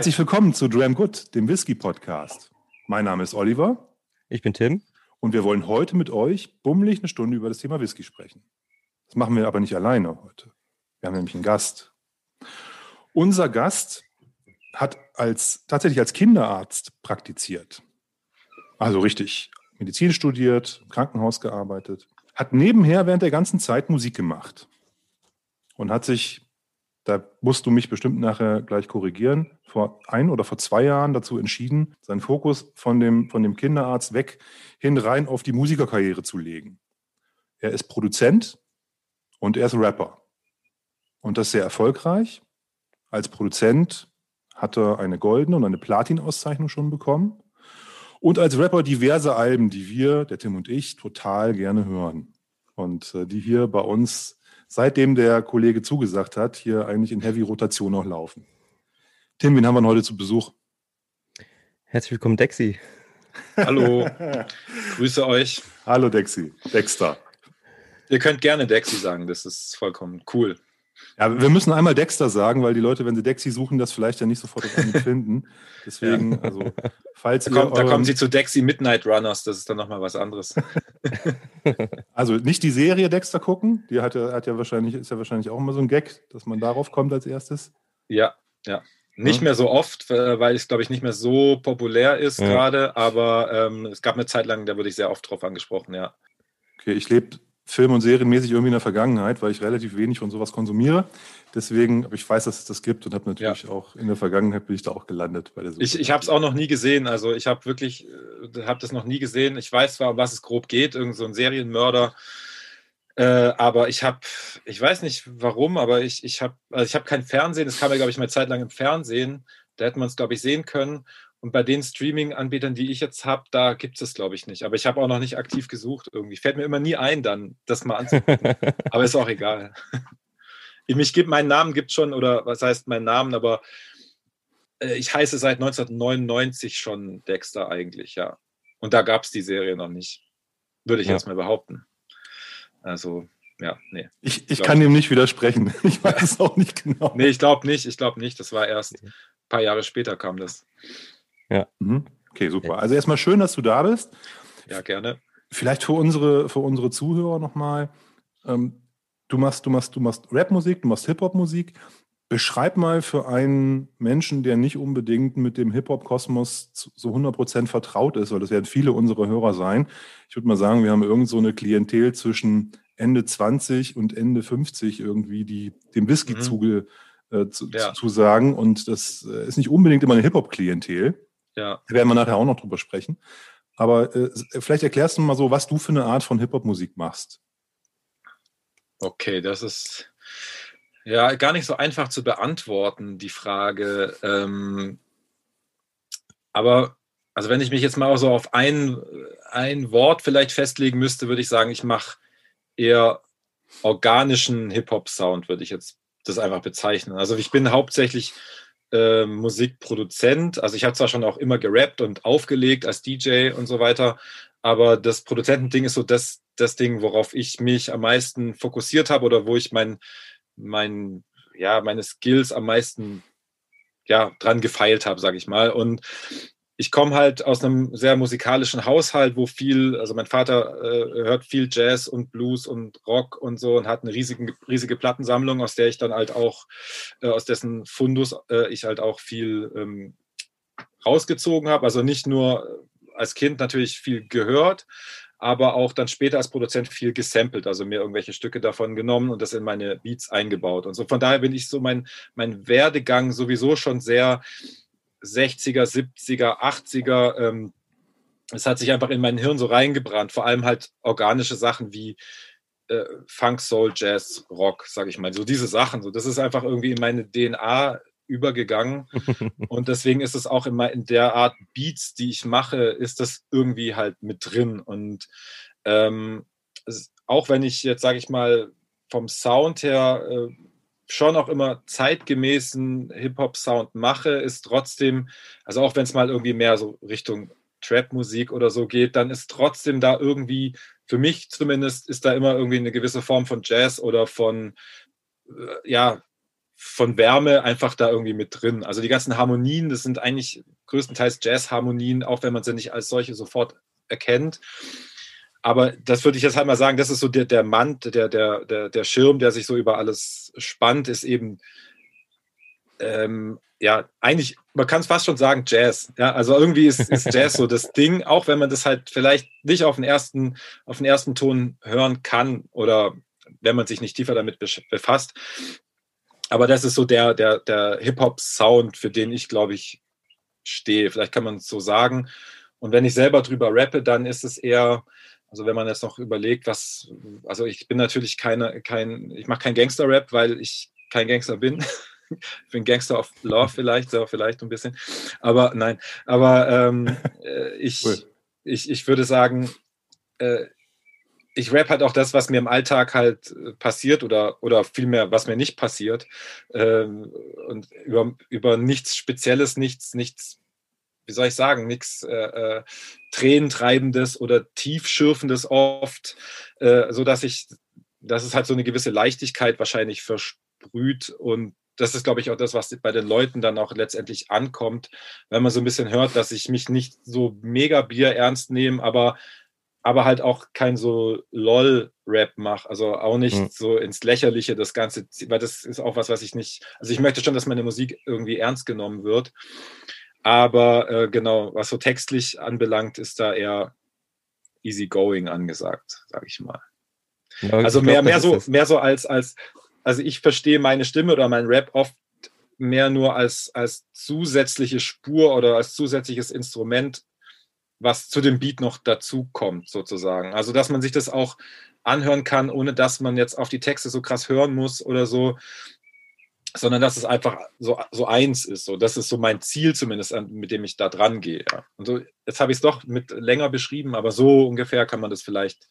Herzlich willkommen zu Dram Good, dem Whisky Podcast. Mein Name ist Oliver. Ich bin Tim. Und wir wollen heute mit euch bummelig eine Stunde über das Thema Whisky sprechen. Das machen wir aber nicht alleine heute. Wir haben nämlich einen Gast. Unser Gast hat als, tatsächlich als Kinderarzt praktiziert. Also richtig Medizin studiert, im Krankenhaus gearbeitet, hat nebenher während der ganzen Zeit Musik gemacht und hat sich da musst du mich bestimmt nachher gleich korrigieren, vor ein oder vor zwei Jahren dazu entschieden, seinen Fokus von dem, von dem Kinderarzt weg hin rein auf die Musikerkarriere zu legen. Er ist Produzent und er ist Rapper. Und das sehr erfolgreich. Als Produzent hat er eine goldene und eine Platin-Auszeichnung schon bekommen. Und als Rapper diverse Alben, die wir, der Tim und ich, total gerne hören. Und äh, die hier bei uns seitdem der Kollege zugesagt hat, hier eigentlich in Heavy-Rotation noch laufen. Tim, wen haben wir heute zu Besuch? Herzlich willkommen, Dexy. Hallo, grüße euch. Hallo, Dexy. Dexter. Ihr könnt gerne Dexy sagen, das ist vollkommen cool. Ja, wir müssen einmal Dexter sagen, weil die Leute, wenn sie Dexy suchen, das vielleicht ja nicht sofort finden. Deswegen, ja. also, falls da, kommt, da kommen sie zu Dexy Midnight Runners, das ist dann nochmal was anderes. also nicht die Serie Dexter gucken, die hat ja, hat ja wahrscheinlich, ist ja wahrscheinlich auch immer so ein Gag, dass man darauf kommt als erstes. Ja, ja. Nicht mehr so oft, äh, weil es, glaube ich, nicht mehr so populär ist ja. gerade, aber ähm, es gab eine Zeit lang, da wurde ich sehr oft drauf angesprochen, ja. Okay, ich lebe Film- und Serienmäßig irgendwie in der Vergangenheit, weil ich relativ wenig von sowas konsumiere. Deswegen, aber ich weiß, dass es das gibt und habe natürlich ja. auch in der Vergangenheit bin ich da auch gelandet bei der Suche. Ich, ich habe es auch noch nie gesehen. Also ich habe wirklich, äh, habe das noch nie gesehen. Ich weiß zwar, um was es grob geht, irgend so ein Serienmörder. Äh, aber ich habe, ich weiß nicht warum, aber ich, ich habe, also ich habe kein Fernsehen. Das kam ja, glaube ich, mal Zeit lang im Fernsehen. Da hätte man es, glaube ich, sehen können. Und bei den Streaming-Anbietern, die ich jetzt habe, da gibt es glaube ich, nicht. Aber ich habe auch noch nicht aktiv gesucht irgendwie. Fällt mir immer nie ein, dann das mal anzugucken. aber ist auch egal. Mich gibt, meinen Namen gibt schon, oder was heißt mein Namen, aber äh, ich heiße seit 1999 schon Dexter eigentlich, ja. Und da gab es die Serie noch nicht. Würde ich ja. jetzt mal behaupten. Also, ja, nee. Ich, ich kann dem nicht widersprechen. Ich weiß es auch nicht genau. Nee, ich glaube nicht. Ich glaube nicht. Das war erst ein paar Jahre später kam das. Ja. Mhm. Okay, super. Also erstmal schön, dass du da bist. Ja, gerne. Vielleicht für unsere, für unsere Zuhörer nochmal. Ähm, du machst, du machst, du machst Rapmusik, du machst Hip-Hop-Musik. Beschreib mal für einen Menschen, der nicht unbedingt mit dem Hip-Hop-Kosmos so 100% vertraut ist, weil das werden viele unserer Hörer sein. Ich würde mal sagen, wir haben irgend so eine Klientel zwischen Ende 20 und Ende 50 irgendwie, die dem Whisky mhm. zuge, äh, zu, ja. zu, sagen. Und das äh, ist nicht unbedingt immer eine Hip-Hop-Klientel. Ja. Da werden wir nachher auch noch drüber sprechen. Aber äh, vielleicht erklärst du mal so, was du für eine Art von Hip-Hop-Musik machst. Okay, das ist ja gar nicht so einfach zu beantworten, die Frage. Ähm, aber also wenn ich mich jetzt mal so auf ein, ein Wort vielleicht festlegen müsste, würde ich sagen, ich mache eher organischen Hip-Hop-Sound, würde ich jetzt das einfach bezeichnen. Also ich bin hauptsächlich äh, Musikproduzent. Also ich habe zwar schon auch immer gerappt und aufgelegt als DJ und so weiter, aber das Produzentending ist so das, das Ding, worauf ich mich am meisten fokussiert habe oder wo ich mein, mein, ja, meine Skills am meisten ja, dran gefeilt habe, sage ich mal. Und ich komme halt aus einem sehr musikalischen Haushalt, wo viel, also mein Vater äh, hört viel Jazz und Blues und Rock und so und hat eine riesige, riesige Plattensammlung, aus der ich dann halt auch, äh, aus dessen Fundus äh, ich halt auch viel ähm, rausgezogen habe. Also nicht nur als Kind natürlich viel gehört, aber auch dann später als Produzent viel gesampelt, also mir irgendwelche Stücke davon genommen und das in meine Beats eingebaut. Und so von daher bin ich so mein, mein Werdegang sowieso schon sehr 60er, 70er, 80er. Ähm, es hat sich einfach in mein Hirn so reingebrannt. Vor allem halt organische Sachen wie äh, Funk, Soul, Jazz, Rock, sage ich mal. So diese Sachen. So, das ist einfach irgendwie in meine DNA übergegangen. Und deswegen ist es auch immer in der Art Beats, die ich mache, ist das irgendwie halt mit drin. Und ähm, auch wenn ich jetzt, sage ich mal, vom Sound her äh, schon auch immer zeitgemäßen Hip-Hop-Sound mache, ist trotzdem, also auch wenn es mal irgendwie mehr so Richtung Trap-Musik oder so geht, dann ist trotzdem da irgendwie, für mich zumindest, ist da immer irgendwie eine gewisse Form von Jazz oder von, äh, ja, von Wärme einfach da irgendwie mit drin. Also die ganzen Harmonien, das sind eigentlich größtenteils Jazz-Harmonien, auch wenn man sie nicht als solche sofort erkennt. Aber das würde ich jetzt halt mal sagen, das ist so der, der Mand, der, der, der, der Schirm, der sich so über alles spannt, ist eben ähm, ja, eigentlich, man kann es fast schon sagen, Jazz. Ja, also irgendwie ist, ist Jazz so das Ding, auch wenn man das halt vielleicht nicht auf den ersten, auf den ersten Ton hören kann oder wenn man sich nicht tiefer damit befasst. Aber das ist so der, der, der Hip-Hop-Sound, für den ich, glaube ich, stehe. Vielleicht kann man es so sagen. Und wenn ich selber drüber rappe, dann ist es eher, also wenn man jetzt noch überlegt, was, also ich bin natürlich keine, kein, ich mache kein Gangster-Rap, weil ich kein Gangster bin. ich bin Gangster of Love vielleicht, so vielleicht ein bisschen. Aber nein, aber ähm, äh, ich, cool. ich, ich würde sagen, äh, ich rap halt auch das, was mir im Alltag halt äh, passiert oder, oder vielmehr, was mir nicht passiert. Ähm, und über, über nichts Spezielles, nichts, nichts, wie soll ich sagen, nichts äh, äh, Tränentreibendes oder Tiefschürfendes oft, äh, so dass ich, dass es halt so eine gewisse Leichtigkeit wahrscheinlich versprüht. Und das ist, glaube ich, auch das, was bei den Leuten dann auch letztendlich ankommt, wenn man so ein bisschen hört, dass ich mich nicht so mega Bier ernst nehme, aber, aber halt auch kein so LOL-Rap mache, also auch nicht mhm. so ins Lächerliche das Ganze, weil das ist auch was, was ich nicht, also ich möchte schon, dass meine Musik irgendwie ernst genommen wird, aber äh, genau, was so textlich anbelangt, ist da eher easy going angesagt, sage ich mal. Ja, also mehr, glaub, mehr, so, mehr so als, als also ich verstehe meine Stimme oder mein Rap oft mehr nur als, als zusätzliche Spur oder als zusätzliches Instrument, was zu dem Beat noch dazu kommt, sozusagen. Also, dass man sich das auch anhören kann, ohne dass man jetzt auf die Texte so krass hören muss oder so, sondern dass es einfach so, so eins ist. So, das ist so mein Ziel zumindest, mit dem ich da dran gehe. Ja. Und so, jetzt habe ich es doch mit länger beschrieben, aber so ungefähr kann man das vielleicht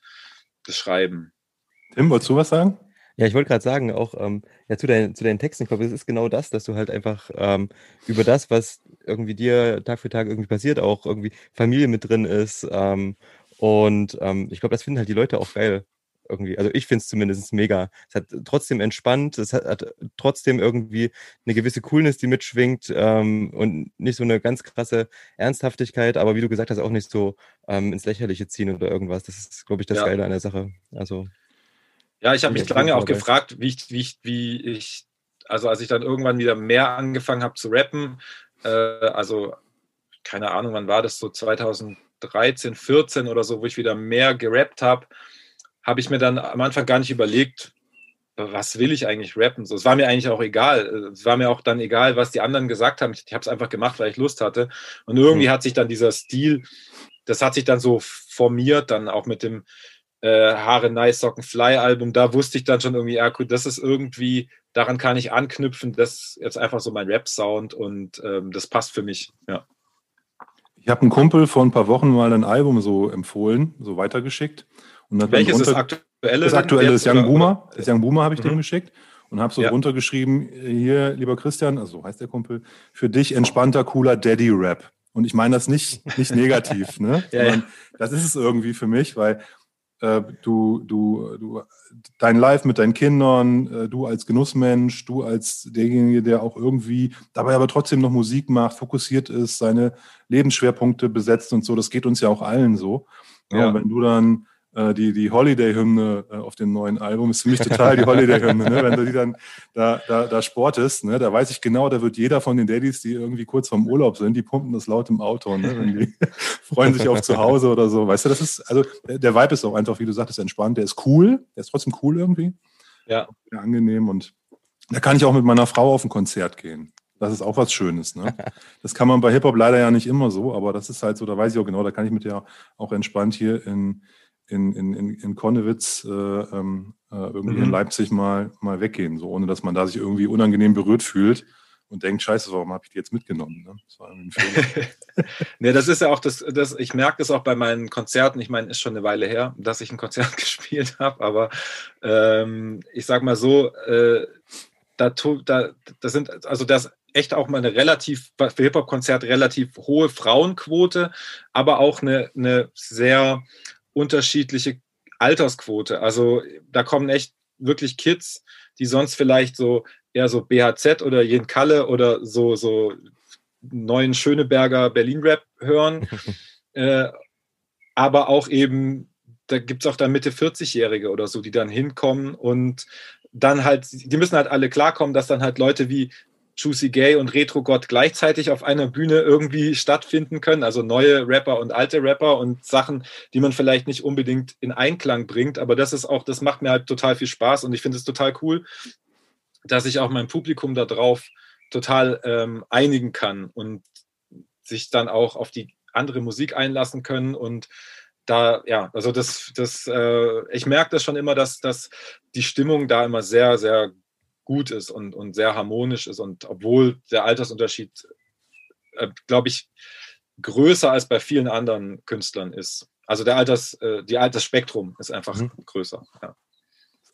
beschreiben. Tim, wolltest du was sagen? Ja, ich wollte gerade sagen, auch ähm, ja, zu, dein, zu deinen Texten, ich glaube, es ist genau das, dass du halt einfach ähm, über das, was irgendwie dir Tag für Tag irgendwie passiert, auch irgendwie Familie mit drin ist. Ähm, und ähm, ich glaube, das finden halt die Leute auch geil. Irgendwie. Also ich finde es zumindest mega. Es hat trotzdem entspannt, es hat, hat, trotzdem irgendwie eine gewisse Coolness, die mitschwingt ähm, und nicht so eine ganz krasse Ernsthaftigkeit, aber wie du gesagt hast, auch nicht so ähm, ins Lächerliche ziehen oder irgendwas. Das ist, glaube ich, das ja. Geile an der Sache. Also ja, ich habe mich lange auch gefragt, wie ich, wie, ich, wie ich, also als ich dann irgendwann wieder mehr angefangen habe zu rappen, äh, also keine Ahnung, wann war das so 2013, 14 oder so, wo ich wieder mehr gerappt habe, habe ich mir dann am Anfang gar nicht überlegt, was will ich eigentlich rappen? So, es war mir eigentlich auch egal. Es war mir auch dann egal, was die anderen gesagt haben. Ich, ich habe es einfach gemacht, weil ich Lust hatte. Und irgendwie mhm. hat sich dann dieser Stil, das hat sich dann so formiert, dann auch mit dem, äh, Haare Nice Socken Fly Album, da wusste ich dann schon irgendwie, ja gut, das ist irgendwie, daran kann ich anknüpfen, das ist jetzt einfach so mein Rap-Sound und ähm, das passt für mich, ja. Ich habe einen Kumpel vor ein paar Wochen mal ein Album so empfohlen, so weitergeschickt. Und Welches ist das aktuelle? Das aktuelle ist Young Boomer. Das Young Boomer habe ich mhm. dem geschickt und habe so ja. runtergeschrieben, hier, lieber Christian, also so heißt der Kumpel, für dich entspannter, cooler Daddy-Rap. Und ich meine das nicht, nicht negativ, ne? ja, ja. Das ist es irgendwie für mich, weil äh, du, du, du, dein Live mit deinen Kindern, äh, du als Genussmensch, du als derjenige, der auch irgendwie dabei aber trotzdem noch Musik macht, fokussiert ist, seine Lebensschwerpunkte besetzt und so, das geht uns ja auch allen so. Ja. Wenn du dann äh, die, die Holiday-Hymne äh, auf dem neuen Album ist für mich total die Holiday-Hymne. Ne? Wenn du die dann da, da, da sportest, ne? da weiß ich genau, da wird jeder von den Daddys, die irgendwie kurz vorm Urlaub sind, die pumpen das laut im Auto. Ne? Wenn die freuen sich auf zu Hause oder so. Weißt du, das ist, also der Vibe ist auch einfach, wie du sagtest, entspannt. Der ist cool, der ist trotzdem cool irgendwie. Ja. Sehr angenehm und da kann ich auch mit meiner Frau auf ein Konzert gehen. Das ist auch was Schönes. Ne? Das kann man bei Hip-Hop leider ja nicht immer so, aber das ist halt so, da weiß ich auch genau, da kann ich mit der auch entspannt hier in, in, in, in Konnewitz äh, ähm, äh, irgendwie mhm. in Leipzig mal, mal weggehen, so ohne dass man da sich irgendwie unangenehm berührt fühlt und denkt, scheiße, warum habe ich die jetzt mitgenommen? Ne? Das war ein nee, das ist ja auch das, das ich merke das auch bei meinen Konzerten, ich meine, ist schon eine Weile her, dass ich ein Konzert gespielt habe, aber ähm, ich sag mal so, äh, da, da, das sind, also das echt auch mal eine relativ, für Hip-Hop-Konzert relativ hohe Frauenquote, aber auch eine, eine sehr unterschiedliche Altersquote. Also da kommen echt wirklich Kids, die sonst vielleicht so eher so BHZ oder Jen Kalle oder so, so neuen Schöneberger Berlin-Rap hören. äh, aber auch eben, da gibt es auch dann Mitte 40-Jährige oder so, die dann hinkommen und dann halt, die müssen halt alle klarkommen, dass dann halt Leute wie Juicy Gay und Retro God gleichzeitig auf einer Bühne irgendwie stattfinden können. Also neue Rapper und alte Rapper und Sachen, die man vielleicht nicht unbedingt in Einklang bringt. Aber das ist auch, das macht mir halt total viel Spaß und ich finde es total cool, dass ich auch mein Publikum darauf total ähm, einigen kann und sich dann auch auf die andere Musik einlassen können und da, ja, also das, das, äh, ich merke das schon immer, dass, dass die Stimmung da immer sehr, sehr gut ist und, und sehr harmonisch ist. Und obwohl der Altersunterschied, äh, glaube ich, größer als bei vielen anderen Künstlern ist. Also der Alters, äh, die Altersspektrum ist einfach mhm. größer. Ja.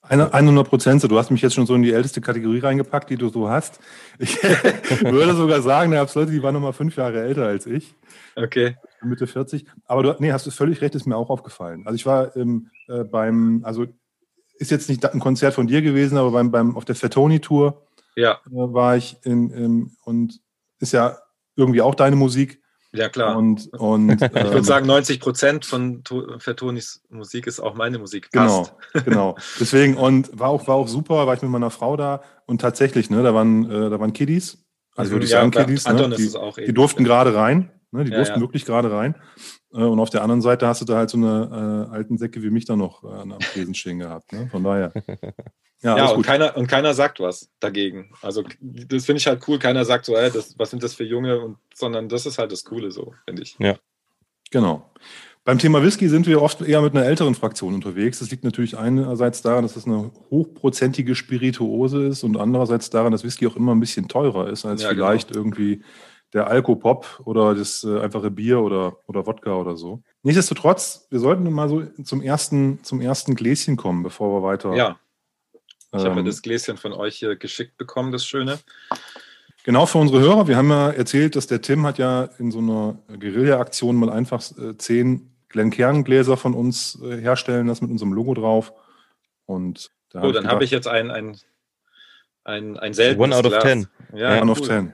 100 Prozent. Du hast mich jetzt schon so in die älteste Kategorie reingepackt, die du so hast. Ich würde sogar sagen, da gab es Leute, die waren noch mal fünf Jahre älter als ich. Okay. Mitte 40. Aber du nee, hast du völlig recht, ist mir auch aufgefallen. Also ich war ähm, äh, beim, also ist jetzt nicht ein Konzert von dir gewesen, aber beim, beim auf der Fettoni-Tour ja. äh, war ich in, in, und ist ja irgendwie auch deine Musik. Ja, klar. Und, und, ich würde ähm, sagen, 90 Prozent von Fertonis Musik ist auch meine Musik. Genau, genau. Deswegen, und war auch, war auch super, war ich mit meiner Frau da und tatsächlich, ne, da waren, äh, da waren Kiddies. Also würde ich ja, sagen, Kiddies. Ne, die, die, durften gerade rein. Ne, die ja, durften ja. wirklich gerade rein. Äh, und auf der anderen Seite hast du da halt so eine äh, alten Säcke wie mich da noch äh, am Tresen stehen gehabt. Ne? Von daher. Ja, ja und, keiner, und keiner sagt was dagegen. Also das finde ich halt cool. Keiner sagt so, ey, das, was sind das für Junge? Und, sondern das ist halt das Coole so, finde ich. Ja. Genau. Beim Thema Whisky sind wir oft eher mit einer älteren Fraktion unterwegs. Das liegt natürlich einerseits daran, dass es eine hochprozentige Spirituose ist und andererseits daran, dass Whisky auch immer ein bisschen teurer ist als ja, genau. vielleicht genau. irgendwie der Alkopop oder das äh, einfache Bier oder, oder Wodka oder so. Nichtsdestotrotz, wir sollten mal so zum ersten, zum ersten Gläschen kommen, bevor wir weiter. Ja. Ich ähm, habe das Gläschen von euch hier geschickt bekommen, das Schöne. Genau für unsere Hörer. Wir haben ja erzählt, dass der Tim hat ja in so einer Guerilla-Aktion mal einfach äh, zehn Glencairn-Gläser von uns äh, herstellen lassen mit unserem Logo drauf. Und da oh, dann habe ich jetzt ein, ein, ein, ein seltenes One out of Glas. ten. Ja, One cool. of ten.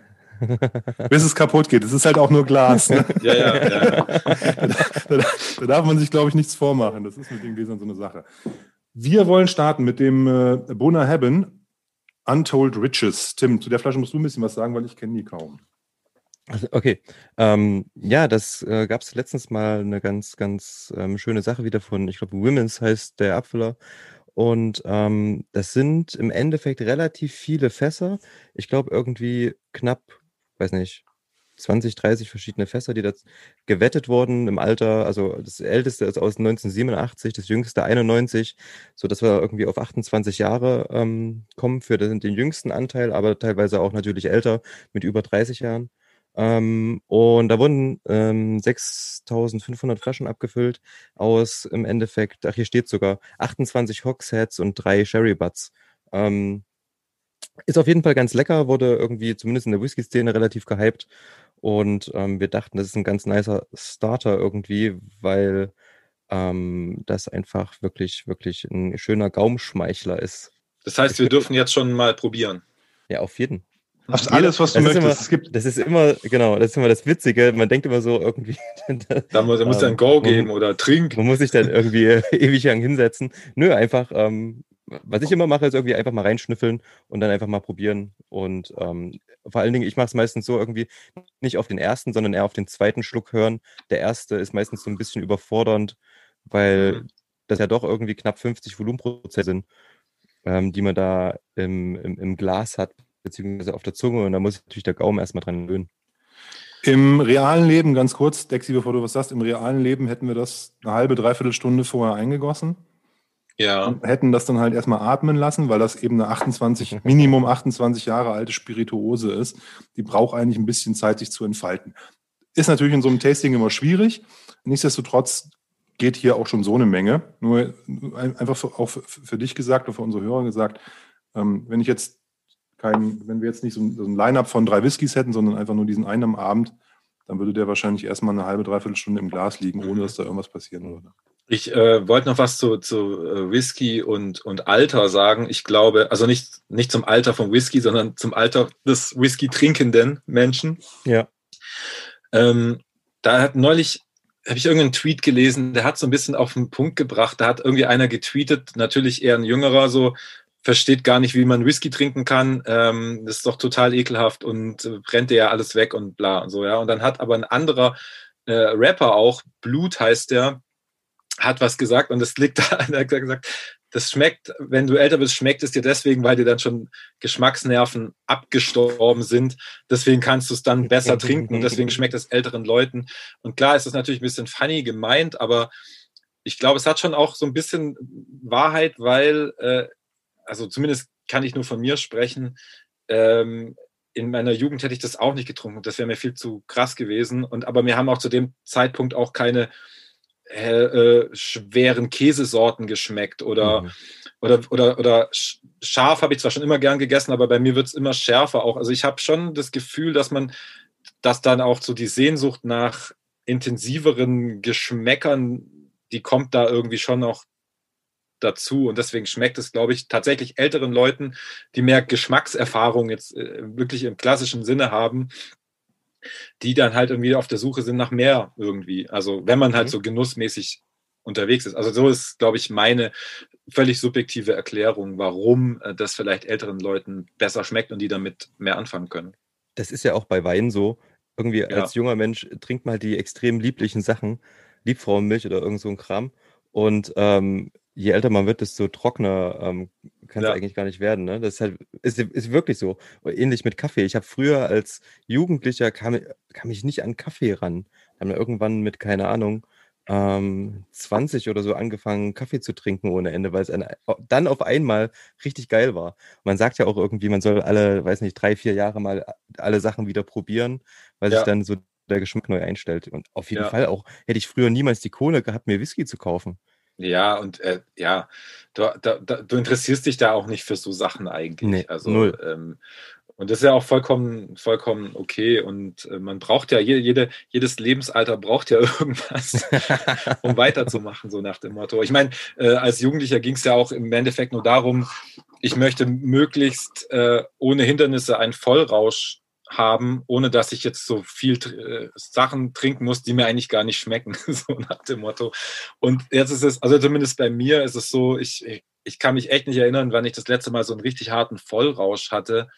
Bis es kaputt geht. Es ist halt auch nur Glas. Ne? ja, ja, ja. Da, da, da, darf man sich, glaube ich, nichts vormachen. Das ist mit den Gläsern so eine Sache. Wir wollen starten mit dem äh, Bona Hebben Untold Riches. Tim, zu der Flasche musst du ein bisschen was sagen, weil ich kenne die kaum. Okay, ähm, ja, das äh, gab es letztens mal eine ganz, ganz ähm, schöne Sache wieder von, ich glaube, Women's heißt der Abfüller. Und ähm, das sind im Endeffekt relativ viele Fässer. Ich glaube, irgendwie knapp weiß nicht, 20, 30 verschiedene Fässer, die da gewettet wurden im Alter. Also das älteste ist aus 1987, das jüngste 91, so dass wir irgendwie auf 28 Jahre ähm, kommen für den, den, jüngsten Anteil, aber teilweise auch natürlich älter mit über 30 Jahren. Ähm, und da wurden ähm, 6500 Flaschen abgefüllt aus im Endeffekt, ach hier steht sogar 28 Hogsheads und drei Sherry Butts. Ähm, ist auf jeden Fall ganz lecker, wurde irgendwie zumindest in der Whisky-Szene relativ gehypt. Und ähm, wir dachten, das ist ein ganz nicer Starter irgendwie, weil ähm, das einfach wirklich, wirklich ein schöner Gaumschmeichler ist. Das heißt, wir dürfen jetzt schon mal probieren. Ja, auf jeden. Hast alles, was du das möchtest. Immer, es gibt das ist immer, genau, das ist immer das Witzige. Man denkt immer so irgendwie. da muss, da muss ein Go geben man, oder trink. Man muss sich dann irgendwie ewig lang hinsetzen. Nö, einfach ähm, was ich immer mache, ist irgendwie einfach mal reinschnüffeln und dann einfach mal probieren. Und ähm, vor allen Dingen, ich mache es meistens so irgendwie nicht auf den ersten, sondern eher auf den zweiten Schluck hören. Der erste ist meistens so ein bisschen überfordernd, weil mhm. das ja doch irgendwie knapp 50 Volumenprozent sind, ähm, die man da im, im, im Glas hat, beziehungsweise auf der Zunge. Und da muss natürlich der Gaumen erstmal dran gewöhnen. Im realen Leben, ganz kurz, Dexi, bevor du was sagst, im realen Leben hätten wir das eine halbe, dreiviertel Stunde vorher eingegossen. Ja. Und hätten das dann halt erstmal atmen lassen, weil das eben eine 28, Minimum 28 Jahre alte Spirituose ist. Die braucht eigentlich ein bisschen Zeit, sich zu entfalten. Ist natürlich in so einem Tasting immer schwierig. Nichtsdestotrotz geht hier auch schon so eine Menge. Nur einfach für, auch für, für dich gesagt und für unsere Hörer gesagt, ähm, wenn ich jetzt kein, wenn wir jetzt nicht so ein, so ein Line-up von drei Whiskys hätten, sondern einfach nur diesen einen am Abend, dann würde der wahrscheinlich erstmal eine halbe, dreiviertel Stunde im Glas liegen, ohne mhm. dass da irgendwas passieren würde. Ich äh, wollte noch was zu, zu äh, Whisky und, und Alter sagen. Ich glaube, also nicht, nicht zum Alter von Whisky, sondern zum Alter des Whisky trinkenden Menschen. Ja. Ähm, da hat neulich, habe ich irgendeinen Tweet gelesen, der hat so ein bisschen auf den Punkt gebracht. Da hat irgendwie einer getweetet, natürlich eher ein jüngerer, so versteht gar nicht, wie man Whisky trinken kann. Ähm, das ist doch total ekelhaft und äh, brennt dir ja alles weg und bla und so, ja. Und dann hat aber ein anderer äh, Rapper auch, Blut heißt der, hat was gesagt und das liegt da, er hat gesagt, das schmeckt, wenn du älter bist, schmeckt es dir deswegen, weil dir dann schon Geschmacksnerven abgestorben sind. Deswegen kannst du es dann besser trinken und deswegen schmeckt es älteren Leuten. Und klar ist das natürlich ein bisschen funny gemeint, aber ich glaube, es hat schon auch so ein bisschen Wahrheit, weil, äh, also zumindest kann ich nur von mir sprechen, ähm, in meiner Jugend hätte ich das auch nicht getrunken. Das wäre mir viel zu krass gewesen. Und aber mir haben auch zu dem Zeitpunkt auch keine äh, schweren Käsesorten geschmeckt oder, mhm. oder, oder, oder scharf habe ich zwar schon immer gern gegessen, aber bei mir wird es immer schärfer auch. Also ich habe schon das Gefühl, dass man, dass dann auch so die Sehnsucht nach intensiveren Geschmäckern, die kommt da irgendwie schon noch dazu. Und deswegen schmeckt es, glaube ich, tatsächlich älteren Leuten, die mehr Geschmackserfahrung jetzt äh, wirklich im klassischen Sinne haben, die dann halt irgendwie auf der Suche sind nach mehr irgendwie. Also wenn man halt mhm. so genussmäßig unterwegs ist. Also so ist, glaube ich, meine völlig subjektive Erklärung, warum äh, das vielleicht älteren Leuten besser schmeckt und die damit mehr anfangen können. Das ist ja auch bei Wein so. Irgendwie ja. als junger Mensch trinkt man halt die extrem lieblichen Sachen, Liebfrauenmilch oder irgend so ein Kram. Und ähm, je älter man wird, desto trockener ähm, kann es ja. eigentlich gar nicht werden. Ne? Das ist halt, ist, ist wirklich so. Ähnlich mit Kaffee. Ich habe früher als Jugendlicher kam, kam ich nicht an Kaffee ran. Haben wir irgendwann mit, keine Ahnung, ähm, 20 oder so angefangen, Kaffee zu trinken ohne Ende, weil es dann auf einmal richtig geil war. Man sagt ja auch irgendwie, man soll alle, weiß nicht, drei, vier Jahre mal alle Sachen wieder probieren, weil ja. sich dann so der Geschmack neu einstellt. Und auf jeden ja. Fall auch, hätte ich früher niemals die Kohle gehabt, mir Whisky zu kaufen. Ja, und äh, ja, du, da, du interessierst dich da auch nicht für so Sachen eigentlich. Nee, also, null. Ähm, und das ist ja auch vollkommen, vollkommen okay. Und äh, man braucht ja, jede, jedes Lebensalter braucht ja irgendwas, um weiterzumachen, so nach dem Motto. Ich meine, äh, als Jugendlicher ging es ja auch im Endeffekt nur darum, ich möchte möglichst äh, ohne Hindernisse einen Vollrausch haben, ohne dass ich jetzt so viel äh, Sachen trinken muss, die mir eigentlich gar nicht schmecken, so nach dem Motto. Und jetzt ist es, also zumindest bei mir ist es so, ich, ich kann mich echt nicht erinnern, wann ich das letzte Mal so einen richtig harten Vollrausch hatte.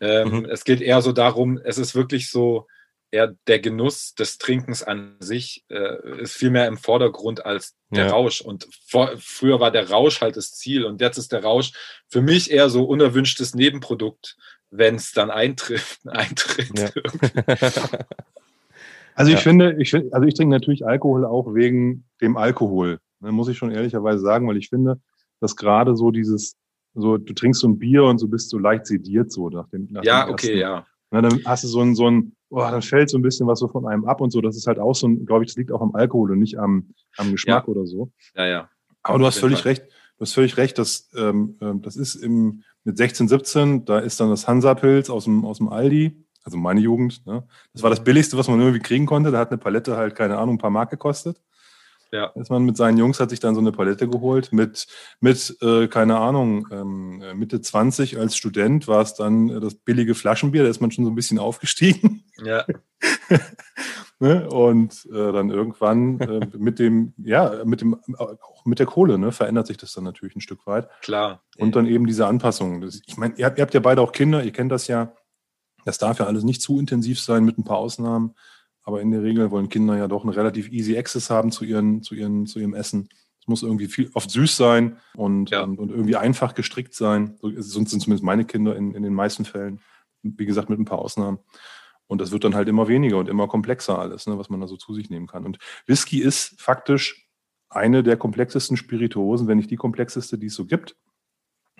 Ähm, mhm. Es geht eher so darum, es ist wirklich so, eher der Genuss des Trinkens an sich äh, ist viel mehr im Vordergrund als der ja. Rausch. Und vor, früher war der Rausch halt das Ziel und jetzt ist der Rausch für mich eher so unerwünschtes Nebenprodukt wenn es dann eintrifft, eintritt. Ja. also ich ja. finde, ich also ich trinke natürlich Alkohol auch wegen dem Alkohol. Ne, muss ich schon ehrlicherweise sagen, weil ich finde, dass gerade so dieses, so du trinkst so ein Bier und so bist du leicht sediert so nach dem. Nach ja, dem okay, ja. Na, dann hast du so ein, so ein, oh, dann fällt so ein bisschen was so von einem ab und so. Das ist halt auch so ein, glaube ich, das liegt auch am Alkohol und nicht am, am Geschmack ja. oder so. Ja, ja. Aber du hast völlig Fall. recht. Du hast völlig recht, dass ähm, ähm das ist im, mit 16, 17, da ist dann das Hansa-Pilz aus dem, aus dem Aldi, also meine Jugend. Ne? Das war das billigste, was man irgendwie kriegen konnte. Da hat eine Palette halt, keine Ahnung, ein paar Mark gekostet. Ja. Ist man mit seinen Jungs hat sich dann so eine Palette geholt. Mit, mit äh, keine Ahnung, ähm, Mitte 20 als Student war es dann äh, das billige Flaschenbier. Da ist man schon so ein bisschen aufgestiegen. Ja. ne? Und äh, dann irgendwann äh, mit dem, ja, mit dem, auch mit der Kohle, ne, verändert sich das dann natürlich ein Stück weit. Klar. Und dann eben diese Anpassungen. Das, ich meine, ihr, ihr habt ja beide auch Kinder, ihr kennt das ja. Das darf ja alles nicht zu intensiv sein, mit ein paar Ausnahmen. Aber in der Regel wollen Kinder ja doch eine relativ easy Access haben zu, ihren, zu, ihren, zu ihrem Essen. Es muss irgendwie viel, oft süß sein und, ja. und, und, irgendwie einfach gestrickt sein. So sind zumindest meine Kinder in, in den meisten Fällen. Wie gesagt, mit ein paar Ausnahmen. Und das wird dann halt immer weniger und immer komplexer alles, ne, was man da so zu sich nehmen kann. Und Whisky ist faktisch eine der komplexesten Spirituosen, wenn nicht die komplexeste, die es so gibt.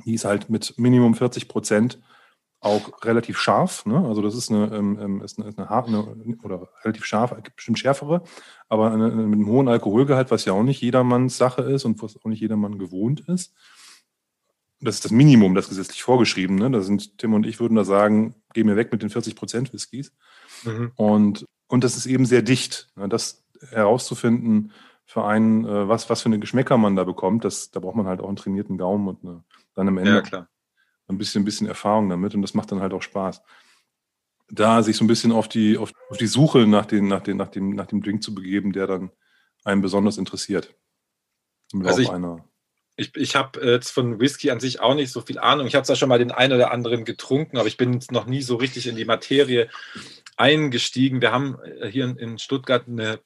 Die ist halt mit Minimum 40 Prozent auch relativ scharf. Ne? Also das ist eine, ähm, ähm ist eine, ist eine, eine, oder relativ scharf, bestimmt schärfere, aber eine, mit einem hohen Alkoholgehalt, was ja auch nicht jedermanns Sache ist und was auch nicht jedermann gewohnt ist das ist das Minimum, das gesetzlich vorgeschrieben. Ne? Da sind Tim und ich würden da sagen, geh mir weg mit den 40 Prozent Whiskys. Mhm. Und, und das ist eben sehr dicht. Ne? Das herauszufinden, für einen, äh, was, was für eine Geschmäcker man da bekommt. Das, da braucht man halt auch einen trainierten Gaumen und eine, dann am Ende Ja, klar. Ein bisschen, ein bisschen Erfahrung damit und das macht dann halt auch Spaß. Da sich so ein bisschen auf die, auf, auf die Suche nach, den, nach, den, nach, dem, nach dem Drink zu begeben, der dann einen besonders interessiert. Also ich-. Ich, ich habe jetzt von Whisky an sich auch nicht so viel Ahnung. Ich habe zwar schon mal den einen oder anderen getrunken, aber ich bin jetzt noch nie so richtig in die Materie eingestiegen. Wir haben äh, hier in Stuttgart eine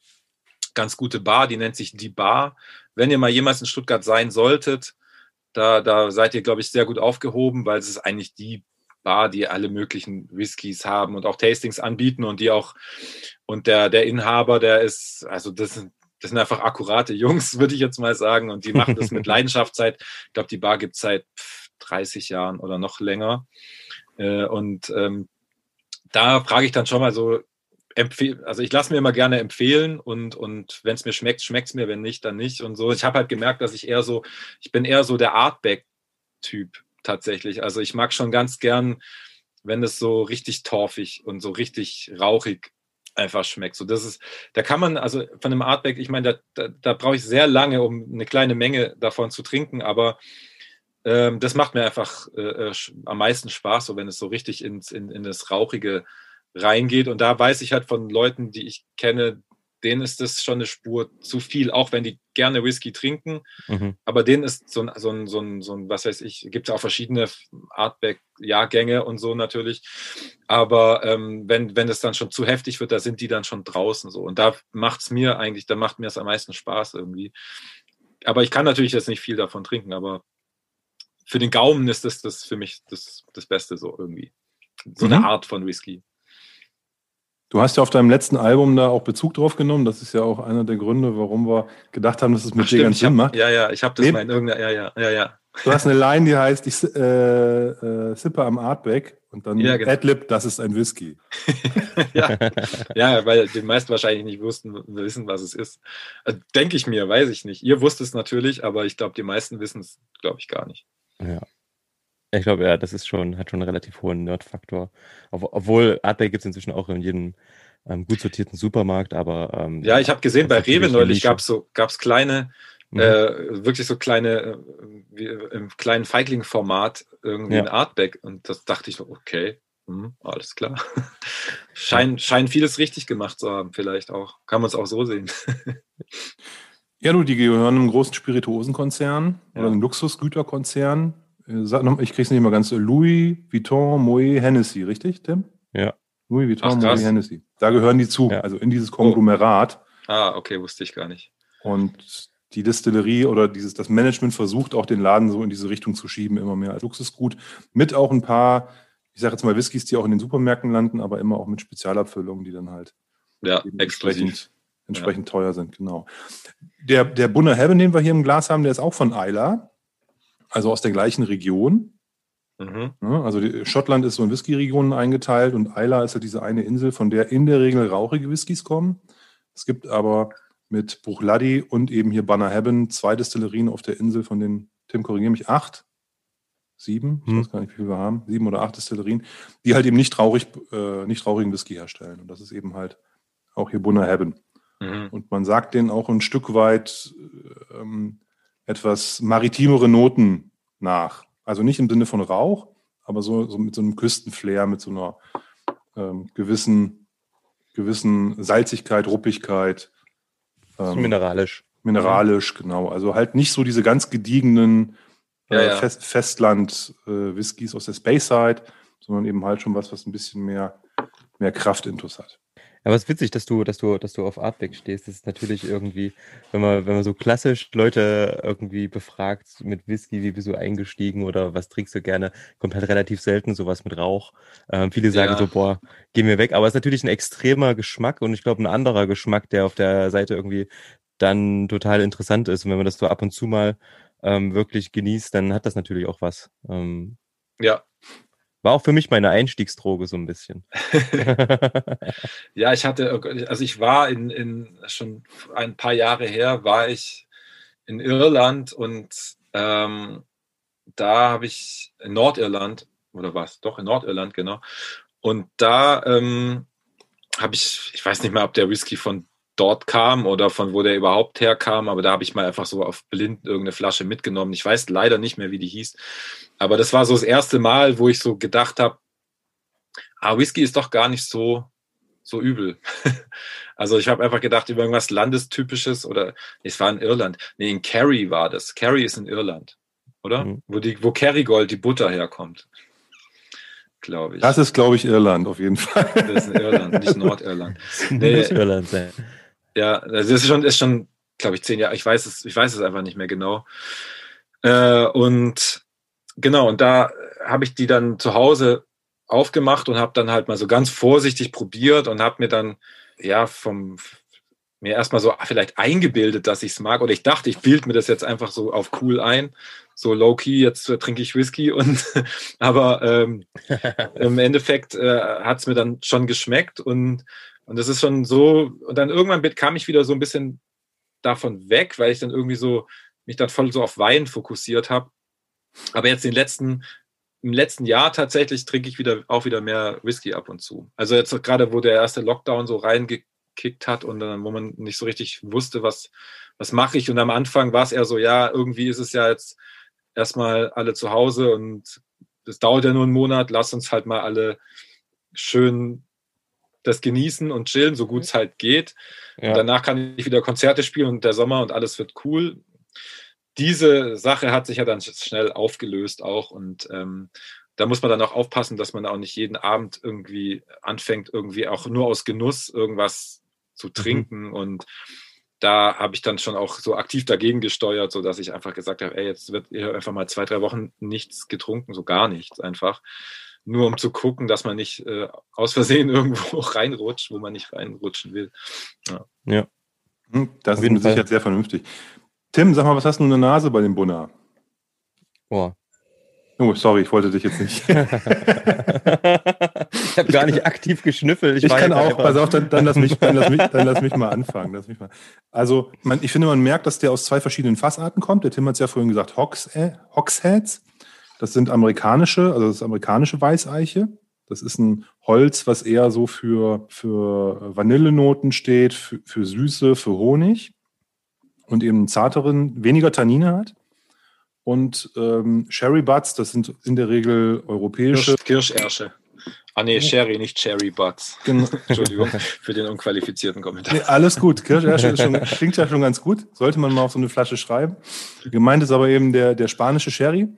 ganz gute Bar, die nennt sich Die Bar. Wenn ihr mal jemals in Stuttgart sein solltet, da, da seid ihr, glaube ich, sehr gut aufgehoben, weil es ist eigentlich die Bar, die alle möglichen Whiskys haben und auch Tastings anbieten und die auch, und der, der Inhaber, der ist, also das sind, das sind einfach akkurate Jungs, würde ich jetzt mal sagen, und die machen das mit Leidenschaft seit, ich glaube, die Bar gibt es seit pff, 30 Jahren oder noch länger. Äh, und ähm, da frage ich dann schon mal so, also ich lasse mir immer gerne empfehlen und, und wenn es mir schmeckt, schmeckt es mir, wenn nicht, dann nicht. Und so. Ich habe halt gemerkt, dass ich eher so, ich bin eher so der Artback-Typ tatsächlich. Also ich mag schon ganz gern, wenn es so richtig torfig und so richtig rauchig einfach schmeckt. So, das ist, da kann man, also von einem Artback, ich meine, da, da, da brauche ich sehr lange, um eine kleine Menge davon zu trinken, aber ähm, das macht mir einfach äh, äh, am meisten Spaß, so wenn es so richtig ins, in, in das Rauchige reingeht. Und da weiß ich halt von Leuten, die ich kenne, denen ist das schon eine Spur zu viel, auch wenn die gerne Whisky trinken. Mhm. Aber denen ist so ein, so ein, so ein, so ein was weiß ich, gibt es auch verschiedene Artback-Jahrgänge und so natürlich. Aber ähm, wenn, wenn es dann schon zu heftig wird, da sind die dann schon draußen so. Und da macht es mir eigentlich, da macht mir es am meisten Spaß irgendwie. Aber ich kann natürlich jetzt nicht viel davon trinken, aber für den Gaumen ist das, das für mich das, das Beste so irgendwie. So Mhm. eine Art von Whisky. Du hast ja auf deinem letzten Album da auch Bezug drauf genommen. Das ist ja auch einer der Gründe, warum wir gedacht haben, dass es mit Ach, dir ganz hab, Sinn macht. Ja, ja, ich habe das Nee. mal in irgendeiner, ja, ja, ja, ja. Du hast eine Line, die heißt, ich äh, äh, sippe am Artback und dann Ja, genau. Adlib, das ist ein Whisky. ja, ja, weil die meisten wahrscheinlich nicht wussten, wissen, was es ist. Äh, Denke ich mir, weiß ich nicht. Ihr wusst es natürlich, aber ich glaube, die meisten wissen es, glaube ich, gar nicht. Ja. Ich glaube, ja, das ist schon, hat schon einen relativ hohen Nerd-Faktor. Ob, obwohl Artback gibt es inzwischen auch in jedem ähm, gut sortierten Supermarkt, aber ähm, Ja, ich habe gesehen, bei Rewe neulich gab es so, gab's kleine, Mhm. äh, wirklich so kleine, äh, wie, im kleinen Feigling-Format irgendwie Ja. ein Artback. Und das dachte ich so, okay, hm, alles klar. Schein, scheinen vieles richtig gemacht zu haben, vielleicht auch. Kann man es auch so sehen. Ja, du, die gehören einem großen Spirituosenkonzern Ja. oder einem Luxusgüterkonzern. Äh, Sag noch, ich krieg's nicht mal ganz. Louis Vuitton, Moet, Hennessy, richtig, Tim? Ja. Louis Vuitton, Ach, Moet. Hennessy. Da gehören die zu, Ja. also in dieses Konglomerat. Ah, okay, wusste ich gar nicht. Und die Distillerie oder dieses, das Management versucht auch den Laden so in diese Richtung zu schieben, immer mehr als Luxusgut. Mit auch ein paar, ich sage jetzt mal Whiskys, die auch in den Supermärkten landen, aber immer auch mit Spezialabfüllungen, die dann halt Ja, entsprechend, entsprechend teuer sind, genau. Der, der Bunner Heaven, den wir hier im Glas haben, der ist auch von Isla, also aus der gleichen Region. Mhm. Ne? Also die, Schottland ist so in Whisky-Regionen eingeteilt und Isla ist halt diese eine Insel, von der in der Regel rauchige Whiskys kommen. Es gibt aber mit Bruchladi und eben hier Bunner Heaven zwei Destillerien auf der Insel, von denen, Tim, korrigiere mich, acht, sieben, ich Hm. weiß gar nicht, wie viel wir haben, sieben oder acht Destillerien, die halt eben nicht rauchig, äh, nicht rauchigen Whisky herstellen. Und das ist eben halt auch hier Bunner Heaven. Mhm. Und man sagt denen auch ein Stück weit ähm, etwas maritimere Noten nach. Also nicht im Sinne von Rauch, aber so, so mit so einem Küstenflair, mit so einer ähm, gewissen, gewissen Salzigkeit, Ruppigkeit. ähm, mineralisch. mineralisch, genau. Also halt nicht so diese ganz gediegenen Ja, äh, ja. Fest Festland-Whiskys aus der Space-Side, sondern eben halt schon was, was ein bisschen mehr, mehr Kraftintus hat. Aber es ist witzig, dass du, dass du, dass du auf Artback stehst. Das ist natürlich irgendwie, wenn man, wenn man so klassisch Leute irgendwie befragt mit Whisky, wie bist du eingestiegen oder was trinkst du gerne, kommt halt relativ selten sowas mit Rauch. Ähm, viele sagen Ja. so, boah, geh mir weg. Aber es ist natürlich ein extremer Geschmack und ich glaube ein anderer Geschmack, der auf der Seite irgendwie dann total interessant ist. Und wenn man das so ab und zu mal ähm, wirklich genießt, dann hat das natürlich auch was. Ähm, Ja, war auch für mich meine Einstiegsdroge so ein bisschen. Ja, ich hatte, also ich war in, in schon ein paar Jahre her, war ich in Irland und ähm, da habe ich in Nordirland, oder was? Doch, in Nordirland, genau. Und da ähm, habe ich, ich weiß nicht mehr, ob der Whisky von dort kam oder von wo der überhaupt herkam, aber da habe ich mal einfach so auf blind irgendeine Flasche mitgenommen. Ich weiß leider nicht mehr, wie die hieß, aber das war so das erste Mal, wo ich so gedacht habe, ah, Whisky ist doch gar nicht so so übel. also ich habe einfach gedacht über irgendwas Landestypisches oder es war in Irland. Nee, in Kerry war das. Kerry ist in Irland, oder? Mhm. Wo, die, wo Kerrygold, die Butter herkommt. Glaube ich. Das ist, glaube ich, Irland auf jeden Fall. Das ist Irland, nicht Nordirland. Nee, das ist Irland, ja. Ja, das ist schon, ist schon, glaube ich, zehn Jahre. Ich weiß es, ich weiß es einfach nicht mehr genau. Äh, und genau, und da habe ich die dann zu Hause aufgemacht und habe dann halt mal so ganz vorsichtig probiert und habe mir dann ja vom mir erstmal so vielleicht eingebildet, dass ich es mag oder ich dachte, ich bild mir das jetzt einfach so auf cool ein, so low key, jetzt äh, trinke ich Whisky und aber ähm, im Endeffekt äh, hat es mir dann schon geschmeckt und und das ist schon so und dann irgendwann kam ich wieder so ein bisschen davon weg, weil ich dann irgendwie so mich dann voll so auf Wein fokussiert habe. Aber jetzt den letzten im letzten Jahr tatsächlich trinke ich wieder auch wieder mehr Whisky ab und zu. Also jetzt gerade, wo der erste Lockdown so reingekickt hat und dann, wo man nicht so richtig wusste, was, was mache ich. Und am Anfang war es eher so, ja, irgendwie ist es ja jetzt erstmal alle zu Hause und das dauert ja nur einen Monat, lass uns halt mal alle schön das genießen und chillen, so gut es halt geht. Ja. danach kann ich wieder Konzerte spielen und der Sommer und alles wird cool diese Sache hat sich ja dann schnell aufgelöst auch und ähm, da muss man dann auch aufpassen, dass man auch nicht jeden Abend irgendwie anfängt, irgendwie auch nur aus Genuss irgendwas zu mhm. trinken mhm. und da habe ich dann schon auch so aktiv dagegen gesteuert, so dass ich einfach gesagt habe, ey, jetzt wird hier einfach mal zwei, drei Wochen nichts getrunken, so gar nichts einfach. Nur um zu gucken, dass man nicht äh, aus Versehen irgendwo reinrutscht, wo man nicht reinrutschen will. Ja. ja. Hm, das ist mit Sicherheit sehr vernünftig. Tim, sag mal, was hast du in der Nase bei dem Bunner? Boah. Oh, sorry, ich wollte dich jetzt nicht. ich habe gar nicht aktiv geschnüffelt. Ich, ich kann auch, pass auf, dann, dann, lass mich, dann, lass mich, dann lass mich mal anfangen. Lass mich mal. Also, man, ich finde, man merkt, dass der aus zwei verschiedenen Fassarten kommt. Der Tim hat es ja vorhin gesagt, Hocks, äh, Hogsheads. Das sind amerikanische, also das ist amerikanische Weißeiche. Das ist ein Holz, was eher so für, für Vanillenoten steht, für, für Süße, für Honig und eben zarteren, weniger Tannine hat. Und ähm, Sherry Butts, das sind in der Regel europäische. Kirsch, Kirschersche. Ah nee, Sherry, nicht Cherry Butts. Genau. Entschuldigung für den unqualifizierten Kommentar. Nee, alles gut. Kirschersche schon, klingt ja schon ganz gut. Sollte man mal auf so eine Flasche schreiben. Gemeint ist aber eben der, der spanische Sherry,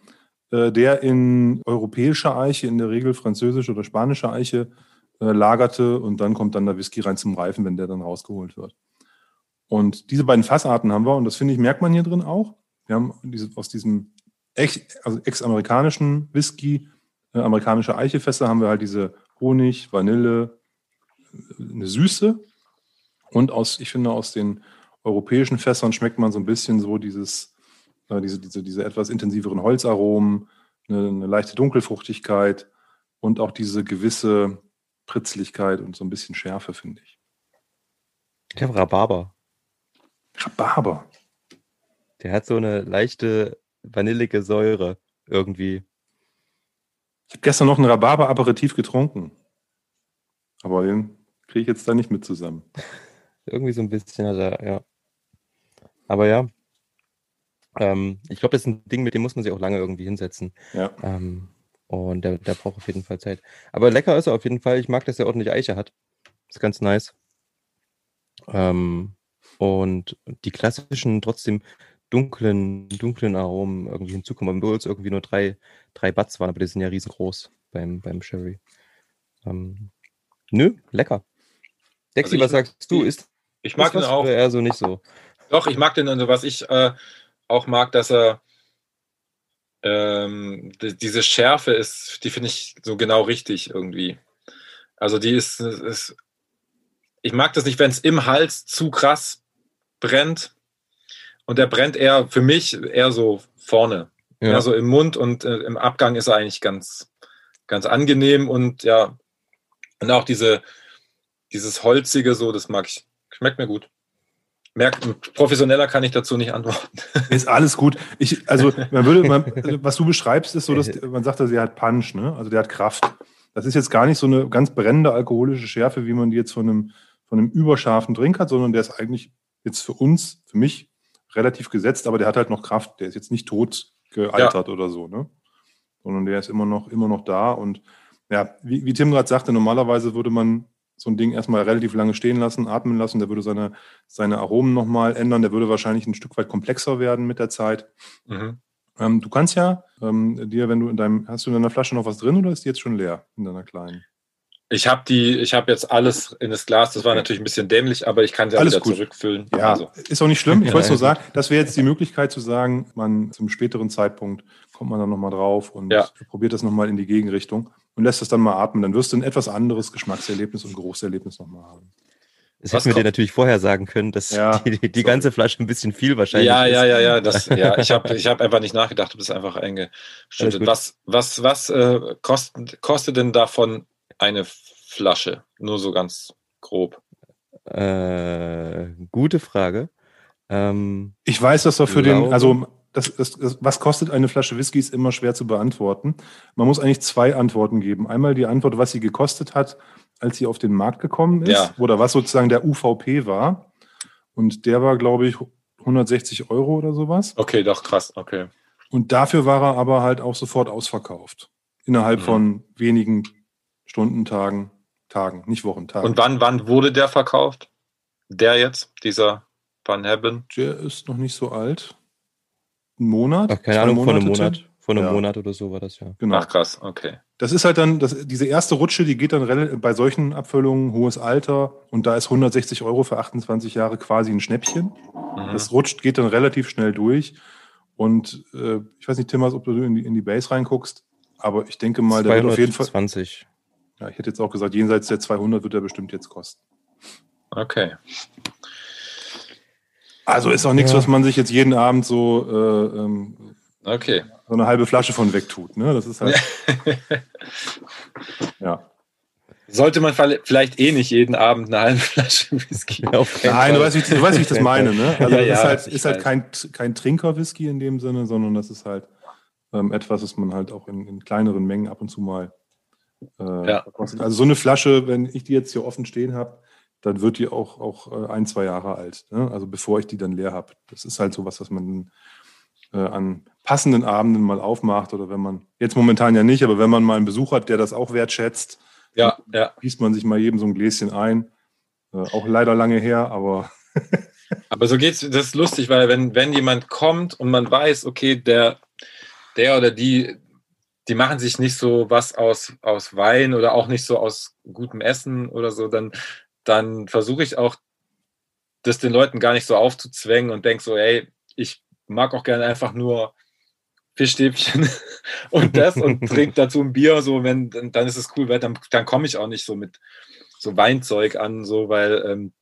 äh, der in europäischer Eiche, in der Regel französische oder spanische Eiche, äh, lagerte und dann kommt dann der Whisky rein zum Reifen, wenn der dann rausgeholt wird. Und diese beiden Fassarten haben wir, und das finde ich, merkt man hier drin auch. Wir haben diese, aus diesem also ex-amerikanischen Whisky, äh, amerikanische Eichefässer, haben wir halt diese Honig, Vanille, äh, eine Süße. Und aus, ich finde, aus den europäischen Fässern schmeckt man so ein bisschen so dieses, äh, diese, diese, diese etwas intensiveren Holzaromen, eine, eine leichte Dunkelfruchtigkeit und auch diese gewisse Pritzlichkeit und so ein bisschen Schärfe, finde ich. Ich habe Rhabarber. Rhabarber. Der hat so eine leichte vanillige Säure irgendwie. Ich habe gestern noch ein Rhabarber-Aperitif getrunken. Aber den kriege ich jetzt da nicht mit zusammen. irgendwie so ein bisschen hat er, ja. Aber ja. Ähm, ich glaube, das ist ein Ding, mit dem muss man sich auch lange irgendwie hinsetzen. Ja. Ähm, und der, der braucht auf jeden Fall Zeit. Aber lecker ist er auf jeden Fall. Ich mag, dass er ordentlich Eiche hat. Ist ganz nice. Ähm, und die klassischen, trotzdem dunklen, dunklen Aromen irgendwie hinzukommen. Obwohl es irgendwie nur drei, drei Butts waren, aber die sind ja riesengroß beim, beim Sherry. Ähm, nö, lecker. Dexi, also was sagst du? Ist ich mag den auch. Eher so nicht so. Doch, ich mag den, also was ich äh, auch mag, dass er ähm, die, diese Schärfe ist, die finde ich so genau richtig irgendwie. Also die ist, ist ich mag das nicht, wenn es im Hals zu krass brennt. Und der brennt eher für mich eher so vorne. Ja. Eher so im Mund und äh, im Abgang ist er eigentlich ganz, ganz angenehm und ja, und auch diese, dieses Holzige, so, das mag ich. Schmeckt mir gut. Merkt, professioneller kann ich dazu nicht antworten. Ist alles gut. Ich, also, man würde, man, was du beschreibst, ist so, dass man sagt, dass er hat Punch, ne? Also der hat Kraft. Das ist jetzt gar nicht so eine ganz brennende alkoholische Schärfe, wie man die jetzt von einem von einem überscharfen Drink hat, sondern der ist eigentlich jetzt für uns, für mich relativ gesetzt, aber der hat halt noch Kraft. Der ist jetzt nicht tot gealtert ja. oder so, ne? Sondern der ist immer noch, immer noch da. Und ja, wie, wie Tim gerade sagte, normalerweise würde man so ein Ding erstmal relativ lange stehen lassen, atmen lassen. Der würde seine, seine Aromen nochmal ändern. Der würde wahrscheinlich ein Stück weit komplexer werden mit der Zeit. Mhm. Ähm, du kannst ja ähm, dir, wenn du in deinem, hast du in deiner Flasche noch was drin oder ist die jetzt schon leer in deiner kleinen? Ich habe die, ich habe jetzt alles in das Glas. Das war natürlich ein bisschen dämlich, aber ich kann sie alles wieder gut. zurückfüllen. Ja, also. ist auch nicht schlimm. Ich wollte nur sagen, das wäre jetzt die Möglichkeit zu sagen, man zum späteren Zeitpunkt kommt man dann nochmal drauf und ja. probiert das nochmal in die Gegenrichtung und lässt das dann mal atmen. Dann wirst du ein etwas anderes Geschmackserlebnis und Geruchserlebnis nochmal haben. Das hätten wir dir natürlich vorher sagen können, dass ja, die, die ganze Flasche ein bisschen viel wahrscheinlich ja, ist. Ja, ja, ja, das, ja. Ich habe ich hab einfach nicht nachgedacht, du bist einfach eingeschüttet. Was, was, was äh, kostet, kostet denn davon eine Flasche? Nur so ganz grob. Äh, gute Frage. Ähm, ich weiß, dass doch für den, also das, das, das, was kostet eine Flasche Whisky, ist immer schwer zu beantworten. Man muss eigentlich zwei Antworten geben. Einmal die Antwort, was sie gekostet hat, als sie auf den Markt gekommen ist, ja. oder was sozusagen der UVP war. Und der war, glaube ich, 160 Euro oder sowas. Okay, doch krass, okay. Und dafür war er aber halt auch sofort ausverkauft. Innerhalb mhm. von wenigen Stunden, Tagen, Tagen, nicht Wochen, Tagen. Und wann, wann wurde der verkauft? Der jetzt, dieser Van Hebben? Der ist noch nicht so alt. Ein Monat? Ach, keine Ahnung, von einem Monat. Vor einem ja. Monat oder so war das ja. Genau. Ach krass, okay. Das ist halt dann, das, diese erste Rutsche, die geht dann bei solchen Abfüllungen, hohes Alter und da ist 160 Euro für 28 Jahre quasi ein Schnäppchen. Mhm. Das rutscht, geht dann relativ schnell durch. Und äh, ich weiß nicht, Timmers, ob du in die, in die Base reinguckst, aber ich denke mal, der wird auf jeden Fall. 20. Ja, ich hätte jetzt auch gesagt, jenseits der 200 wird er bestimmt jetzt kosten. Okay. Also ist auch nichts, ja. was man sich jetzt jeden Abend so äh, ähm, okay so eine halbe Flasche von wegtut. Ne? Das ist halt. ja. Sollte man vielleicht eh nicht jeden Abend eine halbe Flasche Whisky. Nein, du weißt, wie, du weißt, wie ich das meine. Ne? Also ja, das ist halt, ist halt kein, kein Trinker-Whisky in dem Sinne, sondern das ist halt ähm, etwas, was man halt auch in, in, kleineren Mengen ab und zu mal äh, ja. kostet. Also so eine Flasche, wenn ich die jetzt hier offen stehen habe, dann wird die auch, auch äh, ein, zwei Jahre alt. Ne? Also bevor ich die dann leer habe. Das ist halt so was, was man äh, an passenden Abenden mal aufmacht oder wenn man, jetzt momentan ja nicht, aber wenn man mal einen Besuch hat, der das auch wertschätzt, ja, ja. gießt man sich mal jedem so ein Gläschen ein. Äh, auch leider lange her, aber. aber so geht's, das ist lustig, weil wenn, wenn jemand kommt und man weiß, okay, der, der oder die, die machen sich nicht so was aus, aus Wein oder auch nicht so aus gutem Essen oder so, dann, dann versuche ich auch, das den Leuten gar nicht so aufzuzwängen und denke so, ey, ich mag auch gerne einfach nur Fischstäbchen und das und trinke dazu ein Bier, so wenn, dann ist es cool, weil dann, dann komme ich auch nicht so mit so Weinzeug an, so, weil ähm,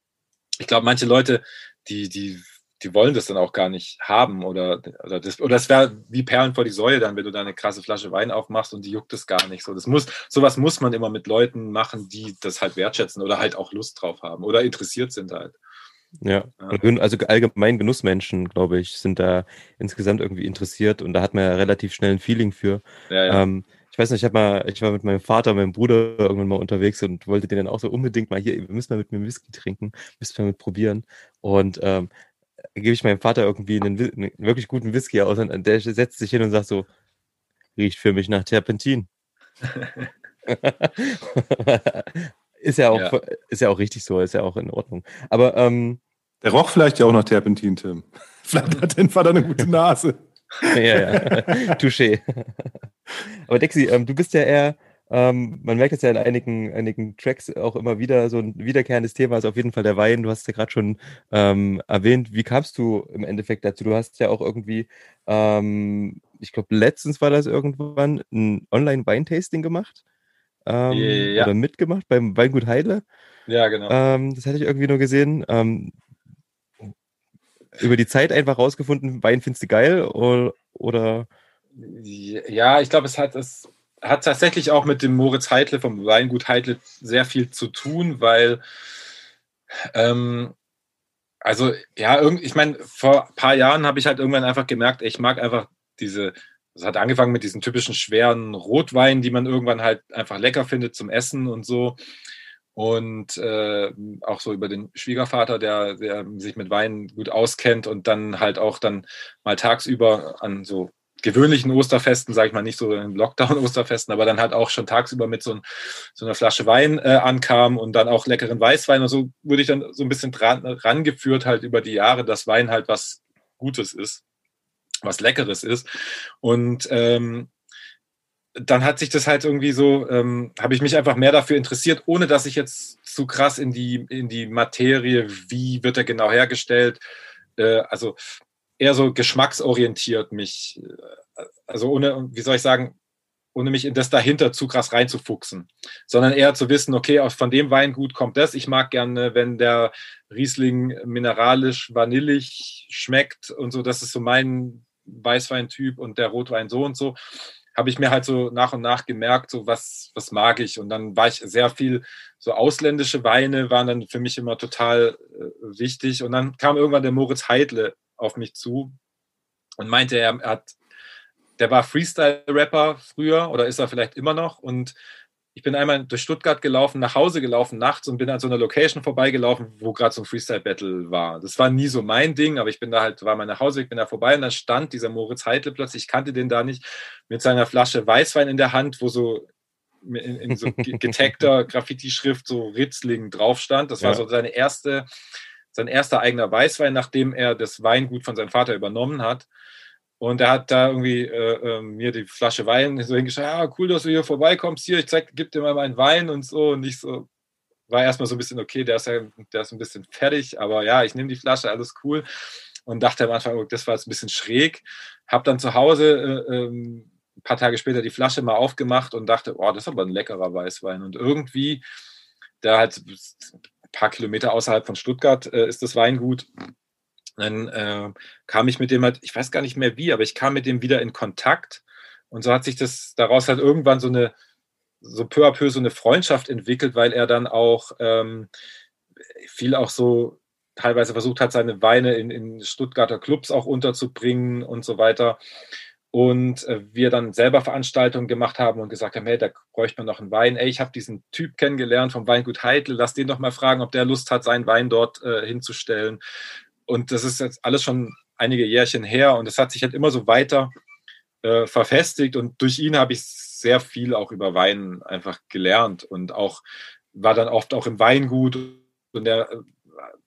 ich glaube, manche Leute, die, die, die wollen das dann auch gar nicht haben oder, oder das, oder das wäre wie Perlen vor die Säule dann, wenn du da eine krasse Flasche Wein aufmachst und die juckt es gar nicht so. Das muss, sowas muss man immer mit Leuten machen, die das halt wertschätzen oder halt auch Lust drauf haben oder interessiert sind halt. Ja, also allgemein Genussmenschen, glaube ich, sind da insgesamt irgendwie interessiert und da hat man ja relativ schnell ein Feeling für. Ja, ja. Ähm, ich weiß nicht, ich, mal, ich war mit meinem Vater, meinem Bruder irgendwann mal unterwegs und wollte den dann auch so unbedingt mal hier, wir müssen mal mit mir Whisky trinken, müssen wir mit probieren. Und ähm, gebe ich meinem Vater irgendwie einen, einen, wirklich guten Whisky aus und der setzt sich hin und sagt so, riecht für mich nach Terpentin. Ist ja auch, ja. ist ja auch richtig so, ist ja auch in Ordnung. Aber ähm, der roch vielleicht ja auch nach Terpentin, Tim. Vielleicht hat dein Vater eine gute Nase. ja, ja. Touché. Aber Dexi, ähm, du bist ja eher, ähm, man merkt es ja in einigen, einigen Tracks auch immer wieder, so ein wiederkehrendes Thema ist auf jeden Fall der Wein. Du hast es ja gerade schon ähm, erwähnt. Wie kamst du im Endeffekt dazu? Du hast ja auch irgendwie, ähm, ich glaube, letztens war das irgendwann, ein Online-Weintasting gemacht ähm, ja. oder mitgemacht beim Weingut Heidle. Ja, genau. Ähm, das hatte ich irgendwie nur gesehen. Ähm, über die Zeit einfach rausgefunden, Wein findest du geil oder, oder? Ja, ich glaube, es hat es hat tatsächlich auch mit dem Moritz Heidle vom Weingut Heidle sehr viel zu tun, weil ähm, also ja, ich meine, vor ein paar Jahren habe ich halt irgendwann einfach gemerkt, ich mag einfach diese es hat angefangen mit diesen typischen schweren Rotweinen, die man irgendwann halt einfach lecker findet zum Essen und so. und äh, auch so über den Schwiegervater, der, der sich mit Wein gut auskennt und dann halt auch dann mal tagsüber an so gewöhnlichen Osterfesten, sage ich mal, nicht so in Lockdown-Osterfesten, aber dann halt auch schon tagsüber mit so, ein, so einer Flasche Wein äh, ankam und dann auch leckeren Weißwein und so wurde ich dann so ein bisschen dran, rangeführt halt über die Jahre, dass Wein halt was Gutes ist, was Leckeres ist. Und ähm, dann hat sich das halt irgendwie so, ähm, habe ich mich einfach mehr dafür interessiert, ohne dass ich jetzt zu krass in die, in die Materie, wie wird er genau hergestellt, äh, also eher so geschmacksorientiert mich, äh, also ohne, wie soll ich sagen, ohne mich in das dahinter zu krass reinzufuchsen, sondern eher zu wissen, okay, von dem Weingut kommt das. Ich mag gerne, wenn der Riesling mineralisch, vanillig schmeckt und so, das ist so mein Weißweintyp und der Rotwein so und so habe ich mir halt so nach und nach gemerkt, so was, was mag ich. Und dann war ich sehr viel, so ausländische Weine waren dann für mich immer total äh, wichtig. Und dann kam irgendwann der Moritz Heidle auf mich zu und meinte, er, er hat, der war Freestyle-Rapper früher oder ist er vielleicht immer noch und ich bin einmal durch Stuttgart gelaufen, nach Hause gelaufen nachts und bin an so einer Location vorbeigelaufen, wo gerade so ein Freestyle-Battle war. Das war nie so mein Ding, aber ich bin da halt, war mal nach Hause, ich bin da vorbei und dann stand dieser Moritz Heitel plötzlich, ich kannte den da nicht, mit seiner Flasche Weißwein in der Hand, wo so in, in so getagter Graffiti-Schrift so Ritzling drauf stand. Das war ja. so seine erste, sein erster eigener Weißwein, nachdem er das Weingut von seinem Vater übernommen hat. Und er hat da irgendwie äh, äh, mir die Flasche Wein so hingeschaut, ja, cool, dass du hier vorbeikommst, hier, ich zeig, gib dir mal meinen Wein und so. Und ich so, war erstmal so ein bisschen, okay, der ist ja, der ist ein bisschen fertig, aber ja, ich nehme die Flasche, alles cool. Und dachte am Anfang, oh, das war jetzt ein bisschen schräg. Hab dann zu Hause äh, ähm, ein paar Tage später die Flasche mal aufgemacht und dachte, oh, das ist aber ein leckerer Weißwein. Und irgendwie, der halt ein paar Kilometer außerhalb von Stuttgart äh, ist das Weingut dann äh, kam ich mit dem halt, ich weiß gar nicht mehr wie, aber ich kam mit dem wieder in Kontakt. Und so hat sich das daraus halt irgendwann so eine, so peu à peu so eine Freundschaft entwickelt, weil er dann auch ähm, viel auch so teilweise versucht hat, seine Weine in, in Stuttgarter Clubs auch unterzubringen und so weiter. Und äh, wir dann selber Veranstaltungen gemacht haben und gesagt haben, hey, da bräuchte man noch einen Wein. Ey, ich habe diesen Typ kennengelernt vom Weingut Heitel, lass den doch mal fragen, ob der Lust hat, seinen Wein dort äh, hinzustellen. Und das ist jetzt alles schon einige Jährchen her und es hat sich halt immer so weiter äh, verfestigt und durch ihn habe ich sehr viel auch über Wein einfach gelernt und auch war dann oft auch im Weingut und er äh,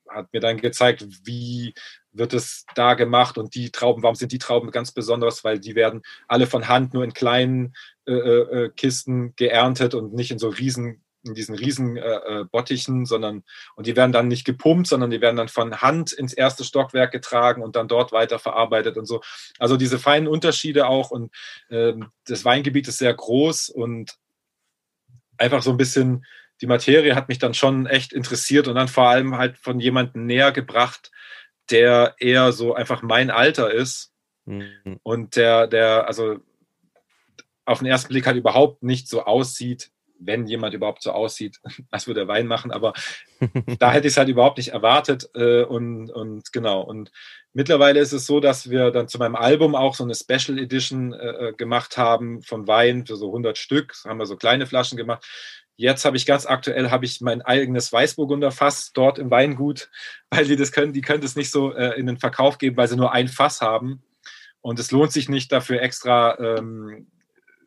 hat mir dann gezeigt, wie wird es da gemacht und die Trauben, warum sind die Trauben ganz besonders, weil die werden alle von Hand nur in kleinen äh, äh, Kisten geerntet und nicht in so riesen in diesen riesen äh, äh, Bottichen, sondern und die werden dann nicht gepumpt, sondern die werden dann von Hand ins erste Stockwerk getragen und dann dort weiter verarbeitet und so. Also diese feinen Unterschiede auch und äh, das Weingebiet ist sehr groß und einfach so ein bisschen die Materie hat mich dann schon echt interessiert und dann vor allem halt von jemandem näher gebracht, der eher so einfach mein Alter ist mhm. und der, der also auf den ersten Blick halt überhaupt nicht so aussieht wenn jemand überhaupt so aussieht, als würde er Wein machen. Aber da hätte ich es halt überhaupt nicht erwartet. Äh, und, und genau. Und mittlerweile ist es so, dass wir dann zu meinem Album auch so eine Special Edition äh, äh gemacht haben von Wein für so 100 Stück. Haben wir so kleine Flaschen gemacht. Jetzt habe ich ganz aktuell habe ich mein eigenes Weißburgunder Fass dort im Weingut, weil die das können, die können das nicht so äh, in den Verkauf geben, weil sie nur ein Fass haben. Und es lohnt sich nicht dafür extra ähm,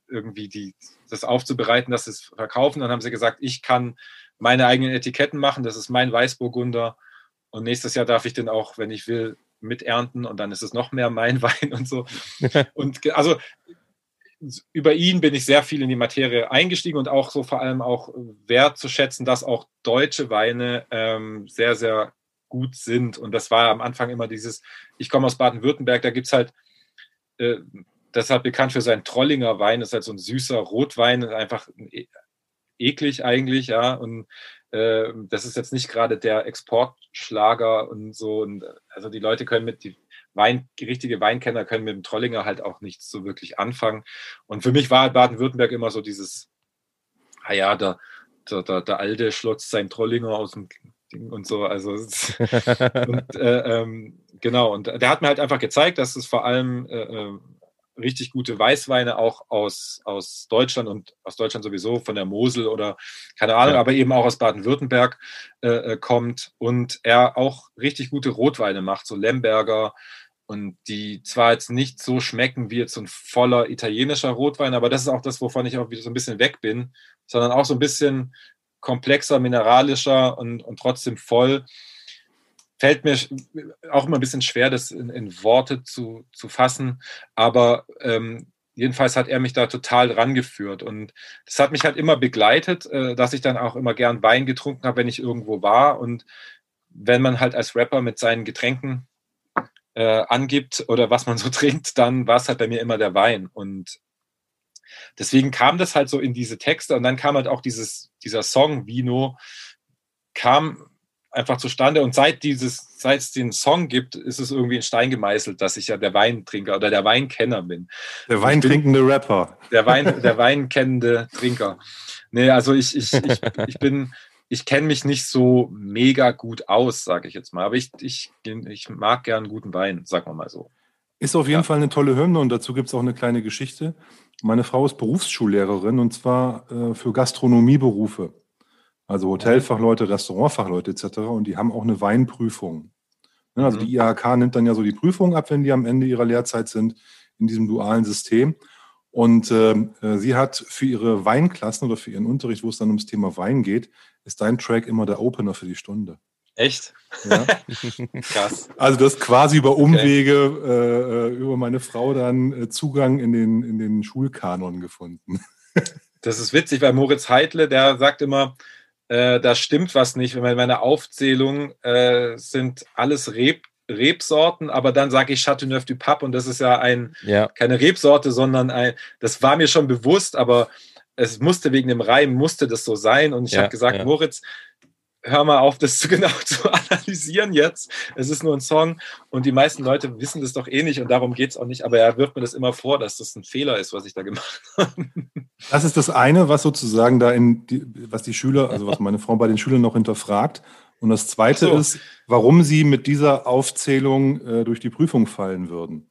irgendwie die, das aufzubereiten, dass sie es verkaufen. Dann haben sie gesagt, ich kann meine eigenen Etiketten machen, das ist mein Weißburgunder. Und nächstes Jahr darf ich den auch, wenn ich will, miternten und dann ist es noch mehr mein Wein und so. und also über ihn bin ich sehr viel in die Materie eingestiegen und auch so vor allem auch wertzuschätzen, dass auch deutsche Weine ähm, sehr, sehr gut sind. Und das war am Anfang immer dieses, ich komme aus Baden-Württemberg, da gibt es halt äh, deshalb bekannt für seinen Trollinger Wein, das ist halt so ein süßer Rotwein, einfach e eklig eigentlich, ja. Und äh, das ist jetzt nicht gerade der Exportschlager und so. Und, also die Leute können mit, die Wein, richtige Weinkenner können mit dem Trollinger halt auch nichts so wirklich anfangen. Und für mich war halt Baden-Württemberg immer so dieses, ah ja, der, der, der, der alte schlotzt sein Trollinger aus dem Ding und so. Also und, äh, ähm, genau, und der hat mir halt einfach gezeigt, dass es vor allem äh, äh richtig gute Weißweine auch aus, aus Deutschland und aus Deutschland sowieso von der Mosel oder keine Ahnung, ja. aber eben auch aus Baden-Württemberg äh, äh, kommt und er auch richtig gute Rotweine macht, so Lemberger und die zwar jetzt nicht so schmecken wie jetzt so ein voller italienischer Rotwein, aber das ist auch das, wovon ich auch wieder so ein bisschen weg bin, sondern auch so ein bisschen komplexer, mineralischer und, und trotzdem voll fällt mir auch immer ein bisschen schwer, das in, in Worte zu, zu fassen, aber ähm, jedenfalls hat er mich da total rangeführt und das hat mich halt immer begleitet, äh, dass ich dann auch immer gern Wein getrunken habe, wenn ich irgendwo war und wenn man halt als Rapper mit seinen Getränken äh, angibt oder was man so trinkt, dann war es halt bei mir immer der Wein und deswegen kam das halt so in diese Texte und dann kam halt auch dieses, dieser Song Vino kam einfach zustande. Und seit dieses, seit es den Song gibt, ist es irgendwie in Stein gemeißelt, dass ich ja der Weintrinker oder der Weinkenner bin. Der weintrinkende Rapper. Der Wein, der weinkennende Trinker. Nee, also ich, ich, ich, ich bin, ich kenne mich nicht so mega gut aus, sage ich jetzt mal. Aber ich, ich, ich mag gern guten Wein, sagen wir mal so. Ist auf jeden ja. Fall eine tolle Hymne und dazu gibt es auch eine kleine Geschichte. Meine Frau ist Berufsschullehrerin und zwar äh, für Gastronomieberufe. Also Hotelfachleute, Restaurantfachleute etc. Und die haben auch eine Weinprüfung. Also mhm. die IHK nimmt dann ja so die Prüfung ab, wenn die am Ende ihrer Lehrzeit sind in diesem dualen System. Und ähm, äh, sie hat für ihre Weinklassen oder für ihren Unterricht, wo es dann ums Thema Wein geht, ist dein Track immer der Opener für die Stunde. Echt? Ja. Krass. Also das quasi über Umwege okay. äh, äh über meine Frau dann äh, Zugang in den, in den Schulkanon gefunden. das ist witzig, weil Moritz Heidle, der sagt immer, äh, da stimmt was nicht. Wenn meine Aufzählung äh, sind alles Reb, Rebsorten, aber dann sage ich Chateauneuf du Pape und das ist ja ein ja. keine Rebsorte, sondern ein, das war mir schon bewusst, aber es musste wegen dem Reim musste das so sein und ich ja, habe gesagt, ja. Moritz, hör mal auf, das zu genau zu analysieren jetzt. Es ist nur ein Song und die meisten Leute wissen das doch eh nicht und darum geht es auch nicht. Aber er wirft mir das immer vor, dass das ein Fehler ist, was ich da gemacht habe. Das ist das eine, was sozusagen da in, die, was die Schüler, also was meine Frau bei den Schülern noch hinterfragt. Und das zweite so. ist, warum sie mit dieser Aufzählung äh, durch die Prüfung fallen würden.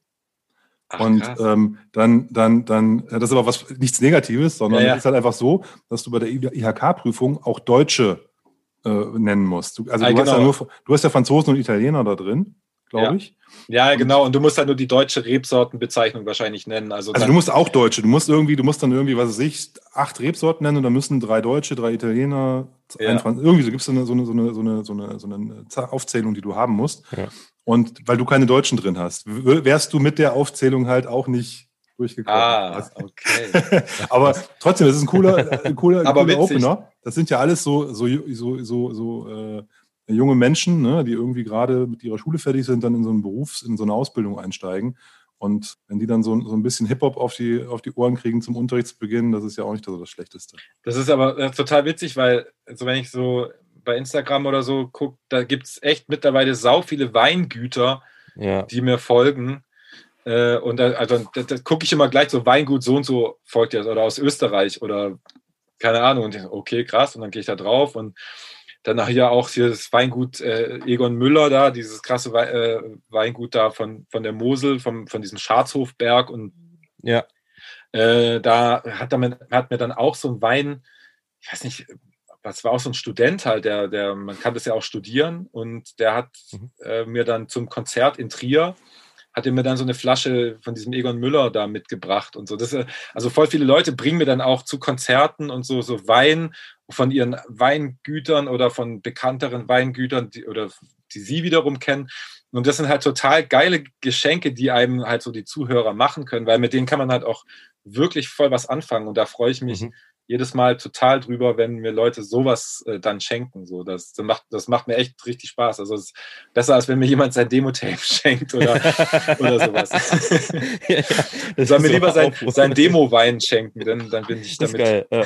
Ach, und ähm, dann, dann, dann, das ist aber was nichts Negatives, sondern es ja, ist halt einfach so, dass du bei der IHK-Prüfung auch deutsche äh, nennen musst. Du, also ah, du, genau. hast ja genau. nur, du hast ja Franzosen und Italiener da drin, glaube ja. ich. Ja, genau. Und du musst halt nur die deutsche Rebsortenbezeichnung wahrscheinlich nennen. Also, also du musst auch deutsche. Du musst irgendwie, du musst dann irgendwie, was weiß ich, acht Rebsorten nennen und dann müssen drei Deutsche, drei Italiener, ja. ein Franz irgendwie so gibt es eine, so, eine, so, eine, so, eine, so, eine, so eine Aufzählung, die du haben musst. Ja. Und weil du keine Deutschen drin hast, wärst du mit der Aufzählung halt auch nicht durchgekommen. Ah, okay. Aber trotzdem, das ist ein cooler, ein cooler, ein cooler Opener. Das sind ja alles so, so, so, so, so äh, junge Menschen, ne, die irgendwie gerade mit ihrer Schule fertig sind, dann in so einen Berufs-, in so eine Ausbildung einsteigen. Und wenn die dann so, so ein bisschen Hip-Hop auf die, auf die Ohren kriegen zum Unterrichtsbeginn, das ist ja auch nicht so das Schlechteste. Das ist aber äh, total witzig, weil, also wenn ich so bei Instagram oder so gucke, da gibt es echt mittlerweile sau viele Weingüter, ja. die mir folgen. Äh, und da, also, da, da gucke ich immer gleich so Weingut so und so folgt ja, oder aus Österreich oder keine Ahnung. Und ich, okay, krass. Und dann gehe ich da drauf und dann nachher auch hier das Weingut äh, Egon Müller da, dieses krasse We äh, Weingut da von, von der Mosel, vom, von diesem Scharzhofberg. Und ja. Äh, da hat, damit, hat mir dann auch so ein Wein, ich weiß nicht, was war auch so ein Student halt, der, der, man kann das ja auch studieren und der hat mhm. äh, mir dann zum Konzert in Trier hat er mir dann so eine Flasche von diesem Egon Müller da mitgebracht und so. Das, also voll viele Leute bringen mir dann auch zu Konzerten und so, so Wein von ihren Weingütern oder von bekannteren Weingütern die, oder die sie wiederum kennen. Und das sind halt total geile Geschenke, die einem halt so die Zuhörer machen können, weil mit denen kann man halt auch wirklich voll was anfangen. Und da freue ich mich mhm jedes Mal total drüber, wenn mir Leute sowas äh, dann schenken. So, das, das, macht, das macht mir echt richtig Spaß. Also es ist besser, als wenn mir jemand sein Demo-Tape schenkt oder, oder sowas. ja, ja, Soll mir lieber sein, sein Demo-Wein schenken, denn dann bin ich damit. Ja.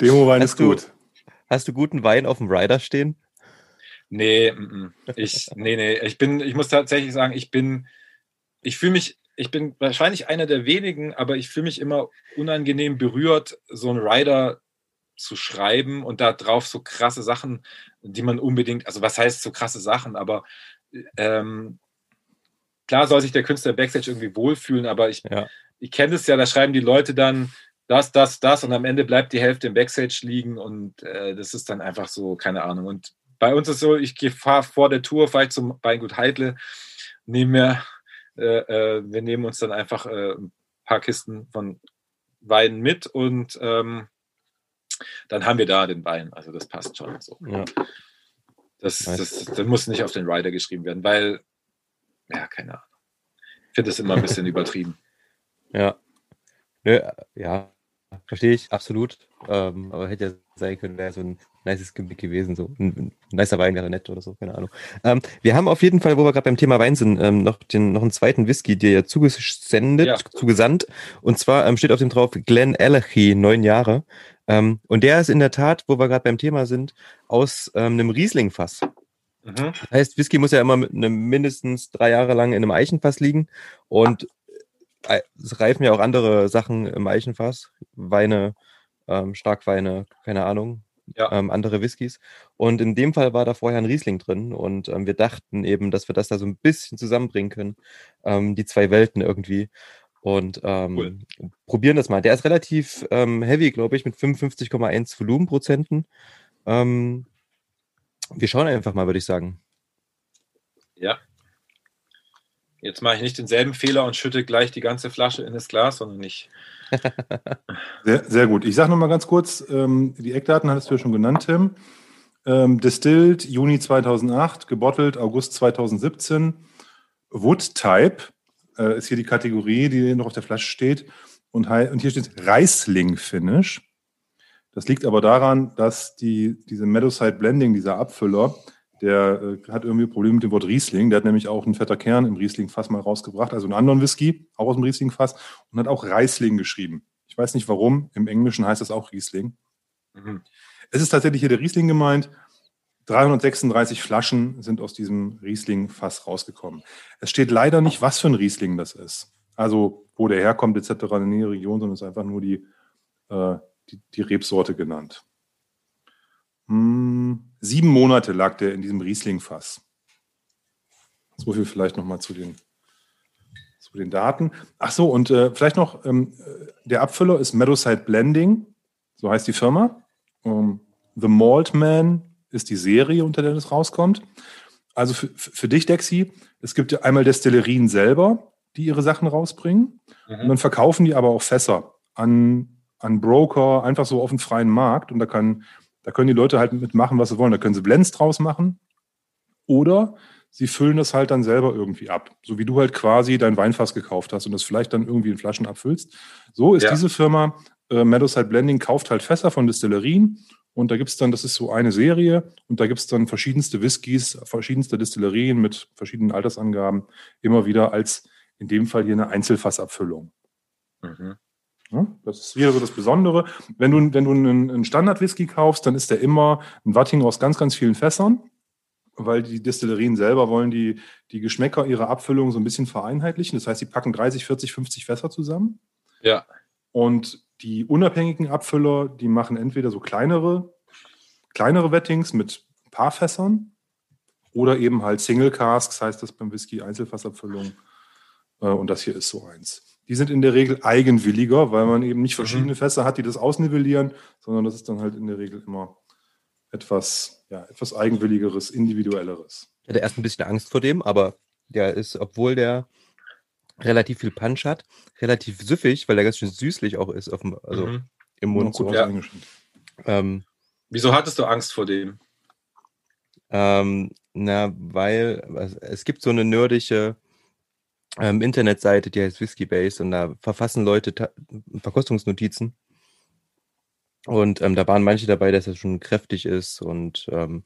Demo-Wein ist gut. Du, hast du guten Wein auf dem Rider stehen? Nee, ich, nee, nee. Ich bin, ich muss tatsächlich sagen, ich bin, ich fühle mich ich bin wahrscheinlich einer der wenigen, aber ich fühle mich immer unangenehm berührt, so einen Rider zu schreiben und da drauf so krasse Sachen, die man unbedingt, also was heißt so krasse Sachen, aber ähm, klar soll sich der Künstler Backstage irgendwie wohlfühlen, aber ich, Ja. ich kenne es ja, da schreiben die Leute dann das, das, das und am Ende bleibt die Hälfte im Backstage liegen und äh, das ist dann einfach so, keine Ahnung. Und bei uns ist so, ich fahre vor der Tour, fahre ich zum Weingut Heidle, nehme mir, äh, äh, wir nehmen uns dann einfach äh, ein paar Kisten von Wein mit und ähm, dann haben wir da den Wein. Also das passt schon so. Ja. Das, das, das muss nicht auf den Rider geschrieben werden, weil, ja, keine Ahnung. Ich finde das immer ein bisschen übertrieben. Ja. Nö, ja, verstehe ich, absolut. Ähm, aber hätte ja sein können, wäre so ein nices Gimmick gewesen. So ein, ein nicer Wein wäre nett oder so, keine Ahnung. Ähm, wir haben auf jeden Fall, wo wir gerade beim Thema Wein sind, ähm, noch, den, noch einen zweiten Whisky, der ja zugesendet, Ja. zugesandt. Und zwar ähm, steht auf dem drauf Glen Ellachy, neun Jahre. Ähm, und der ist in der Tat, wo wir gerade beim Thema sind, aus ähm, einem Riesling-Fass. Mhm. Das heißt, Whisky muss ja immer mit einem mindestens drei Jahre lang in einem Eichenfass liegen. Und reifen ja auch andere Sachen im Eichenfass. Weine, ähm, Starkweine, keine Ahnung. Ja. Ähm, andere Whiskys. Und in dem Fall war da vorher ein Riesling drin. Und ähm, wir dachten eben, dass wir das da so ein bisschen zusammenbringen können. Ähm, die zwei Welten irgendwie. Und ähm, Cool. probieren das mal. Der ist relativ ähm, heavy, glaube ich, mit 55,1 Volumenprozenten. Wir schauen einfach mal, würde ich sagen. Ja. Jetzt mache ich nicht denselben Fehler und schütte gleich die ganze Flasche in das Glas, sondern ich. Sehr, sehr gut. Ich sage nochmal ganz kurz, ähm, die Eckdaten hattest du ja schon genannt, Tim. Ähm, distilled Juni 2008, gebottelt August 2017. Wood Type äh, ist hier die Kategorie, die noch auf der Flasche steht. Und, und hier steht Riesling Finish. Das liegt aber daran, dass die, diese Meadowside Blending, dieser Abfüller, der äh, hat irgendwie Probleme mit dem Wort Riesling. Der hat nämlich auch einen fetter Kern im Riesling-Fass mal rausgebracht, also einen anderen Whisky, auch aus dem Riesling-Fass, und hat auch Riesling geschrieben. Ich weiß nicht warum, im Englischen heißt das auch Riesling. Mhm. Es ist tatsächlich hier der Riesling gemeint. 336 Flaschen sind aus diesem Riesling-Fass rausgekommen. Es steht leider nicht, was für ein Riesling das ist. Also, wo der herkommt, etc. in der Region, sondern es ist einfach nur die, äh, die, die Rebsorte genannt. Hm, sieben Monate lag der in diesem Riesling-Fass. So viel vielleicht nochmal zu den, zu den Daten. Ach so, und äh, vielleicht noch, ähm, äh, der Abfüller ist Meadowside Blending, so heißt die Firma. Ähm, The Malt Man ist die Serie, unter der das rauskommt. Also für, für dich, Dexi, es gibt ja einmal Destillerien selber, die ihre Sachen rausbringen. Und Mhm. dann verkaufen die aber auch Fässer an, an Broker, einfach so auf dem freien Markt. Und da, kann, da können die Leute halt mitmachen, was sie wollen. Da können sie Blends draus machen. Oder sie füllen das halt dann selber irgendwie ab. So wie du halt quasi dein Weinfass gekauft hast und das vielleicht dann irgendwie in Flaschen abfüllst. So ist Ja. diese Firma äh, Meadowside Blending, kauft halt Fässer von Destillerien. Und da gibt es dann, das ist so eine Serie, und da gibt es dann verschiedenste Whiskys, verschiedenste Destillerien mit verschiedenen Altersangaben, immer wieder als in dem Fall hier eine Einzelfassabfüllung. Mhm. Ja, das ist hier so das Besondere. Wenn du, wenn du einen, einen Standard-Whisky kaufst, dann ist der immer ein Watting aus ganz, ganz vielen Fässern, weil die Destillerien selber wollen die, die Geschmäcker ihrer Abfüllung so ein bisschen vereinheitlichen. Das heißt, sie packen 30, 40, 50 Fässer zusammen. Ja. Und die unabhängigen Abfüller, die machen entweder so kleinere, kleinere Wettings mit ein paar Fässern oder eben halt Single Casks, heißt das beim Whisky, Einzelfassabfüllung. Äh, Und das hier ist so eins. Die sind in der Regel eigenwilliger, weil man eben nicht verschiedene Fässer hat, die das ausnivellieren, sondern das ist dann halt in der Regel immer etwas, ja, etwas eigenwilligeres, individuelleres. Ich hatte erst ein bisschen Angst vor dem, aber der ist, obwohl der relativ viel Punch hat, relativ süffig, weil der ganz schön süßlich auch ist, auf dem, also Mhm. im Mund. gut So. Ja. Ähm, Wieso hattest du Angst vor dem? ähm, na, weil es gibt so eine nerdische ähm, Internetseite, die heißt Whiskey Base und da verfassen Leute Ta Verkostungsnotizen. Und ähm, da waren manche dabei, dass er schon kräftig ist und ähm,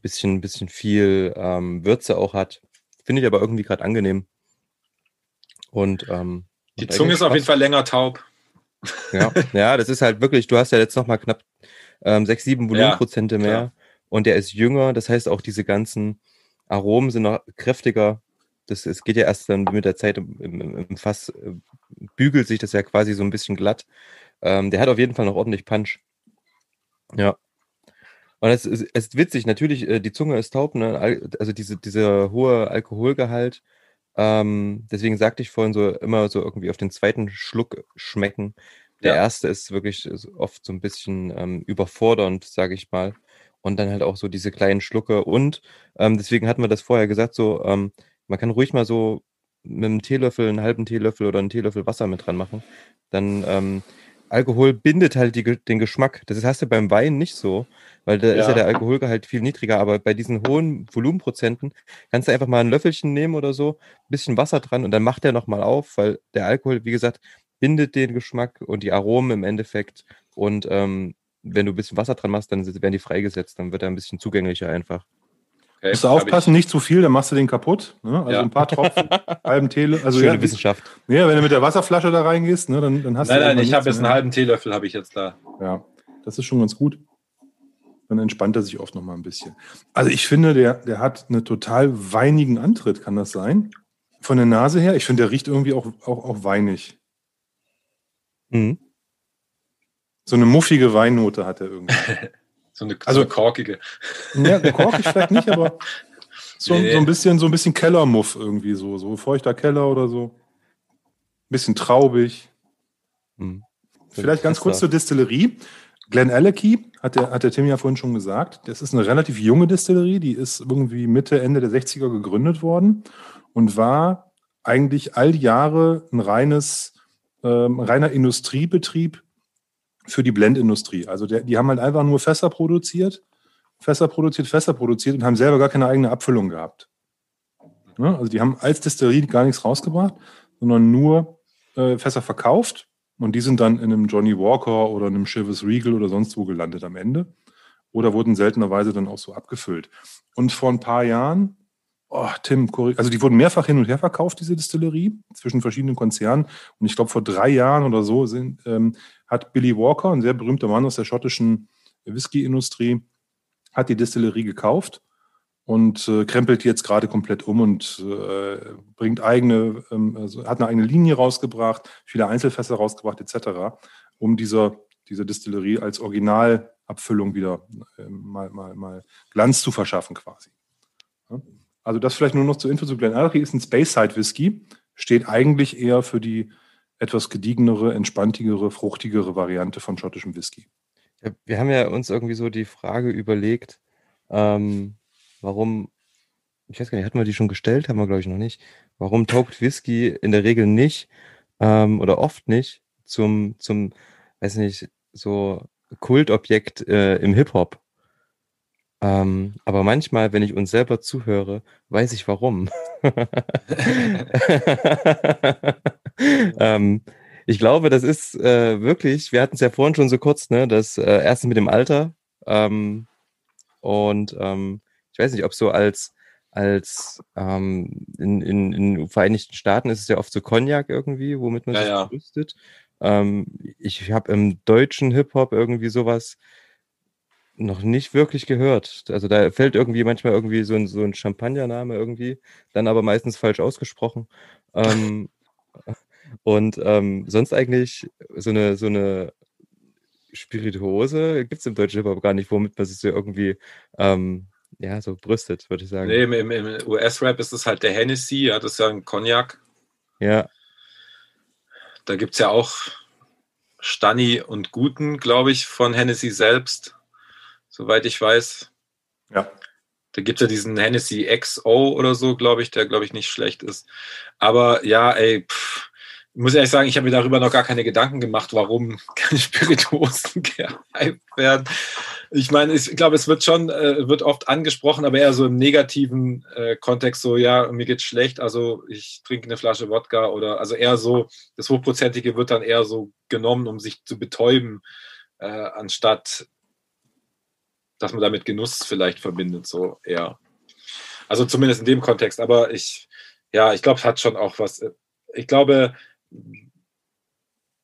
bisschen, bisschen viel ähm, Würze auch hat. Finde ich aber irgendwie gerade angenehm. Und ähm, Die Zunge ist auf jeden. Fall länger taub. Ja, ja, das ist halt wirklich, du hast ja jetzt noch mal knapp ähm, 6, 7 Volumenprozente mehr klar. und der ist jünger, das heißt auch diese ganzen Aromen sind noch kräftiger. Das, es geht ja erst dann mit der Zeit im, im, im Fass, äh, bügelt sich das ja quasi so ein bisschen glatt. Ähm, der hat auf jeden Fall noch ordentlich Punch. Ja. Und es ist, es ist witzig, natürlich, äh, die Zunge ist taub, ne? Al- also diese, dieser hohe Alkoholgehalt Ähm, deswegen sagte ich vorhin so immer so irgendwie auf den zweiten Schluck schmecken. Der Ja. erste ist wirklich oft so ein bisschen ähm, überfordernd, sage ich mal. Und dann halt auch so diese kleinen Schlucke. Und ähm, deswegen hatten wir das vorher gesagt, so, ähm, man kann ruhig mal so mit einem Teelöffel, einen halben Teelöffel oder einen Teelöffel Wasser mit dran machen. Dann ähm, Alkohol bindet halt die, den Geschmack. Das hast du beim Wein nicht so, weil da ist ja Ja. der Alkoholgehalt viel niedriger. Aber bei diesen hohen Volumenprozenten kannst du einfach mal ein Löffelchen nehmen oder so, ein bisschen Wasser dran und dann macht der nochmal auf, weil der Alkohol, wie gesagt, bindet den Geschmack und die Aromen im Endeffekt. Und ähm, wenn du ein bisschen Wasser dran machst, dann werden die freigesetzt, dann wird er ein bisschen zugänglicher einfach. Okay, Musst du aufpassen, nicht zu viel, dann machst du den kaputt. Ne? Also Ja. ein paar Tropfen, halben Teelöffel. Also Schöne ja, Wissenschaft. ja, wenn du mit der Wasserflasche da reingehst, ne, dann, dann hast nein, du. nein, irgendwann ich habe jetzt einen halben Teelöffel, habe ich jetzt da. Ja, das ist schon ganz gut. Dann entspannt er sich oft noch mal ein bisschen. Also ich finde, der, der hat einen total weinigen Antritt, kann das sein? Von der Nase her. Ich finde, der riecht irgendwie auch, auch, auch weinig. Mhm. So eine muffige Weinnote hat er irgendwie. So eine, Also- so eine korkige. ja, korkig vielleicht nicht, aber so, Nee, so ein bisschen, so ein bisschen Kellermuff irgendwie so. So feuchter Keller oder so. Ein bisschen traubig. Mhm. Vielleicht ganz kurz zur Distillerie. Glen Alecky, hat der, hat der Tim ja vorhin schon gesagt, das ist eine relativ junge Distillerie, die ist irgendwie Mitte, Ende der 60er gegründet worden und war eigentlich all die Jahre ein reines, ähm, reiner Industriebetrieb für die Blendindustrie. Also der, die haben halt einfach nur Fässer produziert, Fässer produziert, Fässer produziert und haben selber gar keine eigene Abfüllung gehabt. Ne? Also die haben als Distillerie gar nichts rausgebracht, sondern nur äh, Fässer verkauft und die sind dann in einem Johnny Walker oder einem Chivas Regal oder sonst wo gelandet am Ende. Oder wurden seltenerweise dann auch so abgefüllt. Und vor ein paar Jahren, oh, Tim, also die wurden mehrfach hin und her verkauft, diese Distillerie, zwischen verschiedenen Konzernen. Und ich glaube, vor drei Jahren oder so sind, ähm, hat Billy Walker, ein sehr berühmter Mann aus der schottischen Whisky-Industrie, hat die Distillerie gekauft und äh, krempelt jetzt gerade komplett um und äh, bringt eigene, ähm, also hat eine eigene Linie rausgebracht, viele Einzelfässer rausgebracht etc., um dieser, dieser Distillerie als Originalabfüllung wieder ähm, mal, mal, mal Glanz zu verschaffen quasi. Also das vielleicht nur noch zur Info zu Glenallachie ist ein Speyside Whisky, steht eigentlich eher für die etwas gediegenere, entspanntigere, fruchtigere Variante von schottischem Whisky. Wir haben ja uns irgendwie so die Frage überlegt, ähm, warum, ich weiß gar nicht, hatten wir die schon gestellt? Haben wir, glaube ich, noch nicht. Warum taugt Whisky in der Regel nicht ähm, oder oft nicht zum, zum, weiß nicht, so Kultobjekt äh, im Hip-Hop? Ähm, aber manchmal, wenn ich uns selber zuhöre, weiß ich warum. ähm, ich glaube, das ist äh, wirklich, wir hatten es ja vorhin schon so kurz, ne, das äh, erste mit dem Alter. Ähm, und ähm, ich weiß nicht, ob so als, als ähm, in, in, in den Vereinigten Staaten ist es ja oft so Cognac irgendwie, womit man Ja, sich ja. brüstet. Ähm, ich habe im deutschen Hip-Hop irgendwie sowas noch nicht wirklich gehört. Also da fällt irgendwie manchmal irgendwie so ein, so ein Champagnername irgendwie, dann aber meistens falsch ausgesprochen. Ähm, und ähm, sonst eigentlich so eine, so eine Spirituose gibt es im deutschen Hip-Hop gar nicht, womit man sich so irgendwie ähm, ja, so brüstet, würde ich sagen. Nee, im, im, im US-Rap ist es halt der Hennessy, ja, das ist ja ein Cognac. Ja, Da gibt es ja auch Stani und Guten, glaube ich, von Hennessy selbst, soweit ich weiß. Ja. Da gibt es ja diesen Hennessy XO oder so, glaube ich, der, glaube ich, nicht schlecht ist. Aber ja, ey, pff, ich muss ehrlich sagen, ich habe mir darüber noch gar keine Gedanken gemacht, warum keine Spirituosen gehypt werden. Ich meine, ich glaube, es wird schon, äh, wird oft angesprochen, aber eher so im negativen äh, Kontext, so, ja, mir geht's schlecht, also ich trinke eine Flasche Wodka oder, also eher so, das Hochprozentige wird dann eher so genommen, um sich zu betäuben, äh, anstatt dass man damit Genuss vielleicht verbindet, so eher. Also zumindest in dem Kontext, aber ich, ja, ich glaube, es hat schon auch was. Ich glaube,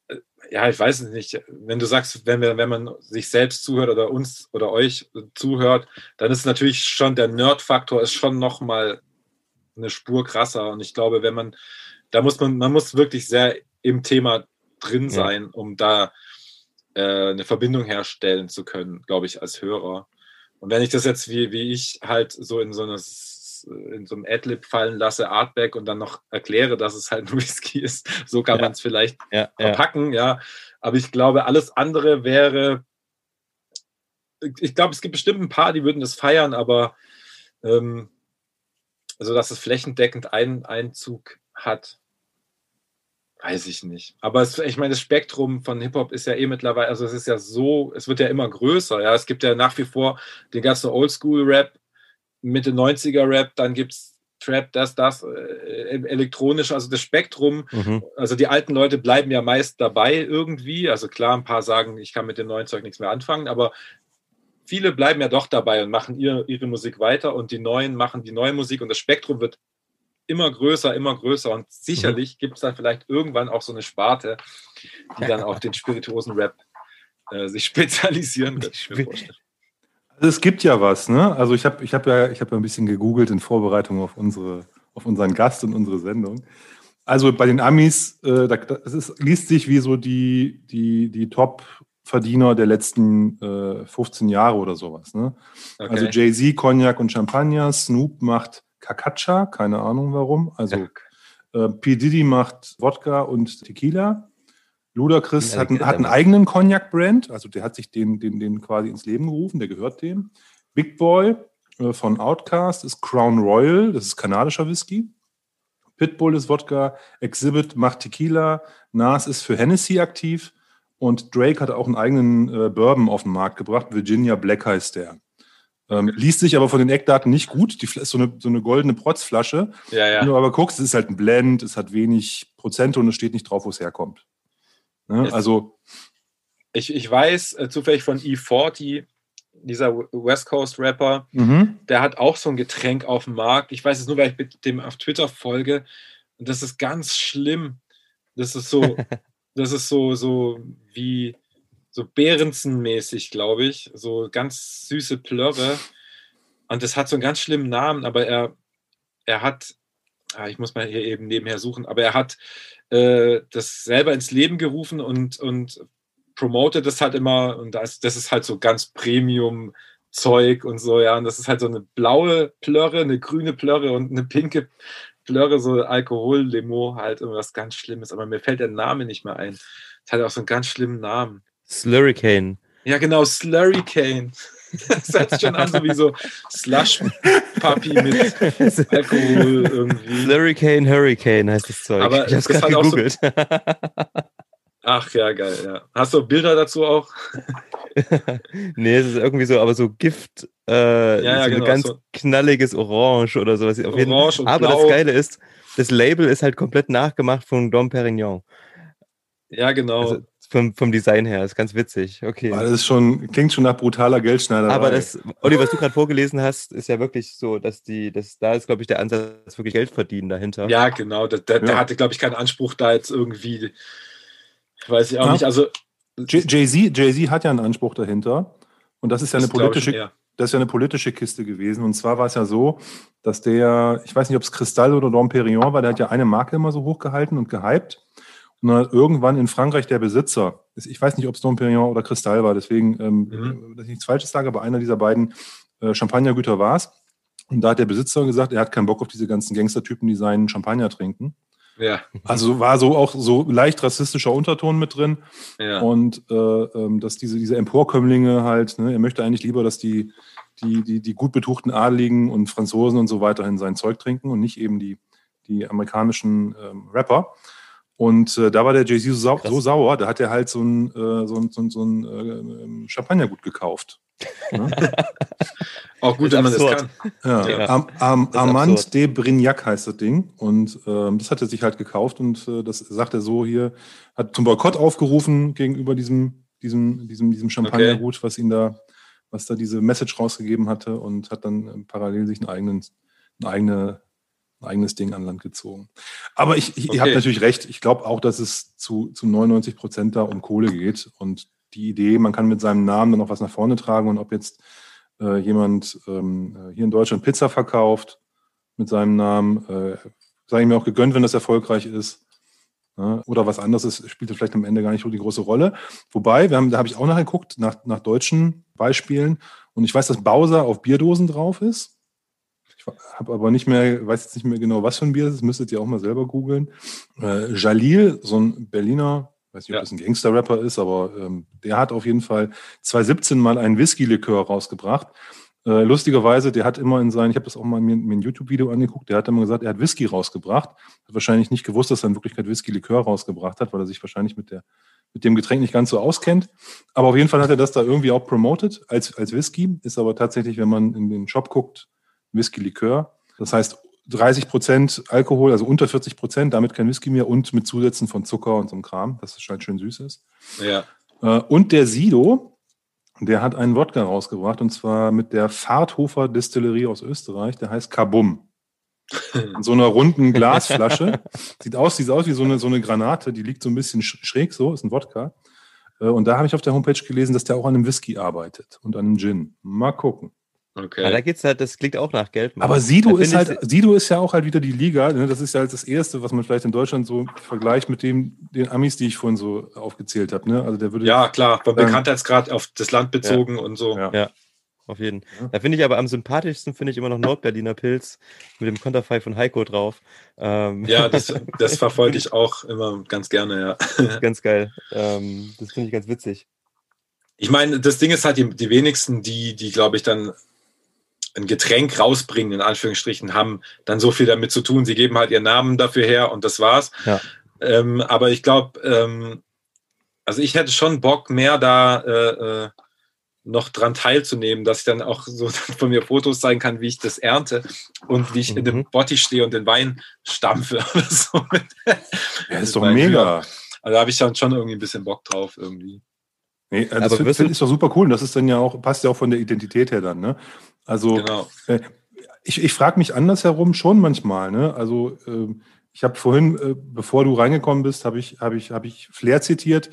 äh, ja, ich weiß es nicht. Wenn du sagst, wenn, wir, wenn man sich selbst zuhört oder uns oder euch zuhört, dann ist natürlich schon der Nerd-Faktor ist schon nochmal eine Spur krasser. Und ich glaube, wenn man, da muss man, man muss wirklich sehr im Thema drin Ja. sein, um da äh, eine Verbindung herstellen zu können, glaube ich, als Hörer. Und wenn ich das jetzt wie, wie ich halt so in so äh, in so einem Adlib fallen lasse, Artback und dann noch erkläre, dass es halt ein Whisky ist. So kann Ja. man es vielleicht Ja, ja. verpacken, ja. Aber ich glaube, alles andere wäre. Ich glaube, es gibt bestimmt ein paar, die würden das feiern, aber ähm, also dass es flächendeckend einen Einzug hat, weiß ich nicht. Aber es, ich meine, das Spektrum von Hip-Hop ist ja eh mittlerweile, also es ist ja so, es wird ja immer größer. Ja, es gibt ja nach wie vor den ganzen Oldschool-Rap, Mitte 90er-Rap, dann gibt es Trap, das, das, äh, elektronisch, also das Spektrum Mhm. also die alten Leute bleiben ja meist dabei irgendwie. Also klar, ein paar sagen, ich kann mit dem neuen Zeug nichts mehr anfangen, aber viele bleiben ja doch dabei und machen ihr, ihre Musik weiter und die Neuen machen die neue Musik und das Spektrum wird immer größer, immer größer und sicherlich gibt es dann vielleicht irgendwann auch so eine Sparte, die dann auf den spirituosen Rap äh, sich spezialisieren wird. Also es gibt ja was, ne? Also ich habe ich hab ja, ich hab ja ein bisschen gegoogelt in Vorbereitung auf, unsere, auf unseren Gast und unsere Sendung. Also bei den Amis, äh, da, das ist, liest sich wie so die, die, die Top-Verdiener der letzten äh, 15 Jahre oder sowas. Ne? Okay. Also Jay-Z, Cognac und Champagner, Snoop macht Kakacha, keine Ahnung warum. Also äh, P. Diddy macht Wodka und Tequila. Ludacris Ja, hat, einen- hat einen eigenen Cognac-Brand, also der hat sich den, den, den quasi ins Leben gerufen, der gehört dem. Big Boy äh, von Outkast ist Crown Royal, das ist kanadischer Whisky. Pitbull ist Wodka, Exhibit macht Tequila, Nas ist für Hennessy aktiv und Drake hat auch einen eigenen äh, Bourbon auf den Markt gebracht, Virginia Black heißt der. Ähm, liest sich aber von den Eckdaten nicht gut. Die ist so eine, so eine goldene Protzflasche. ja, Wenn ja. du aber guckst, es ist halt ein Blend, es hat wenig Prozente und es steht nicht drauf, wo es herkommt. Ne? Also, Ich, ich weiß äh, zufällig von E40, dieser West Coast Rapper, mhm. der hat auch so ein Getränk auf dem Markt. Ich weiß es nur, weil ich dem auf Twitter folge. Und das ist ganz schlimm. Das ist so, das ist so, so wie so Behrensen-mäßig, glaube ich. So ganz süße Plörre. Und das hat so einen ganz schlimmen Namen, aber er, er hat, ah, ich muss mal hier eben nebenher suchen, aber er hat äh, das selber ins Leben gerufen und, und promotet das halt immer. Und das, das ist halt so ganz Premium. Zeug und so, ja. Und das ist halt so eine blaue Plörre, eine grüne Plörre und eine pinke Plörre, so Alkohollimo, halt irgendwas ganz Schlimmes. Aber mir fällt der Name nicht mehr ein. Es hat auch so einen ganz schlimmen Namen. Slurricane. Ja, genau, Slurricane. Das hört sich schon an, so wie so Slush-Puppy mit Alkohol irgendwie. Slurricane Hurricane heißt das Zeug. Aber ich hab's gerade auch so- gegoogelt. Ach ja, geil, ja. Hast du Bilder dazu auch? nee, es ist irgendwie so, aber so Gift, äh, Ja, ja, so genau, ein ganz so- knalliges Orange oder sowas. Auf jeden Orange und aber Blau. das Geile ist, das Label ist halt komplett nachgemacht von Dom Perignon. Ja, genau. Also vom, vom Design her, ist ganz witzig. Okay. weil das ist schon, klingt schon nach brutaler Geldschneiderei. Aber das, Olli, was du gerade vorgelesen hast, ist ja wirklich so, dass die, dass da ist, glaube ich, der Ansatz wirklich Geld verdienen dahinter. Ja, genau. Der, der, der Ja. hatte, glaube ich, keinen Anspruch da jetzt irgendwie, weiß ich auch Ja. nicht. Also, Jay-Z Jay hat ja einen Anspruch dahinter. Und das ist ja eine das politische, schon das ist ja eine politische Kiste gewesen. Und zwar war es ja so, dass der, ich weiß nicht, ob es Kristall oder Dom Perignon war, der hat ja eine Marke immer so hochgehalten und gehypt. Und dann hat irgendwann in Frankreich der Besitzer, ich weiß nicht, ob es Dom Perignon oder Kristall war, deswegen, ähm, Mhm. dass ich nichts Falsches sage, aber einer dieser beiden äh, Champagnergüter war es. Und da hat der Besitzer gesagt, er hat keinen Bock auf diese ganzen Gangstertypen, die seinen Champagner trinken. Ja, Also war so auch so leicht rassistischer Unterton mit drin. ja. Und äh, ähm, dass diese, diese Emporkömmlinge halt, ne, er möchte eigentlich lieber, dass die, die, die, die gut betuchten Adligen und Franzosen und so weiterhin sein Zeug trinken und nicht eben die, die amerikanischen ähm, Rapper. Und äh, da war der Jay-Z so, sau Krass. so sauer, da hat er halt so ein, äh, so ein, so ein, so ein äh, Champagnergut gekauft. Ne? Auch gut, wenn man das kann. Ja, Ja. Am, am, Das ist Armand absurd. de Brignac heißt das Ding. Und ähm, das hat er sich halt gekauft und äh, das sagt er so hier, hat zum Boykott aufgerufen gegenüber diesem, diesem, diesem, diesem Champagnergut, was ihn da, was da diese Message rausgegeben hatte und hat dann ähm, parallel sich einen eigenen, ein, eigene, ein eigenes Ding an Land gezogen. Aber ich, ich, ihr habt Okay. natürlich recht. Ich glaube auch, dass es zu, zu 99 Prozent da um Kohle geht und die Idee, man kann mit seinem Namen dann noch was nach vorne tragen und ob jetzt äh, jemand ähm, äh, hier in Deutschland Pizza verkauft mit seinem Namen, äh, sage ich mir auch gegönnt, wenn das erfolgreich ist. Ja, oder was anderes ist, spielt vielleicht am Ende gar nicht so die große Rolle. Wobei, wir haben, da habe ich auch nachher geguckt, nach, nach deutschen Beispielen. Und ich weiß, dass Bowser auf Bierdosen drauf ist. Ich habe aber nicht mehr, weiß jetzt nicht mehr genau, was für ein Bier das ist, müsstet ihr auch mal selber googeln. Äh, Jalil, so ein Berliner, weiß nicht, ob Ja. das ein Gangster-Rapper ist, aber ähm, der hat auf jeden Fall 2017 mal einen Whisky-Likör rausgebracht. Äh, lustigerweise, der hat immer in seinen, ich habe das auch mal mir, mir ein YouTube-Video angeguckt, der hat immer gesagt, er hat Whisky rausgebracht. Hat wahrscheinlich nicht gewusst, dass er in Wirklichkeit Whisky-Likör rausgebracht hat, weil er sich wahrscheinlich mit, der, mit dem Getränk nicht ganz so auskennt. Aber auf jeden Fall hat er das da irgendwie auch promoted als, als Whisky. Ist aber tatsächlich, wenn man in den Shop guckt, Whisky-Likör. Das heißt 30 Prozent Alkohol, also unter 40 Prozent, damit kein Whisky mehr und mit Zusätzen von Zucker und so einem Kram, dass es halt schön süß ist. Ja. Äh, Und der Sido, der hat einen Wodka rausgebracht und zwar mit der Fahrthofer Distillerie aus Österreich, der heißt Kabum. In so einer runden Glasflasche. Sieht aus, sieht aus wie so eine, so eine Granate, die liegt so ein bisschen sch- schräg so, ist ein Wodka. Äh, Und da habe ich auf der Homepage gelesen, dass der auch an einem Whisky arbeitet und an einem Gin. Mal gucken. Ja, da Okay. geht's halt, das klingt auch nach Geld. Mann. Aber Sido Da ist halt, Sido ist ja auch halt wieder die Liga. Ne? Das ist ja halt das Erste, was man vielleicht in Deutschland so vergleicht mit dem, den Amis, die ich vorhin so aufgezählt habe. Ne? Also der würde Ja, klar, beim Ähm, Bekanntheitsgrad auf das Land bezogen und so. Ja. Auf jeden. Ja. Da finde ich aber am sympathischsten finde ich immer noch Nordberliner Pilz mit dem Konterfei von Heiko drauf. Ähm, Ja, das, das verfolge ich auch immer ganz gerne, ja. ganz geil. Ähm, das finde ich ganz witzig. Ich meine, das Ding ist halt, die, die wenigsten, die, die, glaube ich, dann ein Getränk rausbringen, in Anführungsstrichen, haben dann so viel damit zu tun. Sie geben halt ihren Namen dafür her und das war's. Ja. Ähm, aber ich glaube, ähm, also ich hätte schon Bock, mehr da äh, äh, noch dran teilzunehmen, dass ich dann auch so von mir Fotos zeigen kann, wie ich das ernte und wie ich in dem Mhm. Bottich stehe und den Wein stampfe oder so. Ja, ist doch mega. Also da habe ich dann schon irgendwie ein bisschen Bock drauf irgendwie. Nee, also Aber das finde wirst find du- ich doch super cool. Und das ist dann ja auch, passt ja auch von der Identität her dann, ne? Also Genau. äh, ich, ich frage mich andersherum schon manchmal, ne? Also ähm, ich habe vorhin, äh, bevor du reingekommen bist, habe ich, habe ich, habe ich Flair zitiert.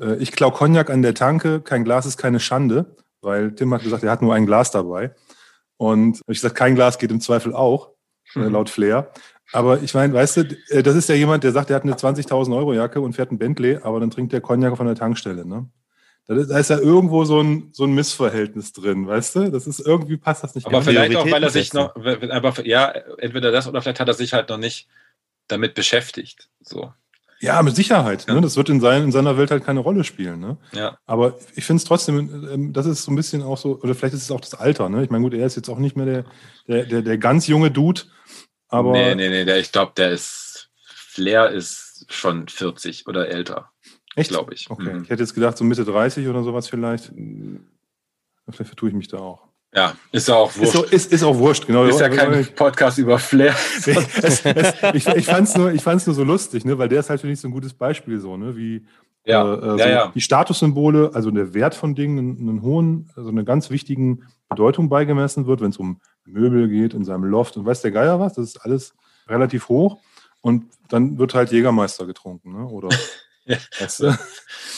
Äh, ich klau Cognac an der Tanke, kein Glas ist keine Schande, weil Tim hat gesagt, er hat nur ein Glas dabei. Und hab ich gesagt, kein Glas geht im Zweifel auch, äh, Mhm. laut Flair. Aber ich meine, weißt du, äh, das ist ja jemand, der sagt, er hat eine 20.000 Euro Jacke und fährt ein Bentley, aber dann trinkt der Cognac von der Tankstelle, ne? Da ist, da ist ja irgendwo so ein, so ein Missverhältnis drin, weißt du? Das ist irgendwie passt das nicht Aber vielleicht auch, weil er sich noch, einfach, ja, entweder das oder vielleicht hat er sich halt noch nicht damit beschäftigt. So, Ja, mit Sicherheit. Ja. Ne? Das wird in, sein, in seiner Welt halt keine Rolle spielen. Ne? ja. Aber ich finde es trotzdem, ähm, das ist so ein bisschen auch so, oder vielleicht ist es auch das Alter. Ne? Ich meine, gut, er ist jetzt auch nicht mehr der, der, der, der ganz junge Dude, aber nee, nee, nee, der, ich glaube, der ist, Flair ist schon 40 oder älter, echt? glaube ich. Okay, Mhm. ich hätte jetzt gedacht, so Mitte 30 oder sowas vielleicht. Vielleicht vertue ich mich da auch. Ja, ist ja auch Ist, wurscht. so, ist, ist auch wurscht, genau. Ist ja kein Podcast über Flair. es, es, ich ich fand es nur, ich fand's nur so lustig, ne? weil der ist halt, finde ich, so ein gutes Beispiel, so, ne? wie Ja, äh, äh, so ja, ja. die Statussymbole, also der Wert von Dingen, einen, einen hohen, also eine ganz wichtigen Bedeutung beigemessen wird, wenn es um Möbel geht, in seinem Loft und weiß der Geier was, das ist alles relativ hoch und dann wird halt Jägermeister getrunken, ne? oder Du?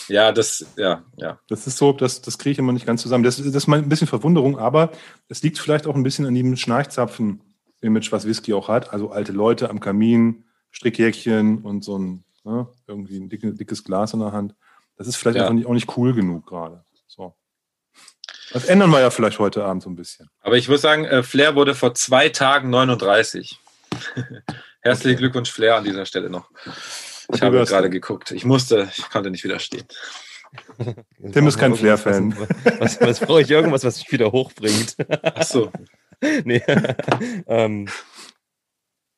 Ja, das, ja, ja. Das ist so, das, das kriege ich immer nicht ganz zusammen. Das, das ist mal ein bisschen Verwunderung, aber es liegt vielleicht auch ein bisschen an dem Schnarchzapfen-Image, was Whisky auch hat. Also alte Leute am Kamin, Strickjäckchen und so ein, ne, irgendwie ein dicke, dickes Glas in der Hand. Das ist vielleicht Ja. einfach nicht, auch nicht cool genug gerade. So. Das ändern wir ja vielleicht heute Abend so ein bisschen. Aber ich muss sagen, äh, Flair wurde vor zwei Tagen 39. Herzlichen Okay. Glückwunsch, Flair, an dieser Stelle noch. Ich habe gerade geguckt. Ich musste, ich konnte nicht widerstehen. Tim ist kein Flair-Fan. Was, was, was brauche ich? Irgendwas, was mich wieder hochbringt. Ach so. nee. ähm,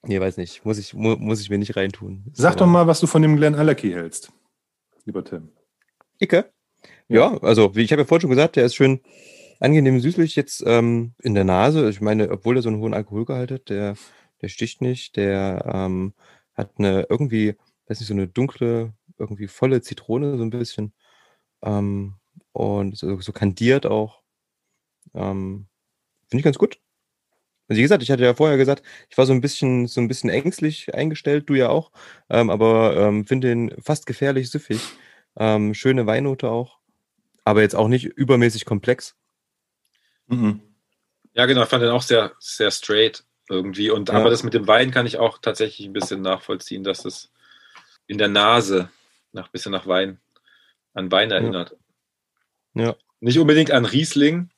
nee, weiß nicht. Muss ich, mu muss ich mir nicht reintun. Sag aber- doch mal, was du von dem Glenn Allerkey hältst, lieber Tim. Icke? Ja, also wie ich habe ja vorhin schon gesagt, der ist schön angenehm süßlich jetzt ähm, in der Nase. Ich meine, obwohl er so einen hohen Alkoholgehalt hat, der, der sticht nicht, der ähm, hat eine irgendwie, weiß nicht, so eine dunkle, irgendwie volle Zitrone, so ein bisschen. Ähm, und so, so kandiert auch. Ähm, Finde ich ganz gut. Also wie gesagt, ich hatte ja vorher gesagt, ich war so ein bisschen, so ein bisschen ängstlich eingestellt, du ja auch, ähm, aber ähm, finde den fast gefährlich süffig. Ähm, schöne Weinnote auch, aber jetzt auch nicht übermäßig komplex. Mhm. Ja, genau, ich fand den auch sehr, sehr straight irgendwie. Und Ja. aber das mit dem Wein kann ich auch tatsächlich ein bisschen nachvollziehen, dass es in der Nase nach bisschen nach Wein, an Wein erinnert. Ja. Nicht unbedingt an Riesling,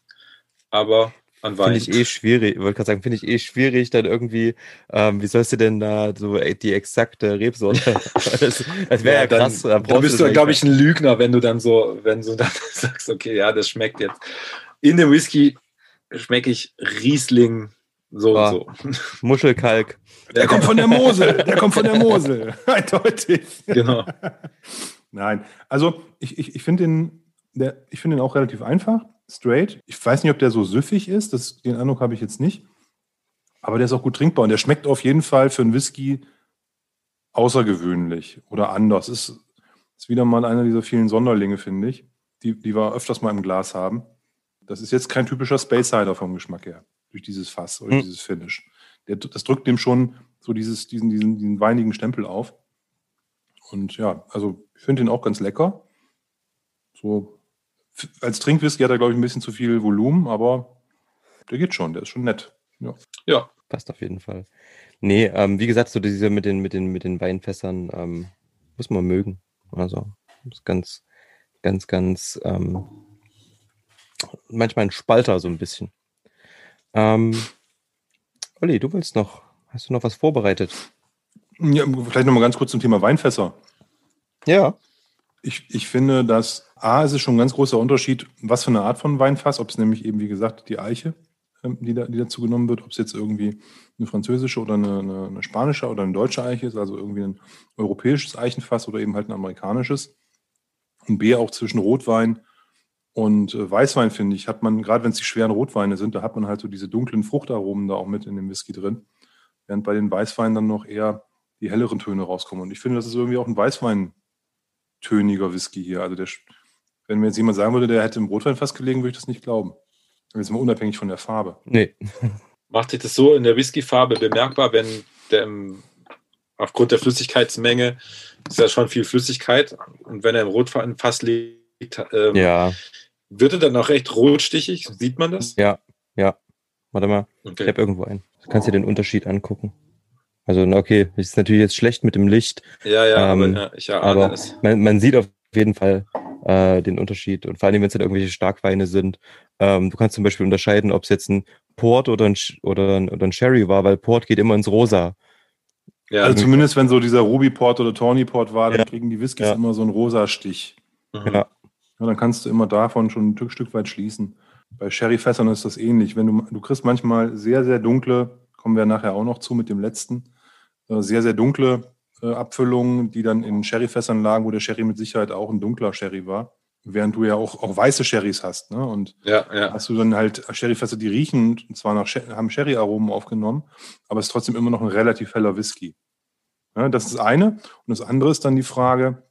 aber an Finde Wein. ich eh schwierig, wollte gerade sagen, finde ich eh schwierig, dann irgendwie, ähm, wie sollst du denn da so die exakte Rebsorte? das das wäre ja, dann, krass. Dann, brauchst bist du glaube ich, ein Lügner, wenn du dann so, wenn du dann sagst, okay, ja, das schmeckt jetzt. In dem Whisky schmecke ich Riesling so Ah. und so. Muschelkalk. Der kommt von der Mosel, der kommt von der Mosel. Eindeutig. Genau. Nein, also ich, ich, ich finde den, der, ich finde den auch relativ einfach, straight. Ich weiß nicht, ob der so süffig ist, das, den Eindruck habe ich jetzt nicht. Aber der ist auch gut trinkbar und der schmeckt auf jeden Fall für einen Whisky außergewöhnlich oder anders. Ist, ist wieder mal einer dieser vielen Sonderlinge, finde ich, die, die wir öfters mal im Glas haben. Das ist jetzt kein typischer Space Cider vom Geschmack her, durch dieses Fass oder Hm. dieses Finish. Der, das drückt dem schon so dieses, diesen, diesen, diesen weinigen Stempel auf. Und ja, also ich finde den auch ganz lecker. So als Trinkwhisky hat er, glaube ich, ein bisschen zu viel Volumen, aber der geht schon, der ist schon nett. Ja. Ja, Passt auf jeden Fall. Nee, ähm, wie gesagt, so diese mit den, mit den, mit den Weinfässern ähm, muss man mögen. Also ist ganz, ganz, ganz ähm, manchmal ein Spalter so ein bisschen. Ähm, Olli, du willst noch, hast du noch was vorbereitet? ja vielleicht nochmal ganz kurz zum Thema Weinfässer. Ja. Ich, ich finde, dass A, es ist schon ein ganz großer Unterschied, was für eine Art von Weinfass, ob es nämlich eben, wie gesagt, die Eiche, ähm, die, da, die dazu genommen wird, ob es jetzt irgendwie eine französische oder eine, eine, eine spanische oder eine deutsche Eiche ist, also irgendwie ein europäisches Eichenfass oder eben halt ein amerikanisches. Und B, auch zwischen Rotwein und äh, Weißwein, finde ich, hat man, gerade wenn es die schweren Rotweine sind, da hat man halt so diese dunklen Fruchtaromen da auch mit in dem Whisky drin. Während bei den Weißweinen dann noch eher die helleren Töne rauskommen. Und ich finde, das ist irgendwie auch ein Weißweintöniger Whisky hier. Also der, wenn mir jetzt jemand sagen würde, der hätte im Rotweinfass gelegen, würde ich das nicht glauben. Jetzt mal unabhängig von der Farbe. Nee. macht sich das so in der Whiskyfarbe bemerkbar, wenn der im, aufgrund der Flüssigkeitsmenge ist ja schon viel Flüssigkeit und wenn er im Rotfass liegt, ähm, Ja, wird er dann auch recht rotstichig? Sieht man das? ja, ja. Warte mal, ich Okay. habe irgendwo einen. Du kannst dir den Unterschied angucken. Also, okay, ist natürlich jetzt schlecht mit dem Licht, Ja, ja, Ähm, aber ja, ich erahne aber es. man, man sieht auf jeden Fall äh, den Unterschied. Und vor allem, wenn es dann irgendwelche Starkweine sind. Ähm, du kannst zum Beispiel unterscheiden, ob es jetzt ein Port oder ein, oder, ein, oder ein Sherry war, weil Port geht immer ins Rosa. Ja, Also zumindest wenn so dieser Ruby Port oder Tawny Port war, dann Ja. kriegen die Whiskys Ja. immer so einen rosa Stich. mhm. Ja, Ja, dann kannst du immer davon schon ein Stück- weit schließen. Bei Sherryfässern ist das ähnlich. Wenn du, du kriegst manchmal sehr, sehr dunkle, kommen wir nachher auch noch zu mit dem letzten, äh, sehr, sehr dunkle äh, Abfüllungen, die dann in Sherryfässern lagen, wo der Sherry mit Sicherheit auch ein dunkler Sherry war. Während du ja auch, auch weiße Sherrys hast. Ne? Und ja, ja. hast du dann halt Sherryfässer, die riechen, und zwar nach, haben Sherry-Aromen aufgenommen, aber es ist trotzdem immer noch ein relativ heller Whisky. Ja, das ist das eine. Und das andere ist dann die Frage,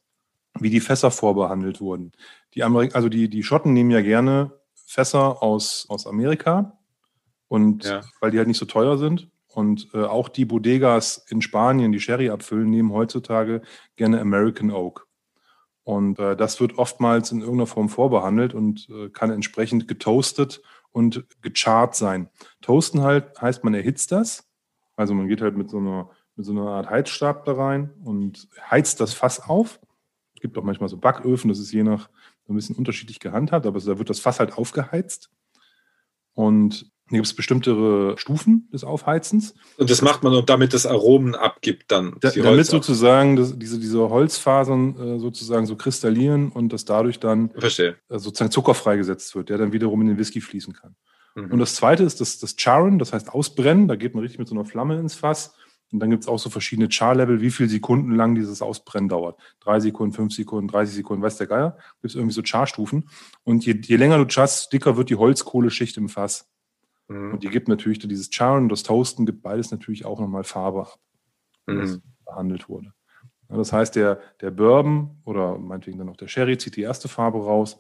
wie die Fässer vorbehandelt wurden. Die Amerik also die, die Schotten nehmen ja gerne Fässer aus, aus Amerika und Ja. weil die halt nicht so teuer sind. Und äh, auch die Bodegas in Spanien, die Sherry abfüllen, nehmen heutzutage gerne American Oak. Und äh, das wird oftmals in irgendeiner Form vorbehandelt und äh, kann entsprechend getoastet und gechart sein. Toasten halt heißt, man erhitzt das. Also man geht halt mit so einer, mit so einer Art Heizstab da rein und heizt das Fass auf. Es gibt auch manchmal so Backöfen, das ist je nach so ein bisschen unterschiedlich gehandhabt, aber da wird das Fass halt aufgeheizt. Und hier gibt es bestimmte Stufen des Aufheizens. Und das macht man, nur, damit das Aromen abgibt dann. Da, damit Holz- sozusagen das, diese, diese Holzfasern äh, sozusagen so kristallieren und das dadurch dann äh, sozusagen Zucker freigesetzt wird, der dann wiederum in den Whisky fließen kann. Mhm. Und das zweite ist das, das Charen, das heißt Ausbrennen. Da geht man richtig mit so einer Flamme ins Fass. Und dann gibt es auch so verschiedene Char-Level, wie viele Sekunden lang dieses Ausbrennen dauert. Drei Sekunden, fünf Sekunden, 30 Sekunden, weiß der Geier. Gibt es irgendwie so Char-Stufen. Und je, je länger du charst, dicker wird die Holzkohleschicht im Fass. Mhm. Und die gibt natürlich dann dieses Charen und das Toasten gibt beides natürlich auch nochmal Farbe ab, das Mhm. behandelt wurde. Ja, das heißt, der, der Bourbon oder meinetwegen dann auch der Sherry zieht die erste Farbe raus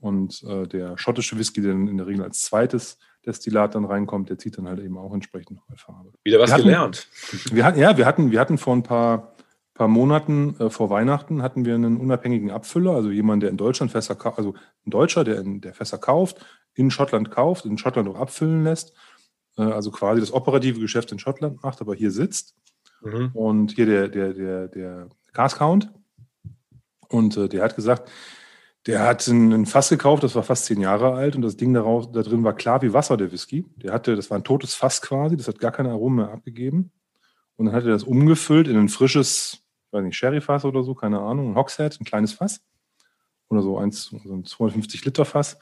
und äh, der schottische Whisky, der dann in der Regel als zweites Destillat dann reinkommt, der zieht dann halt eben auch entsprechend nochmal Farbe. Wieder was Wir hatten- gelernt. Wir hatten, ja, wir hatten, wir hatten vor ein paar, paar Monaten äh, vor Weihnachten hatten wir einen unabhängigen Abfüller, also jemand, der in Deutschland Fässer kauft, also ein Deutscher, der, in, der Fässer kauft, in Schottland kauft, in Schottland auch abfüllen lässt, äh, also quasi das operative Geschäft in Schottland macht, aber hier sitzt Mhm. und hier der, der, der, der Gas Count. Und äh, der hat gesagt, Der hat ein, Fass gekauft, das war fast zehn Jahre alt und das Ding darauf, da drin war klar wie Wasser, der Whisky. Der hatte, das war ein totes Fass quasi, das hat gar keine Aromen mehr abgegeben. Und dann hat er das umgefüllt in ein frisches, ich weiß nicht, Sherry-Fass oder so, keine Ahnung, ein Hogshead, ein kleines Fass. Oder so, eins, so ein 250 Liter Fass.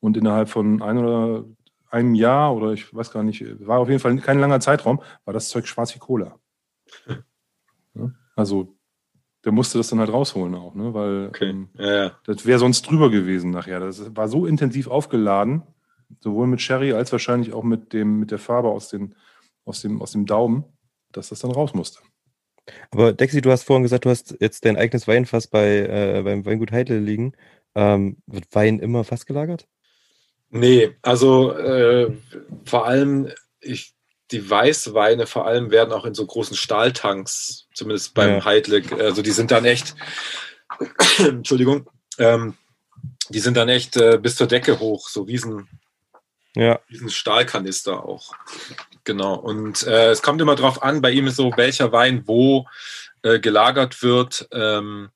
Und innerhalb von ein oder einem Jahr oder ich weiß gar nicht, war auf jeden Fall kein langer Zeitraum, war das Zeug schwarz wie Cola. Ja, also der musste das dann halt rausholen auch, ne? Weil Okay. ähm, Ja, ja. das wäre sonst drüber gewesen nachher. Das war so intensiv aufgeladen, sowohl mit Sherry als wahrscheinlich auch mit dem, mit der Farbe aus, den, aus, dem, aus dem Daumen, dass das dann raus musste. Aber Dexi, du hast vorhin gesagt, du hast jetzt dein eigenes Weinfass bei, äh, beim Weingut Heidel liegen. Ähm, wird Wein immer fassgelagert? Nee, also äh, vor allem, ich, die Weißweine vor allem werden auch in so großen Stahltanks, zumindest beim Ja. Heidle, also die sind dann echt, Entschuldigung, ähm, die sind dann echt äh, bis zur Decke hoch, so riesen, Ja, riesen Stahlkanister auch. Genau. Und äh, es kommt immer drauf an, bei ihm ist so, welcher Wein wo äh, gelagert wird. Ähm,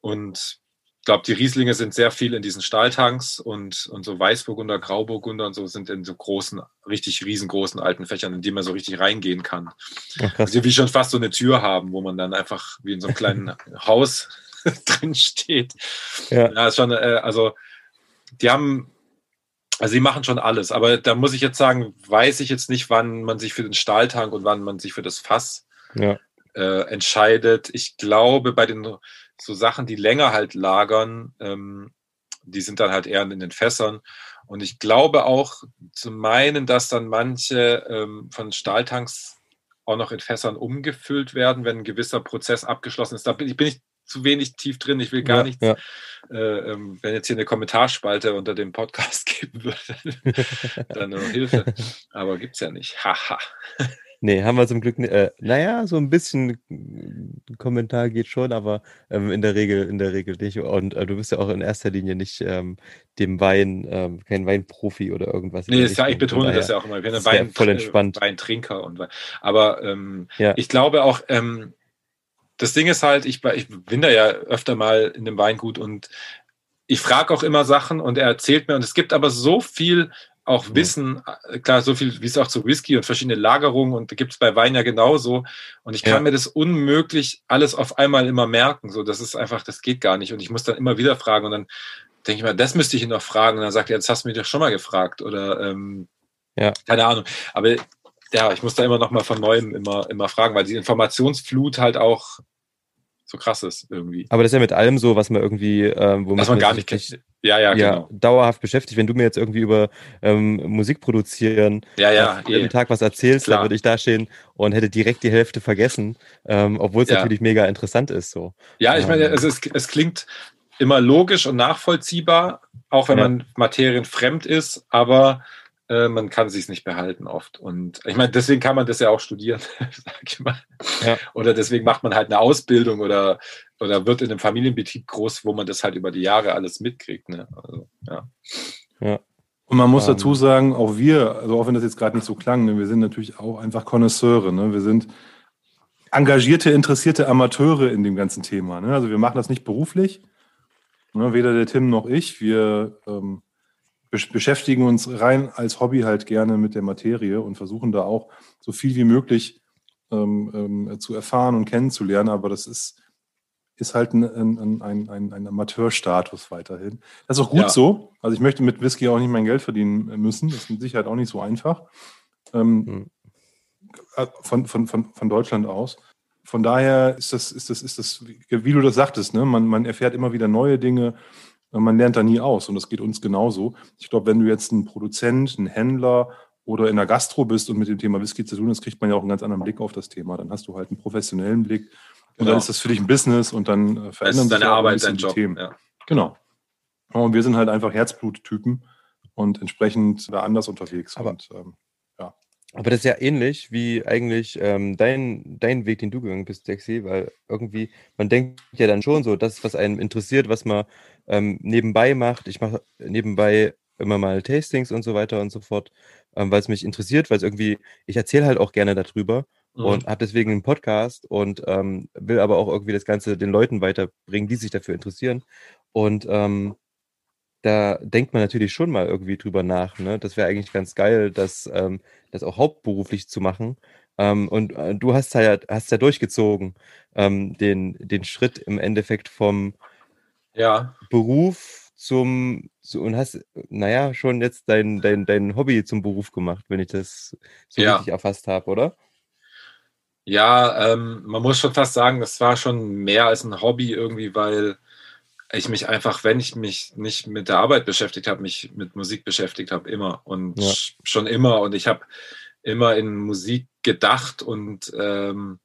und ich glaube, die Rieslinge sind sehr viel in diesen Stahltanks und, und so Weißburgunder, Grauburgunder und so sind in so großen, richtig riesengroßen alten Fächern, in die man so richtig reingehen kann. Ach. Also wie schon fast so eine Tür haben, wo man dann einfach wie in so einem kleinen Haus drin steht. Ja. Ja, ist schon, äh, also die haben, also die machen schon alles, aber da muss ich jetzt sagen, weiß ich jetzt nicht, wann man sich für den Stahltank und wann man sich für das Fass Ja. äh, entscheidet. Ich glaube, bei den so Sachen, die länger halt lagern, ähm, die sind dann halt eher in den Fässern. Und ich glaube auch zu meinen, dass dann manche ähm, von Stahltanks auch noch in Fässern umgefüllt werden, wenn ein gewisser Prozess abgeschlossen ist. Da bin ich, bin ich zu wenig tief drin. Ich will gar ja, nichts Ja. äh, ähm, wenn jetzt hier eine Kommentarspalte unter dem Podcast geben würde, dann nur Hilfe. Aber gibt's ja nicht. Haha. Nee, haben wir zum Glück, äh, naja, so ein bisschen äh, Kommentar geht schon, aber ähm, in der Regel, in der Regel nicht. Und äh, du bist ja auch in erster Linie nicht ähm, dem Wein, ähm, kein Weinprofi oder irgendwas. Nee, das, ja, ich betone das daher- ja auch immer. Ich bin ein ist Wein, voll entspannt. äh, Weintrinker. Und, Wein- aber ähm, Ja. ich glaube auch, ähm, das Ding ist halt, ich, ich bin da ja öfter mal in dem Weingut und ich frage auch immer Sachen und er erzählt mir. Und es gibt aber so viel auch Mhm. Wissen, äh, klar, so viel wie es auch zu Whisky und verschiedene Lagerungen und da gibt es bei Wein ja genauso. Und ich kann Ja. mir das unmöglich alles auf einmal immer merken. So, das ist einfach, das geht gar nicht. Und ich muss dann immer wieder fragen und dann denke ich mal, das müsste ich ihn noch fragen. Und dann sagt er, jetzt hast du mich doch schon mal gefragt. Oder ähm, Ja. keine Ahnung. Aber ja, ich muss da immer noch mal von neuem immer, immer fragen, weil die Informationsflut halt auch so krass ist irgendwie. Aber das ist ja mit allem so, was man irgendwie, ähm, womit Was man gar nicht kennt. Ja, ja, ja, genau. dauerhaft beschäftigt. Wenn du mir jetzt irgendwie über ähm, Musik produzieren Ja, ja, äh, jeden eh. Tag was erzählst, Klar. dann würde ich da stehen und hätte direkt die Hälfte vergessen, ähm, obwohl es Ja. natürlich mega interessant ist. So. Ja, ich meine, Ähm. es, ist, es klingt immer logisch und nachvollziehbar, auch wenn Ja. man materienfremd ist, aber äh, man kann sich nicht behalten oft. Und ich meine, deswegen kann man das ja auch studieren, sag ich mal. Ja. Oder deswegen macht man halt eine Ausbildung oder, oder wird in einem Familienbetrieb groß, wo man das halt über die Jahre alles mitkriegt. Ne? Also, ja. Und man muss Ähm. dazu sagen, auch wir, also auch wenn das jetzt gerade nicht so klang, ne, wir sind natürlich auch einfach Konnoisseure. Ne? Wir sind engagierte, interessierte Amateure in dem ganzen Thema. Ne? Also wir machen das nicht beruflich, ne? weder der Tim noch ich. Wir ähm, beschäftigen uns rein als Hobby halt gerne mit der Materie und versuchen da auch so viel wie möglich ähm, ähm, zu erfahren und kennenzulernen. Aber das ist, ist halt ein, ein, ein, ein, ein Amateurstatus weiterhin. Das ist auch gut Ja. so. Also ich möchte mit Whisky auch nicht mein Geld verdienen müssen. Das ist mit Sicherheit auch nicht so einfach. Ähm, Hm. äh, von, von, von, von Deutschland aus. Von daher ist das, ist das, ist das, wie du das sagtest, ne? man, man erfährt immer wieder neue Dinge, äh, man lernt da nie aus und das geht uns genauso. Ich glaube, wenn du jetzt ein Produzent, ein Händler oder in der Gastro bist und mit dem Thema Whisky zu tun hast, kriegt man ja auch einen ganz anderen Blick auf das Thema. Dann hast du halt einen professionellen Blick und Genau. dann ist das für dich ein Business und dann äh, Das verändern ist deine sich ein Arbeit, dein die Job. Themen. Ja. Genau. Und wir sind halt einfach Herzbluttypen und entsprechend da anders unterwegs. Aber- und, ähm, Aber das ist ja ähnlich wie eigentlich ähm, dein, dein Weg, den du gegangen bist, Dexy, weil irgendwie, man denkt ja dann schon so, das, was einen interessiert, was man ähm, nebenbei macht. Ich mache nebenbei immer mal Tastings und so weiter und so fort, ähm, weil es mich interessiert, weil es irgendwie, ich erzähle halt auch gerne darüber Mhm. und habe deswegen einen Podcast und ähm, will aber auch irgendwie das Ganze den Leuten weiterbringen, die sich dafür interessieren. Und ähm, da denkt man natürlich schon mal irgendwie drüber nach. Ne? Das wäre eigentlich ganz geil, das, ähm, das auch hauptberuflich zu machen. Ähm, und äh, du hast ja, hast ja durchgezogen, ähm, den, den Schritt im Endeffekt vom ja. Beruf zum, zu, und hast, naja, schon jetzt dein, dein, dein Hobby zum Beruf gemacht, wenn ich das so Ja. richtig erfasst habe, oder? Ja, ähm, man muss schon fast sagen, das war schon mehr als ein Hobby irgendwie, weil ich mich einfach, wenn ich mich nicht mit der Arbeit beschäftigt habe, mich mit Musik beschäftigt habe, immer und Ja. sch- schon immer. Und ich habe immer in Musik gedacht und ähm,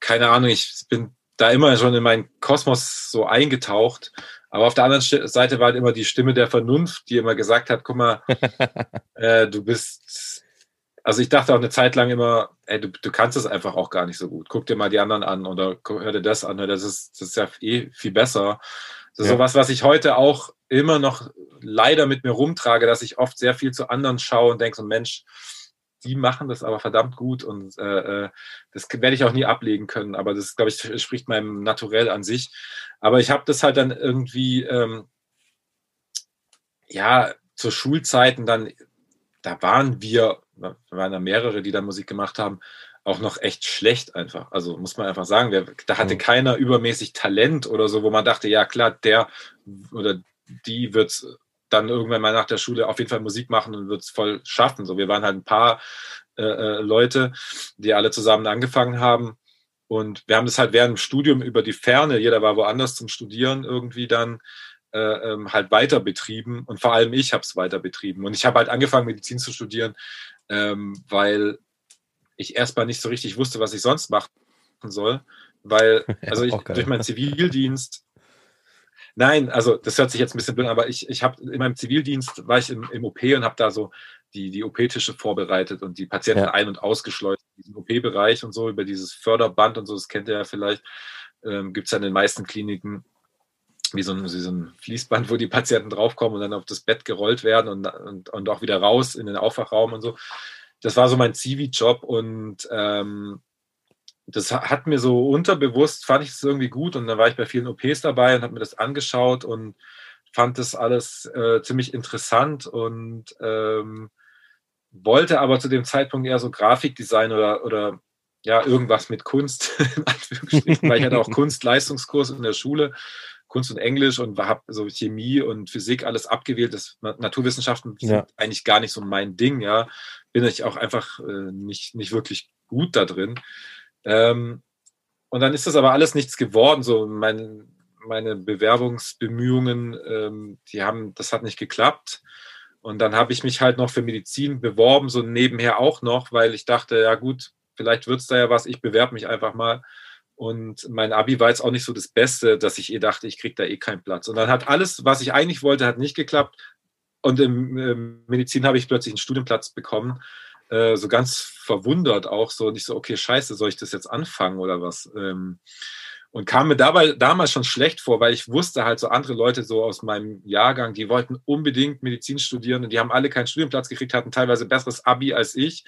keine Ahnung, ich bin da immer schon in meinen Kosmos so eingetaucht. Aber auf der anderen Seite war halt immer die Stimme der Vernunft, die immer gesagt hat, guck mal, äh, du bist, also ich dachte auch eine Zeit lang immer, ey, du, du kannst es einfach auch gar nicht so gut. Guck dir mal die anderen an oder hör dir das an, das ist, das ist ja eh viel besser. Das ist Ja. sowas, was ich heute auch immer noch leider mit mir rumtrage, dass ich oft sehr viel zu anderen schaue und denke so, Mensch, die machen das aber verdammt gut und äh, äh, das werde ich auch nie ablegen können. Aber das, glaube ich, spricht meinem Naturell an sich. Aber ich habe das halt dann irgendwie, ähm, ja, zu Schulzeiten dann, da waren wir, da waren da mehrere, die da Musik gemacht haben, auch noch echt schlecht einfach. Also muss man einfach sagen, wer, da hatte Mhm. keiner übermäßig Talent oder so, wo man dachte, ja klar, der oder die wird dann irgendwann mal nach der Schule auf jeden Fall Musik machen und wird es voll schaffen. So, wir waren halt ein paar äh, äh, Leute, die alle zusammen angefangen haben. Und wir haben das halt während dem Studium über die Ferne, jeder war woanders zum Studieren irgendwie dann äh, ähm, halt weiter betrieben. Und vor allem ich habe es weiter betrieben. Und ich habe halt angefangen, Medizin zu studieren, ähm, weil ich erstmal nicht so richtig wusste, was ich sonst machen soll. Weil, also ich, durch meinen Zivildienst Nein, also das hört sich jetzt ein bisschen blöd an, aber ich, ich habe in meinem Zivildienst war ich im, im OP und habe da so die, die OP-Tische vorbereitet und die Patienten Ja. ein- und ausgeschleust in diesem OP-Bereich und so über dieses Förderband und so, das kennt ihr ja vielleicht, ähm, gibt es ja in den meisten Kliniken wie so, ein, wie so ein Fließband, wo die Patienten draufkommen und dann auf das Bett gerollt werden und, und, und auch wieder raus in den Aufwachraum und so. Das war so mein Zivi-Job und ähm, das ha- hat mir so unterbewusst, fand ich es irgendwie gut und dann war ich bei vielen OPs dabei und habe mir das angeschaut und fand das alles äh, ziemlich interessant und ähm, wollte aber zu dem Zeitpunkt eher so Grafikdesign oder, oder ja, irgendwas mit Kunst, in Anführungsstrichen, weil ich hatte auch Kunstleistungskurs in der Schule, Kunst und Englisch und habe so Chemie und Physik alles abgewählt. Das Na- Naturwissenschaften sind Ja. eigentlich gar nicht so mein Ding, ja. Bin ich auch einfach äh, nicht, nicht wirklich gut da drin. Ähm, und dann ist das aber alles nichts geworden. So mein, meine Bewerbungsbemühungen, ähm, die haben, das hat nicht geklappt. Und dann habe ich mich halt noch für Medizin beworben, so nebenher auch noch, weil ich dachte, ja gut, vielleicht wird es da ja was, ich bewerbe mich einfach mal. Und mein Abi war jetzt auch nicht so das Beste, dass ich eh dachte, ich kriege da eh keinen Platz. Und dann hat alles, was ich eigentlich wollte, hat nicht geklappt. Und im Medizin habe ich plötzlich einen Studienplatz bekommen. Äh, so ganz verwundert auch, so nicht so, okay, scheiße, soll ich das jetzt anfangen oder was? Ähm, und kam mir dabei damals schon schlecht vor, weil ich wusste halt so andere Leute so aus meinem Jahrgang, die wollten unbedingt Medizin studieren und die haben alle keinen Studienplatz gekriegt, hatten teilweise besseres Abi als ich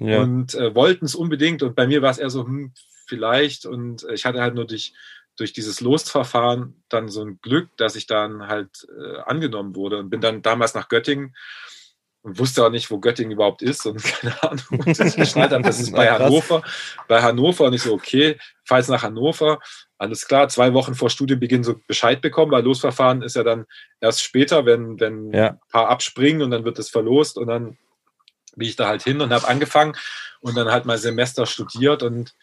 Ja. und äh, wollten es unbedingt. Und bei mir war es eher so, hm, vielleicht. Und äh, ich hatte halt nur durch, durch dieses Losverfahren dann so ein Glück, dass ich dann halt äh, angenommen wurde und bin dann damals nach Göttingen und wusste auch nicht, wo Göttingen überhaupt ist und keine Ahnung. Und ich geschnallt habe, das ist bei. Hannover. Bei Hannover und ich so, okay, jetzt nach Hannover. Alles klar, zwei Wochen vor Studienbeginn so Bescheid bekommen, weil Losverfahren ist ja dann erst später, wenn, wenn Ja. ein paar abspringen und dann wird es verlost und dann bin ich da halt hin und habe angefangen und dann halt mal Semester studiert und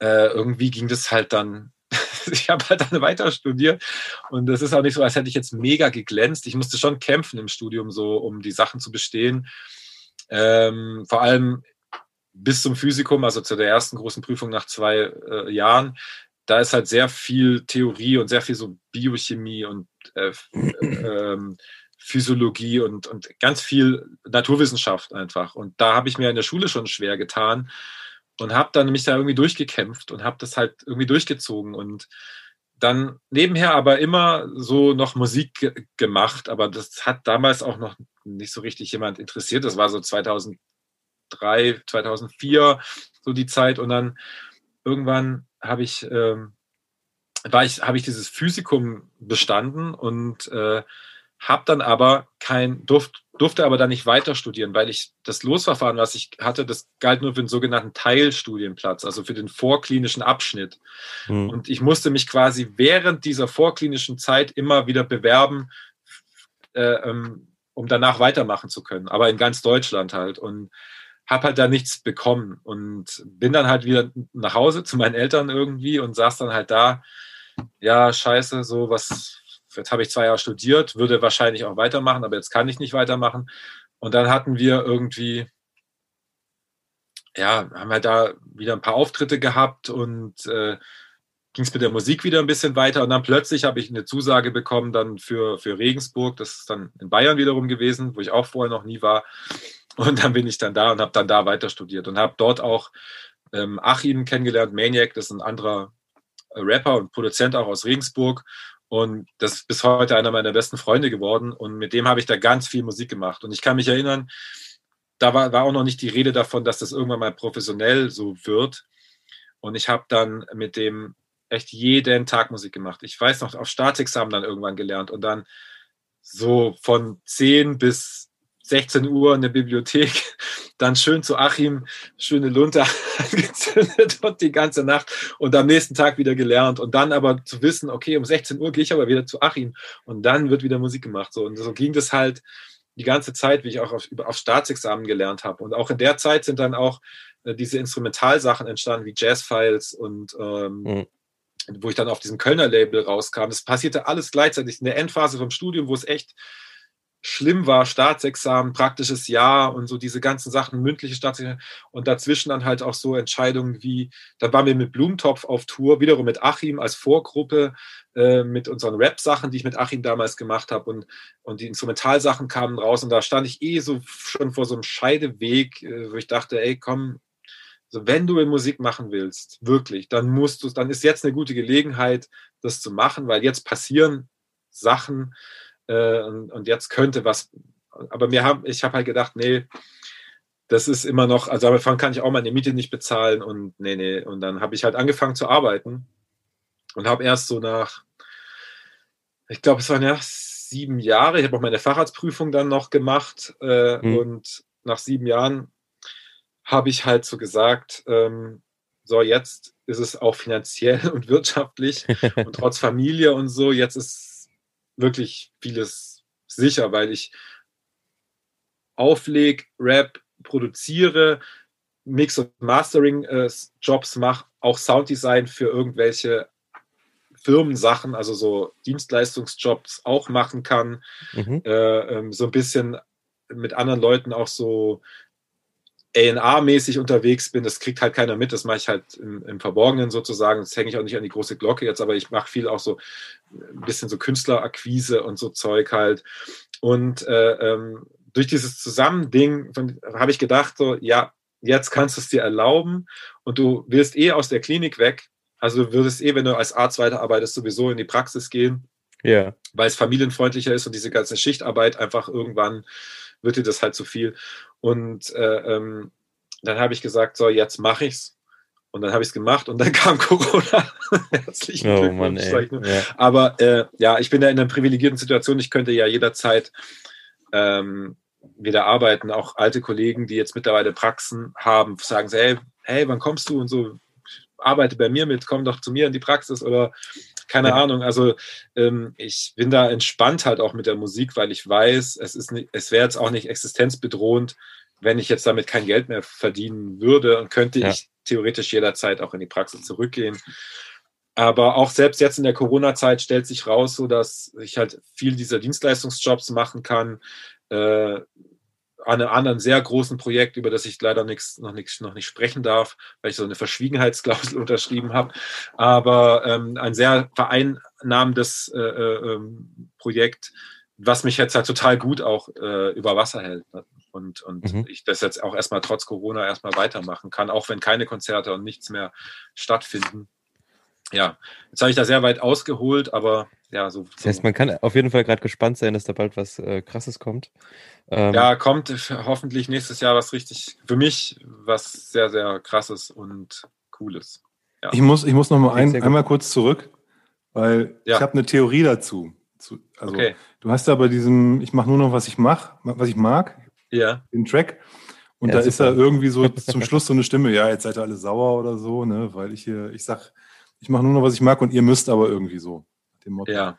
äh, irgendwie ging das halt dann, ich habe halt dann weiter studiert und das ist auch nicht so, als hätte ich jetzt mega geglänzt. Ich musste schon kämpfen im Studium so, um die Sachen zu bestehen. Ähm, vor allem bis zum Physikum, also zu der ersten großen Prüfung nach zwei äh, Jahren, da ist halt sehr viel Theorie und sehr viel so Biochemie und äh, ähm, Physiologie und, und ganz viel Naturwissenschaft einfach. Und da habe ich mir in der Schule schon schwer getan und habe dann mich da irgendwie durchgekämpft und habe das halt irgendwie durchgezogen und dann nebenher aber immer so noch Musik ge gemacht, aber das hat damals auch noch nicht so richtig jemand interessiert. Das war so 2003, 2004 so die Zeit und dann irgendwann habe ich ähm, war ich habe ich dieses Physikum bestanden und äh, habe dann aber kein, durft, durfte aber dann nicht weiter studieren, weil ich das Losverfahren, was ich hatte, das galt nur für den sogenannten Teilstudienplatz, also für den vorklinischen Abschnitt. Mhm. Und ich musste mich quasi während dieser vorklinischen Zeit immer wieder bewerben, äh, ähm, um danach weitermachen zu können, aber in ganz Deutschland halt. Und habe halt da nichts bekommen und bin dann halt wieder nach Hause zu meinen Eltern irgendwie und saß dann halt da, ja, scheiße, so was, jetzt habe ich zwei Jahre studiert, würde wahrscheinlich auch weitermachen, aber jetzt kann ich nicht weitermachen. Und dann hatten wir irgendwie, ja, haben wir da wieder ein paar Auftritte gehabt und äh, ging es mit der Musik wieder ein bisschen weiter. Und dann plötzlich habe ich eine Zusage bekommen dann für, für Regensburg, das ist dann in Bayern wiederum gewesen, wo ich auch vorher noch nie war. Und dann bin ich dann da und habe dann da weiter studiert und habe dort auch ähm, Achim kennengelernt, Maniac, das ist ein anderer Rapper und Produzent auch aus Regensburg. Und das ist bis heute einer meiner besten Freunde geworden. Und mit dem habe ich da ganz viel Musik gemacht. Und ich kann mich erinnern, da war, war auch noch nicht die Rede davon, dass das irgendwann mal professionell so wird. Und ich habe dann mit dem echt jeden Tag Musik gemacht. Ich weiß noch, auf Staatsexamen dann irgendwann gelernt und dann so von 10 bis 16 Uhr in der Bibliothek, dann schön zu Achim, schöne Lunte angezündet und die ganze Nacht und am nächsten Tag wieder gelernt und dann aber zu wissen, okay, um 16 Uhr gehe ich aber wieder zu Achim und dann wird wieder Musik gemacht. So, und so ging das halt die ganze Zeit, wie ich auch auf, auf Staatsexamen gelernt habe. Und auch in der Zeit sind dann auch äh, diese Instrumentalsachen entstanden, wie Jazzfiles und ähm, mhm wo ich dann auf diesem Kölner Label rauskam. Das passierte alles gleichzeitig in der Endphase vom Studium, wo es echt schlimm war, Staatsexamen, praktisches Jahr und so diese ganzen Sachen, mündliche Staatsexamen und dazwischen dann halt auch so Entscheidungen wie, dann waren wir mit Blumentopf auf Tour, wiederum mit Achim als Vorgruppe, äh, mit unseren Rap-Sachen, die ich mit Achim damals gemacht habe und, und die Instrumentalsachen kamen raus und da stand ich eh so schon vor so einem Scheideweg, äh, wo ich dachte, ey, komm, so wenn du Musik machen willst, wirklich, dann musst du, dann ist jetzt eine gute Gelegenheit, das zu machen, weil jetzt passieren Sachen, äh, und, und, jetzt könnte was. Aber mir haben, ich habe halt gedacht, nee, das ist immer noch, also davon kann ich auch meine Miete nicht bezahlen und nee, nee. Und dann habe ich halt angefangen zu arbeiten und habe erst so nach, ich glaube, es waren ja sieben Jahre, ich habe auch meine Facharztprüfung dann noch gemacht äh, mhm. und nach sieben Jahren habe ich halt so gesagt, ähm, so jetzt ist es auch finanziell und wirtschaftlich und trotz Familie und so, jetzt ist wirklich vieles sicher, weil ich aufleg, Rap, produziere, Mix- und Mastering-Jobs äh, mache, auch Sounddesign für irgendwelche Firmensachen, also so Dienstleistungsjobs auch machen kann. Mhm. Äh, ähm, so ein bisschen mit anderen Leuten auch so A&R-mäßig unterwegs bin, das kriegt halt keiner mit, das mache ich halt im, im Verborgenen sozusagen, das hänge ich auch nicht an die große Glocke jetzt, aber ich mache viel auch so ein bisschen so Künstlerakquise und so Zeug halt. Und äh, ähm, durch dieses Zusammending habe ich gedacht, so, ja, jetzt kannst du es dir erlauben und du wirst eh aus der Klinik weg. Also du würdest eh, wenn du als Arzt weiterarbeitest, sowieso in die Praxis gehen. Ja. Weil es familienfreundlicher ist und diese ganze Schichtarbeit einfach irgendwann wird dir das halt zu viel. Und äh, ähm, dann habe ich gesagt, so, jetzt mache ich's. Und dann habe ich es gemacht und dann kam Corona. Herzlichen oh, Glückwunsch. Mann, ja. Aber äh, ja, ich bin da in einer privilegierten Situation. Ich könnte ja jederzeit ähm, wieder arbeiten. Auch alte Kollegen, die jetzt mittlerweile Praxen haben, sagen sie, hey, hey, wann kommst du? Und so, arbeite bei mir mit, komm doch zu mir in die Praxis oder keine ja. Ahnung. Also ähm, ich bin da entspannt halt auch mit der Musik, weil ich weiß, es ist nicht, es wäre jetzt auch nicht existenzbedrohend, wenn ich jetzt damit kein Geld mehr verdienen würde und könnte ja. ich theoretisch jederzeit auch in die Praxis zurückgehen. Aber auch selbst jetzt in der Corona-Zeit stellt sich raus, so dass ich halt viel dieser Dienstleistungsjobs machen kann. Äh, an einem anderen sehr großen Projekt, über das ich leider nichts, noch, nichts, noch nicht sprechen darf, weil ich so eine Verschwiegenheitsklausel unterschrieben habe. Aber ähm, ein sehr vereinnahmendes äh, äh, ähm, Projekt, was mich jetzt halt total gut auch äh, über Wasser hält. Ne? Und, und mhm. ich das jetzt auch erstmal trotz Corona erstmal weitermachen kann, auch wenn keine Konzerte und nichts mehr stattfinden. Ja, jetzt habe ich da sehr weit ausgeholt, aber ja, so. Das heißt, man kann auf jeden Fall gerade gespannt sein, dass da bald was äh, Krasses kommt. Ähm, ja, kommt hoffentlich nächstes Jahr was richtig, für mich was sehr, sehr Krasses und Cooles. Ja. Ich, muss, ich muss noch mal ein, einmal kurz zurück, weil ja. ich habe eine Theorie dazu, Zu, also okay. du hast da bei diesem, ich mache nur noch, was ich mache, was ich mag, ja. den Track. Und ja, da super. ist da irgendwie so zum Schluss so eine Stimme, ja, jetzt seid ihr alle sauer oder so, ne? Weil ich hier, ich sag, ich mache nur noch, was ich mag und ihr müsst aber irgendwie so. Dem Motto. Ja.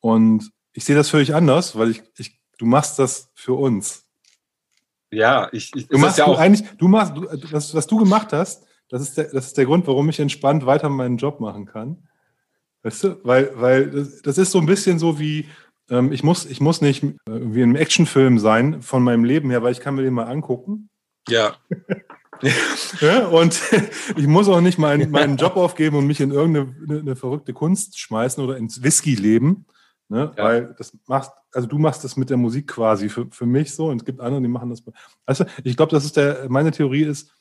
Und ich sehe das völlig anders, weil ich, ich, du machst das für uns. Ja, ich, ich du machst ja auch eigentlich, du machst, du, was, was du gemacht hast, das ist, der, das ist der Grund, warum ich entspannt weiter meinen Job machen kann. Weißt du? Weil, weil das, das ist so ein bisschen so wie, ähm, ich, muss, ich muss nicht äh, wie im Actionfilm sein von meinem Leben her, weil ich kann mir den mal angucken. Ja. ja und ich muss auch nicht meinen, meinen Job aufgeben und mich in irgendeine eine, verrückte Kunst schmeißen oder ins Whisky-Leben. Ne? Ja. Weil das machst, also du machst das mit der Musik quasi für, für mich so und es gibt andere, die machen das. Also ich glaube, das ist der, meine Theorie ist,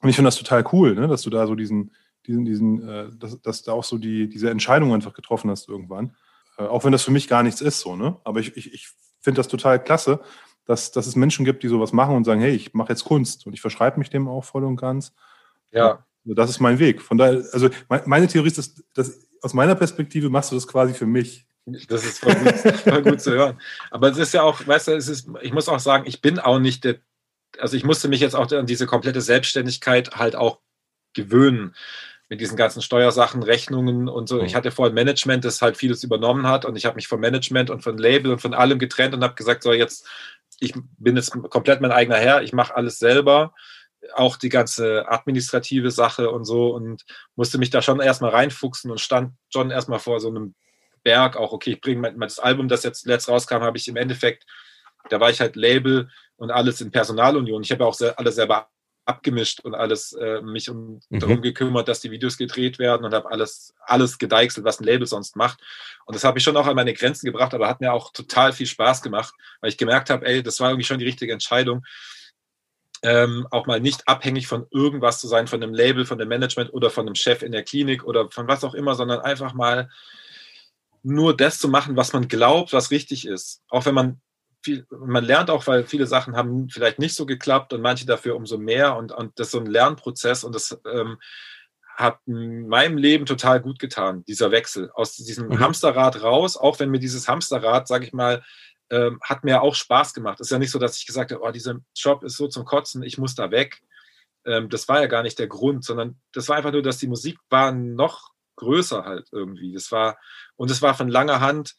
und ich finde das total cool, ne, dass du da so diesen, diesen, diesen, äh, dass, dass da auch so die, diese Entscheidung einfach getroffen hast irgendwann. Äh, auch wenn das für mich gar nichts ist, so, ne? Aber ich, ich, ich finde das total klasse, dass, dass es Menschen gibt, die sowas machen und sagen, hey, ich mache jetzt Kunst und ich verschreibe mich dem auch voll und ganz. Ja. Also das ist mein Weg. Von daher, also meine Theorie ist, dass, dass aus meiner Perspektive machst du das quasi für mich. Das ist voll gut, voll gut zu hören. Aber es ist ja auch, weißt du, es ist, ich muss auch sagen, ich bin auch nicht der also ich musste mich jetzt auch an diese komplette Selbstständigkeit halt auch gewöhnen mit diesen ganzen Steuersachen, Rechnungen und so. Ich mhm. hatte vorher ein Management, das halt vieles übernommen hat und ich habe mich vom Management und von Label und von allem getrennt und habe gesagt, so jetzt, ich bin jetzt komplett mein eigener Herr, ich mache alles selber, auch die ganze administrative Sache und so und musste mich da schon erstmal reinfuchsen und stand schon erstmal vor so einem Berg auch, okay, ich bringe mein, das Album, das jetzt letzt rauskam, habe ich im Endeffekt, da war ich halt Label und alles in Personalunion. Ich habe ja auch alles selber abgemischt und alles äh, mich um, mhm. darum gekümmert, dass die Videos gedreht werden und habe alles, alles gedeichselt, was ein Label sonst macht. Und das habe ich schon auch an meine Grenzen gebracht, aber hat mir auch total viel Spaß gemacht, weil ich gemerkt habe, ey, das war irgendwie schon die richtige Entscheidung. Ähm, auch mal nicht abhängig von irgendwas zu sein, von einem Label, von dem Management oder von einem Chef in der Klinik oder von was auch immer, sondern einfach mal nur das zu machen, was man glaubt, was richtig ist. Auch wenn man viel, man lernt auch, weil viele Sachen haben vielleicht nicht so geklappt und manche dafür umso mehr und, und das ist so ein Lernprozess und das ähm, hat meinem Leben total gut getan, dieser Wechsel aus diesem mhm. Hamsterrad raus, auch wenn mir dieses Hamsterrad, sage ich mal, ähm, hat mir auch Spaß gemacht. Es ist ja nicht so, dass ich gesagt habe, oh, dieser Job ist so zum Kotzen, ich muss da weg. Ähm, das war ja gar nicht der Grund, sondern das war einfach nur, dass die Musik war noch größer halt irgendwie. Das war, und es war von langer Hand,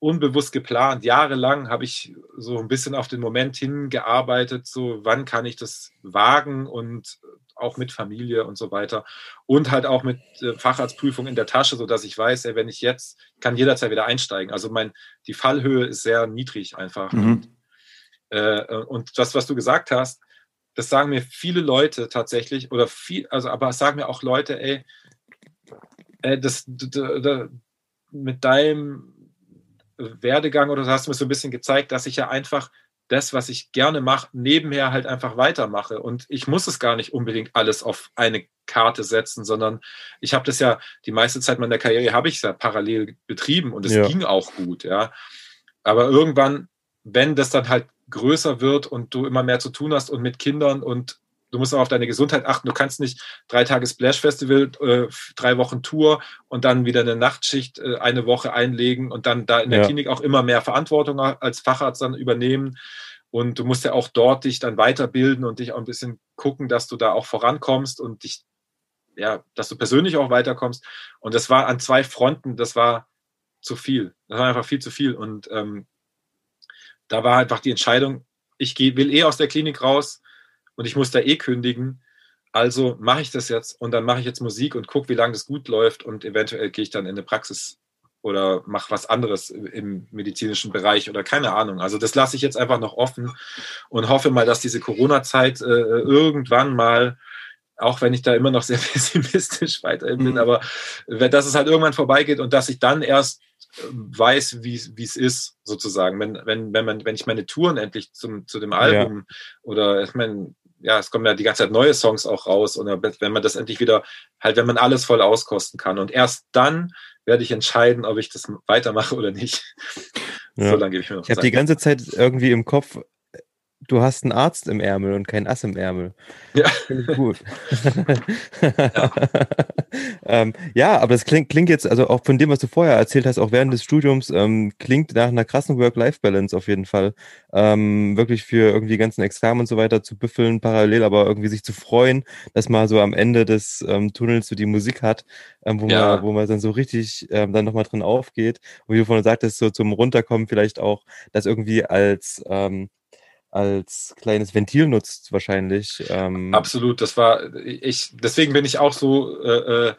unbewusst geplant. Jahrelang habe ich so ein bisschen auf den Moment hingearbeitet, so wann kann ich das wagen und auch mit Familie und so weiter und halt auch mit äh, Facharztprüfung in der Tasche, so dass ich weiß, ey, wenn ich jetzt kann jederzeit wieder einsteigen. Also mein die Fallhöhe ist sehr niedrig einfach. Mhm. Und, äh, und das, was du gesagt hast, das sagen mir viele Leute tatsächlich oder viel, also aber sagen mir auch Leute, ey, äh, das, mit deinem Werdegang oder so hast du mir so ein bisschen gezeigt, dass ich ja einfach das, was ich gerne mache, nebenher halt einfach weitermache. Und ich muss es gar nicht unbedingt alles auf eine Karte setzen, sondern ich habe das ja die meiste Zeit meiner Karriere habe ich ja parallel betrieben und es ja. ging auch gut, ja. Aber irgendwann, wenn das dann halt größer wird und du immer mehr zu tun hast und mit Kindern und du musst auch auf deine Gesundheit achten. Du kannst nicht drei Tage Splash Festival, äh, drei Wochen Tour und dann wieder eine Nachtschicht äh, eine Woche einlegen und dann da in der ja. Klinik auch immer mehr Verantwortung als Facharzt dann übernehmen. Und du musst ja auch dort dich dann weiterbilden und dich auch ein bisschen gucken, dass du da auch vorankommst und dich, ja, dass du persönlich auch weiterkommst. Und das war an zwei Fronten, das war zu viel. Das war einfach viel zu viel. Und ähm, da war einfach die Entscheidung, ich geh, will eh aus der Klinik raus, und ich muss da eh kündigen. Also mache ich das jetzt und dann mache ich jetzt Musik und gucke, wie lange das gut läuft und eventuell gehe ich dann in eine Praxis oder mache was anderes im medizinischen Bereich oder keine Ahnung. Also das lasse ich jetzt einfach noch offen und hoffe mal, dass diese Corona-Zeit äh, irgendwann mal, auch wenn ich da immer noch sehr pessimistisch weiterhin bin, mhm. aber dass es halt irgendwann vorbeigeht und dass ich dann erst äh, weiß, wie es ist, sozusagen. Wenn, wenn, wenn, man, wenn ich meine Touren endlich zum, zu dem Album ja. oder ich meine, ja, es kommen ja die ganze Zeit neue Songs auch raus und wenn man das endlich wieder, halt, wenn man alles voll auskosten kann. Und erst dann werde ich entscheiden, ob ich das weitermache oder nicht. Ja. So lange gebe ich mir noch Ich habe die ganze Zeit irgendwie im Kopf, du hast einen Arzt im Ärmel und keinen Ass im Ärmel. Ja. Finde ich gut. ja. ähm, ja, aber das klingt, klingt jetzt, also auch von dem, was du vorher erzählt hast, auch während des Studiums, ähm, klingt nach einer krassen Work-Life-Balance auf jeden Fall. Ähm, wirklich für irgendwie ganzen Examen und so weiter zu büffeln, parallel, aber irgendwie sich zu freuen, dass man so am Ende des ähm, Tunnels so die Musik hat, ähm, wo, ja. man, wo man dann so richtig ähm, dann nochmal drin aufgeht. Und wie du vorhin sagtest, so zum Runterkommen vielleicht auch, das irgendwie als ähm, als kleines Ventil nutzt wahrscheinlich. Ähm. Absolut, das war ich, deswegen bin ich auch so äh, äh,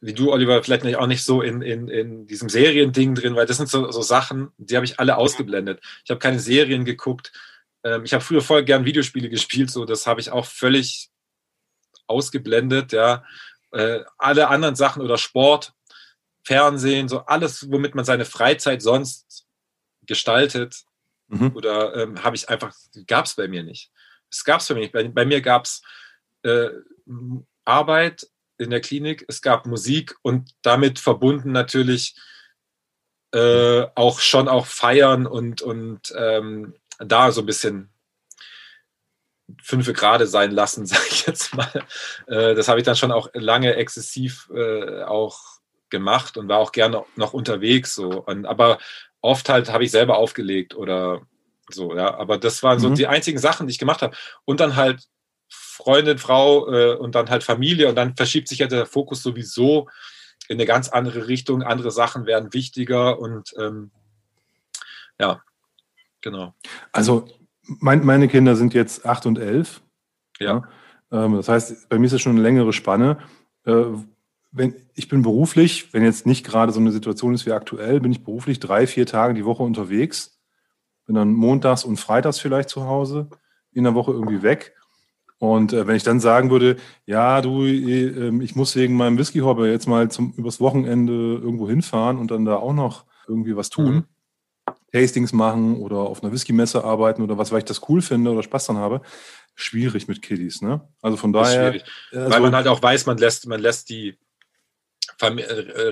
wie du, Oliver, vielleicht nicht, auch nicht so in, in, in diesem Seriending drin, weil das sind so, so Sachen, die habe ich alle ausgeblendet. Ich habe keine Serien geguckt. Ähm, ich habe früher voll gern Videospiele gespielt, so das habe ich auch völlig ausgeblendet, ja. Äh, alle anderen Sachen oder Sport, Fernsehen, so alles, womit man seine Freizeit sonst gestaltet, Mhm. Oder ähm, habe ich einfach, gab es bei mir nicht. Es gab es bei mir nicht. Bei, bei mir gab es äh, Arbeit in der Klinik, es gab Musik und damit verbunden natürlich äh, auch schon auch Feiern und, und ähm, da so ein bisschen fünfe Grade sein lassen, sage ich jetzt mal. Äh, das habe ich dann schon auch lange exzessiv äh, auch gemacht und war auch gerne noch unterwegs so. Und, aber oft halt habe ich selber aufgelegt oder so, ja. Aber das waren so mhm. die einzigen Sachen, die ich gemacht habe. Und dann halt Freundin, Frau äh, und dann halt Familie und dann verschiebt sich ja der Fokus sowieso in eine ganz andere Richtung. Andere Sachen werden wichtiger und ähm, ja, genau. Also mein, meine Kinder sind jetzt acht und elf. Ja. ja. Ähm, das heißt, bei mir ist es schon eine längere Spanne. Äh, wenn, ich bin beruflich, wenn jetzt nicht gerade so eine Situation ist wie aktuell, bin ich beruflich drei, vier Tage die Woche unterwegs. Bin dann montags und freitags vielleicht zu Hause, in der Woche irgendwie weg. Und äh, wenn ich dann sagen würde, ja, du, äh, ich muss wegen meinem Whisky-Hobby jetzt mal zum, übers Wochenende irgendwo hinfahren und dann da auch noch irgendwie was tun, mhm. Tastings machen oder auf einer Whisky-Messe arbeiten oder was, weil ich das cool finde oder Spaß dann habe, schwierig mit Kiddies. Ne? Also von daher. Also, weil man halt auch weiß, man lässt, man lässt die Fam äh,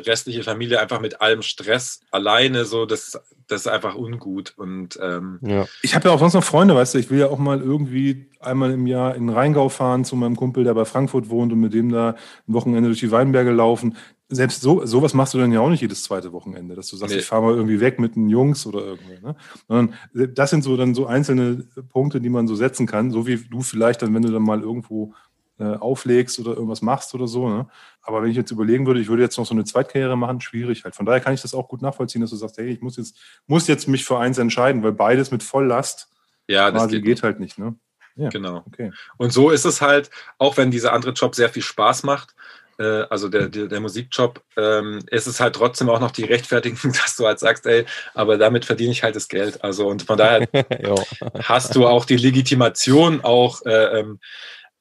restliche Familie einfach mit allem Stress alleine, so, das, das ist einfach ungut. Und ähm, ja. ich habe ja auch sonst noch Freunde, weißt du, ich will ja auch mal irgendwie einmal im Jahr in Rheingau fahren zu meinem Kumpel, der bei Frankfurt wohnt und mit dem da ein Wochenende durch die Weinberge laufen. Selbst so, sowas machst du dann ja auch nicht jedes zweite Wochenende, dass du sagst, nee. ich fahre mal irgendwie weg mit den Jungs oder irgendwie. Ne? Sondern das sind so dann so einzelne Punkte, die man so setzen kann, so wie du vielleicht dann, wenn du dann mal irgendwo äh, auflegst oder irgendwas machst oder so. Ne? Aber wenn ich jetzt überlegen würde, ich würde jetzt noch so eine Zweitkarriere machen, schwierig halt. Von daher kann ich das auch gut nachvollziehen, dass du sagst, hey, ich muss jetzt, muss jetzt mich für eins entscheiden, weil beides mit Volllast ja, das quasi geht, geht halt nicht. Ne? Ja, genau. Okay. Und so ist es halt, auch wenn dieser andere Job sehr viel Spaß macht, äh, also der, der, der Musikjob, ähm, ist es halt trotzdem auch noch die Rechtfertigung, dass du halt sagst, ey, aber damit verdiene ich halt das Geld. Also und von daher hast du auch die Legitimation, auch äh, ähm,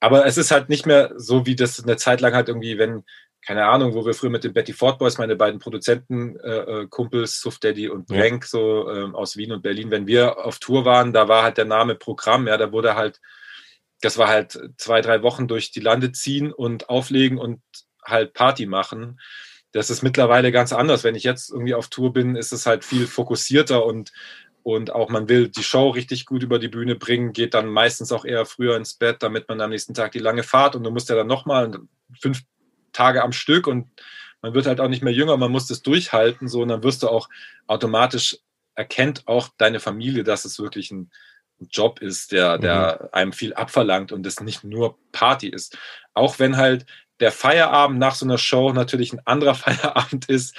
aber es ist halt nicht mehr so, wie das eine Zeit lang halt irgendwie, wenn, keine Ahnung, wo wir früher mit den Betty Ford Boys, meine beiden Produzenten, äh, äh Kumpels, Suff Daddy und Brenk, ja. so äh, aus Wien und Berlin, wenn wir auf Tour waren, da war halt der Name Programm, ja, da wurde halt, das war halt zwei, drei Wochen durch die Lande ziehen und auflegen und halt Party machen. Das ist mittlerweile ganz anders. Wenn ich jetzt irgendwie auf Tour bin, ist es halt viel fokussierter und und auch man will die Show richtig gut über die Bühne bringen, geht dann meistens auch eher früher ins Bett, damit man am nächsten Tag die lange Fahrt und du musst ja dann nochmal fünf Tage am Stück und man wird halt auch nicht mehr jünger, man muss das durchhalten, so und dann wirst du auch automatisch erkennt auch deine Familie, dass es wirklich ein Job ist, der, der mhm. einem viel abverlangt und es nicht nur Party ist. Auch wenn halt der Feierabend nach so einer Show natürlich ein anderer Feierabend ist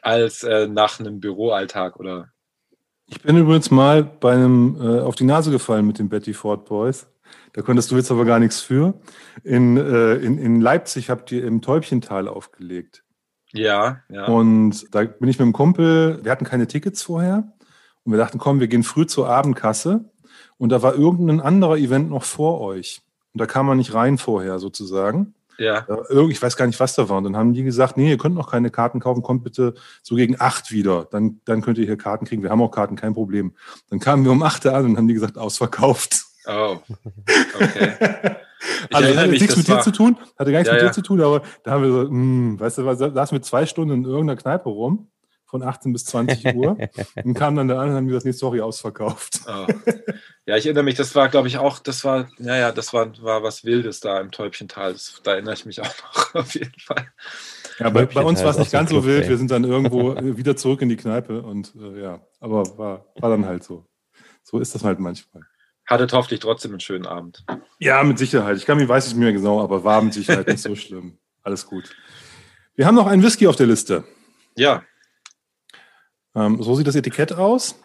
als äh, nach einem Büroalltag oder ich bin übrigens mal bei einem äh, auf die Nase gefallen mit den Betty Ford Boys. Da konntest du jetzt aber gar nichts für. In, äh, in, in Leipzig habt ihr im Täubchental aufgelegt. Ja, ja. Und da bin ich mit dem Kumpel, wir hatten keine Tickets vorher. Und wir dachten, komm, wir gehen früh zur Abendkasse. Und da war irgendein anderer Event noch vor euch. Und da kam man nicht rein vorher sozusagen. Ja. Ich weiß gar nicht, was da war. Und dann haben die gesagt, nee, ihr könnt noch keine Karten kaufen, kommt bitte so gegen acht wieder. Dann, dann könnt ihr hier Karten kriegen. Wir haben auch Karten, kein Problem. Dann kamen wir um acht an und haben die gesagt, ausverkauft. Oh, okay. also das hatte nichts mit dir zu tun, hatte gar nichts ja, mit dir zu tun, aber da haben wir so, mh, hm, weißt du, saßen wir zwei Stunden in irgendeiner Kneipe rum von 18 bis 20 Uhr. und kam dann da an und haben gesagt, nee, sorry, ausverkauft. Oh. Ja, ich erinnere mich, das war, glaube ich, auch, das war, naja, das war, war was Wildes da im Täubchental. Das, da erinnere ich mich auch noch auf jeden Fall. Ja, bei, bei uns war es nicht ganz so wild. Wir sind dann irgendwo wieder zurück in die Kneipe und äh, ja, aber war, war dann halt so. So ist das halt manchmal. Hattet hoffentlich trotzdem einen schönen Abend. Ja, mit Sicherheit. Ich kann mich, weiß nicht mehr genau, aber war mit Sicherheit nicht so schlimm. Alles gut. Wir haben noch einen Whisky auf der Liste. Ja. Ähm, so sieht das Etikett aus.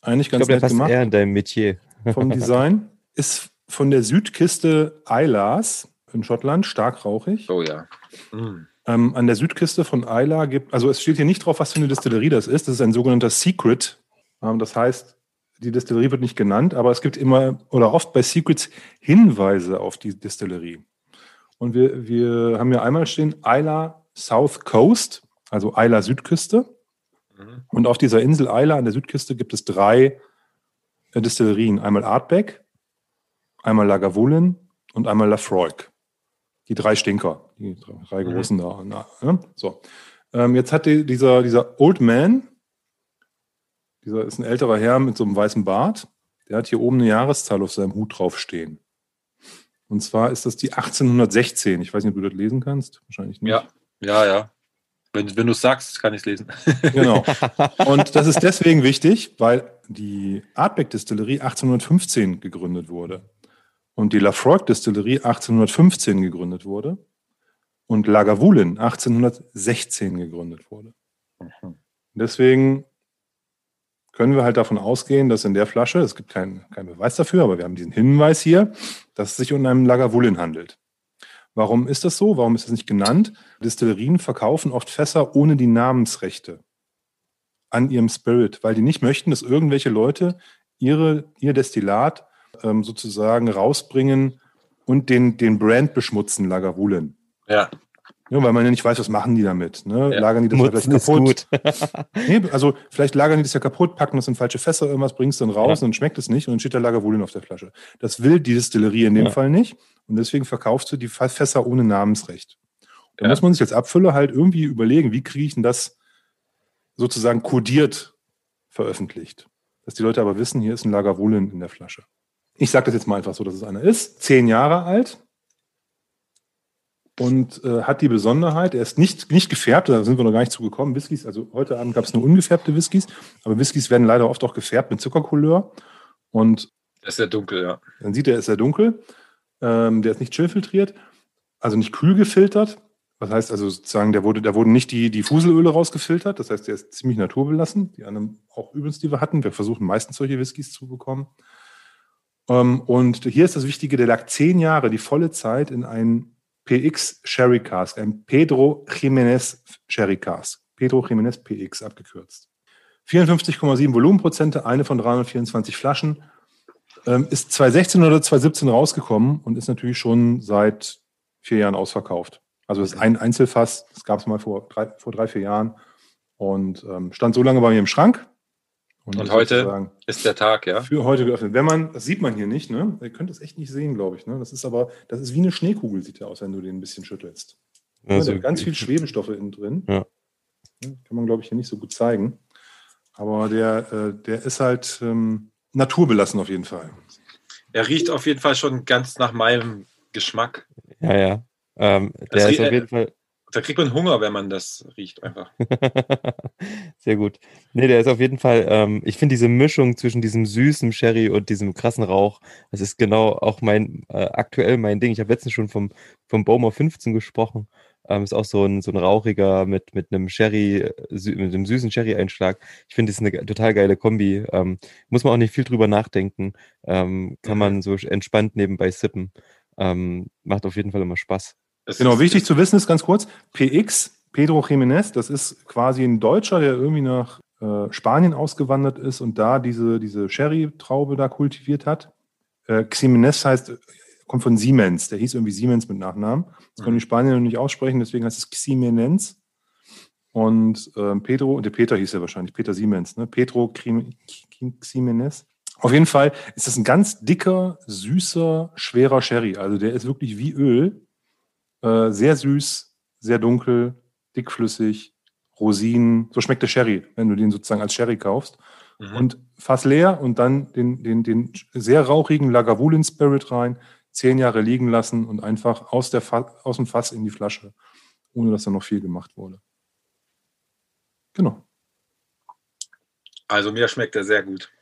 Eigentlich ganz ich glaube, nett gemacht. eher in deinem Metier. vom Design. Ist von der Südkiste Eilers in Schottland, stark rauchig. Oh ja. Mm. Ähm, an der Südküste von Isla gibt, also es steht hier nicht drauf, was für eine Distillerie das ist. Das ist ein sogenannter Secret. Ähm, das heißt, die Distillerie wird nicht genannt, aber es gibt immer oder oft bei Secrets Hinweise auf die Distillerie. Und wir, wir haben ja einmal stehen Isla South Coast, also Isla Südküste. Mhm. Und auf dieser Insel Isla an der Südküste gibt es drei äh, Destillerien. Einmal Artbeck, einmal Lagavulin und einmal Lafroig. Die drei Stinker, die drei Mhm. großen da. Na? So. Ähm, jetzt hat die, dieser, dieser Old Man, dieser ist ein älterer Herr mit so einem weißen Bart, der hat hier oben eine Jahreszahl auf seinem Hut draufstehen. Und zwar ist das die 1816. Ich weiß nicht, ob du das lesen kannst. Wahrscheinlich nicht. Ja, ja, ja. Wenn, wenn du es sagst, kann ich es lesen. Genau. Und das ist deswegen wichtig, weil die Artbeck-Distillerie 1815 gegründet wurde und die Lafroig-Distillerie 1815 gegründet wurde und Lagavulin 1816 gegründet wurde. Deswegen können wir halt davon ausgehen, dass in der Flasche, es gibt keinen keinen Beweis dafür, aber wir haben diesen Hinweis hier, dass es sich um einen Lagavulin handelt. Warum ist das so? Warum ist das nicht genannt? Distillerien verkaufen oft Fässer ohne die Namensrechte an ihrem Spirit, weil die nicht möchten, dass irgendwelche Leute ihre, ihr Destillat ähm, sozusagen rausbringen und den, den Brand beschmutzen, Lagavulin. Ja, Ja, weil man ja nicht weiß, was machen die damit. Ne? Ja. Lagern die das Mutzen vielleicht kaputt? gut. Nee, also vielleicht lagern die das ja kaputt, packen das in falsche Fässer, irgendwas bringst du dann raus Ja. und dann schmeckt es nicht und dann steht da Lagavulin auf der Flasche. Das will die Distillerie in dem Ja. Fall nicht und deswegen verkaufst du die Fässer ohne Namensrecht. Da Ja. muss man sich als Abfüller halt irgendwie überlegen, wie kriege ich denn das sozusagen kodiert veröffentlicht. Dass die Leute aber wissen, hier ist ein Lagavulin in der Flasche. Ich sage das jetzt mal einfach so, dass es einer ist. Zehn Jahre alt und äh, hat die Besonderheit, er ist nicht, nicht gefärbt, da sind wir noch gar nicht zugekommen. Whiskys, also heute Abend gab es nur ungefärbte Whiskys, aber Whiskys werden leider oft auch gefärbt mit Zuckercouleur. Und das ist sehr dunkel, ja. dann sieht er, ist er dunkel. Ähm, der ist nicht chillfiltriert, also nicht kühl gefiltert. Das heißt also sozusagen, der wurde, da wurden nicht die, die Fuselöle rausgefiltert. Das heißt, der ist ziemlich naturbelassen. Die anderen auch übelst, die wir hatten. Wir versuchen meistens solche Whiskys zu bekommen. Ähm, und hier ist das Wichtige, der lag zehn Jahre, die volle Zeit in ein PX Sherry Cask, ein Pedro Jiménez Sherry Cask. Pedro Jiménez PX abgekürzt. 54,7 Volumenprozente, eine von 324 Flaschen. Ähm, ist 2016 oder 2017 rausgekommen und ist natürlich schon seit vier Jahren ausverkauft. Also das ist ein Einzelfass, das gab es mal vor drei, vor drei, vier Jahren und ähm, stand so lange bei mir im Schrank. Und ist heute? Ist der Tag, ja. Für heute geöffnet. Wenn man, das sieht man hier nicht, ne? Ihr könnt es echt nicht sehen, glaube ich. Ne? Das ist aber, das ist wie eine Schneekugel, sieht der aus, wenn du den ein bisschen schüttelst. Ja, Also, hat ganz viel Schwebestoffe innen drin. Ja. Kann man, glaube ich, hier nicht so gut zeigen. Aber der, äh, der ist halt ähm, naturbelassen auf jeden Fall. Er riecht auf jeden Fall schon ganz nach meinem Geschmack. ja, ja. Ähm, Das der ist rie- auf jeden Fall Da kriegt man Hunger, wenn man das riecht, einfach. Sehr gut. Nee, der ist auf jeden Fall, ähm, ich finde diese Mischung zwischen diesem süßen Sherry und diesem krassen Rauch, das ist genau auch mein, äh, aktuell mein Ding. Ich habe letztens schon vom, vom Bowmer 15 gesprochen. Ähm, ist auch so ein, so ein rauchiger mit, mit einem Sherry, äh, mit einem süßen Sherry-Einschlag. Ich finde, das ist eine total geile Kombi. Ähm, muss man auch nicht viel drüber nachdenken. Ähm, kann man so entspannt nebenbei sippen. Ähm, macht auf jeden Fall immer Spaß. Es Genau, wichtig zu wissen ist ganz kurz, PX, Pedro Jiménez, das ist quasi ein Deutscher, der irgendwie nach äh, Spanien ausgewandert ist und da diese, diese Sherry-Traube da kultiviert hat. Äh, Ximenez heißt, äh, kommt von Siemens, der hieß irgendwie Siemens mit Nachnamen. Das können die Spanier noch nicht aussprechen, deswegen heißt es Ximenez. Und ähm, Pedro, der Peter hieß er wahrscheinlich, Peter Siemens, ne? Pedro Ximenez. Auf jeden Fall ist das ein ganz dicker, süßer, schwerer Sherry. Also der ist wirklich wie Öl. Äh, sehr süß, sehr dunkel, dickflüssig Rosinen. So schmeckt der Sherry, wenn du den sozusagen als Sherry kaufst. Mhm. Und Fass leer und dann den, den, den sehr rauchigen Lagavulin Spirit rein, zehn Jahre liegen lassen und einfach aus, der aus dem Fass in die Flasche, ohne dass da noch viel gemacht wurde. Genau. Also mir schmeckt er sehr gut.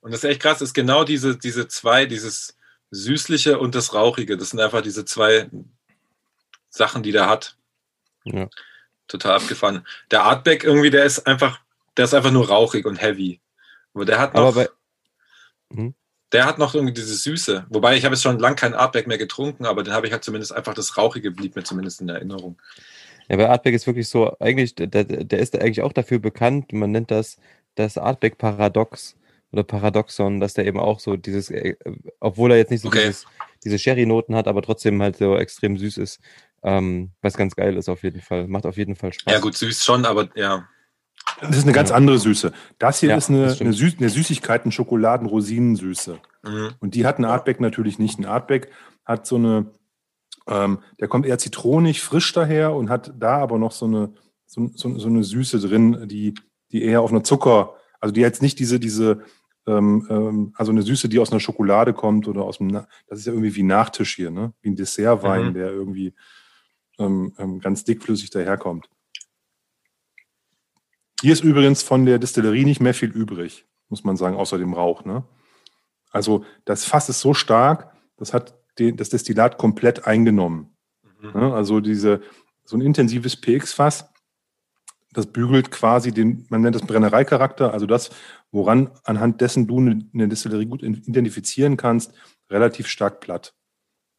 Und das ist echt krass, ist genau diese, diese zwei, dieses Süßliche und das Rauchige. Das sind einfach diese zwei Sachen, die der hat. Ja. Total abgefahren. Der Artback irgendwie, der ist einfach, der ist einfach nur rauchig und heavy. Aber der hat noch. Bei, hm? Der hat noch irgendwie diese Süße. Wobei ich habe jetzt schon lange keinen Artback mehr getrunken, aber den habe ich halt zumindest einfach das Rauchige blieb mir zumindest in Erinnerung. Ja, bei Artback ist wirklich so, eigentlich, der, der ist eigentlich auch dafür bekannt, man nennt das das Artback-Paradox oder Paradoxon, dass der eben auch so dieses, äh, obwohl er jetzt nicht so okay. dieses, diese Sherry-Noten hat, aber trotzdem halt so extrem süß ist, ähm, was ganz geil ist auf jeden Fall. Macht auf jeden Fall Spaß. Ja, gut, süß schon, aber ja. Das ist eine ganz andere Süße. Das hier ja, ist eine, eine, Süß eine Süßigkeiten, Schokoladen, Rosinensüße. Mhm. Und die hat ein Artback natürlich nicht. Ein Artback hat so eine, ähm, der kommt eher zitronig, frisch daher und hat da aber noch so eine, so, so, so eine Süße drin, die, die eher auf einer Zucker, also die jetzt nicht diese, diese, ähm, ähm, also eine Süße, die aus einer Schokolade kommt oder aus dem, das ist ja irgendwie wie Nachtisch hier, ne? Wie ein Dessertwein, mhm. der irgendwie ähm, ähm, ganz dickflüssig daherkommt. Hier ist übrigens von der Distillerie nicht mehr viel übrig, muss man sagen, außer dem Rauch. Ne? Also das Fass ist so stark, das hat den, das Destillat komplett eingenommen. Mhm. Ne? Also diese, so ein intensives PX-Fass, das bügelt quasi den, man nennt das Brennereicharakter, also das, woran anhand dessen du eine, eine Distillerie gut identifizieren kannst, relativ stark platt.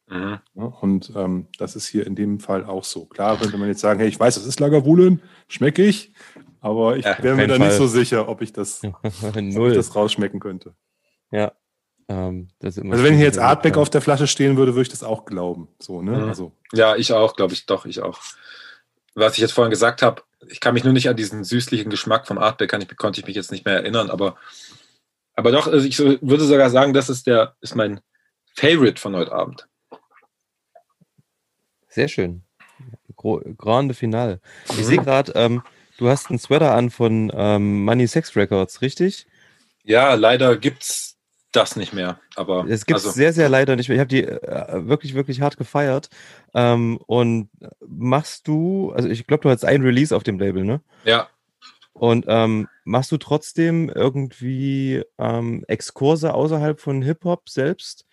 Mhm. Ja, und ähm, das ist hier in dem Fall auch so. Klar könnte man jetzt sagen, hey, ich weiß, das ist Lagerwulen, schmecke ich, aber ich ja, wäre mir da Fall. nicht so sicher, ob ich das, ob ich das rausschmecken könnte. Ja. Ähm, also wenn hier jetzt Artback auf der Flasche stehen würde, würde ich das auch glauben. So, ne? Mhm. Also. Ja, ich auch, glaube ich, doch, ich auch. Was ich jetzt vorhin gesagt habe, ich kann mich nur nicht an diesen süßlichen Geschmack vom Artback, kann ich, konnte ich mich jetzt nicht mehr erinnern, aber, aber doch, also ich würde sogar sagen, das ist der, ist mein Favorite von heute Abend. Sehr schön. Grande Finale. Ich mhm. sehe gerade, ähm, Du hast einen Sweater an von ähm, Money Sex Records, richtig? Ja, leider gibt's das nicht mehr. Aber es gibt also, sehr, sehr leider nicht mehr. Ich habe die äh, wirklich, wirklich hart gefeiert. Ähm, und machst du, also ich glaube, du hast ein Release auf dem Label, ne? Ja. Und ähm, machst du trotzdem irgendwie ähm, Exkurse außerhalb von Hip-Hop selbst,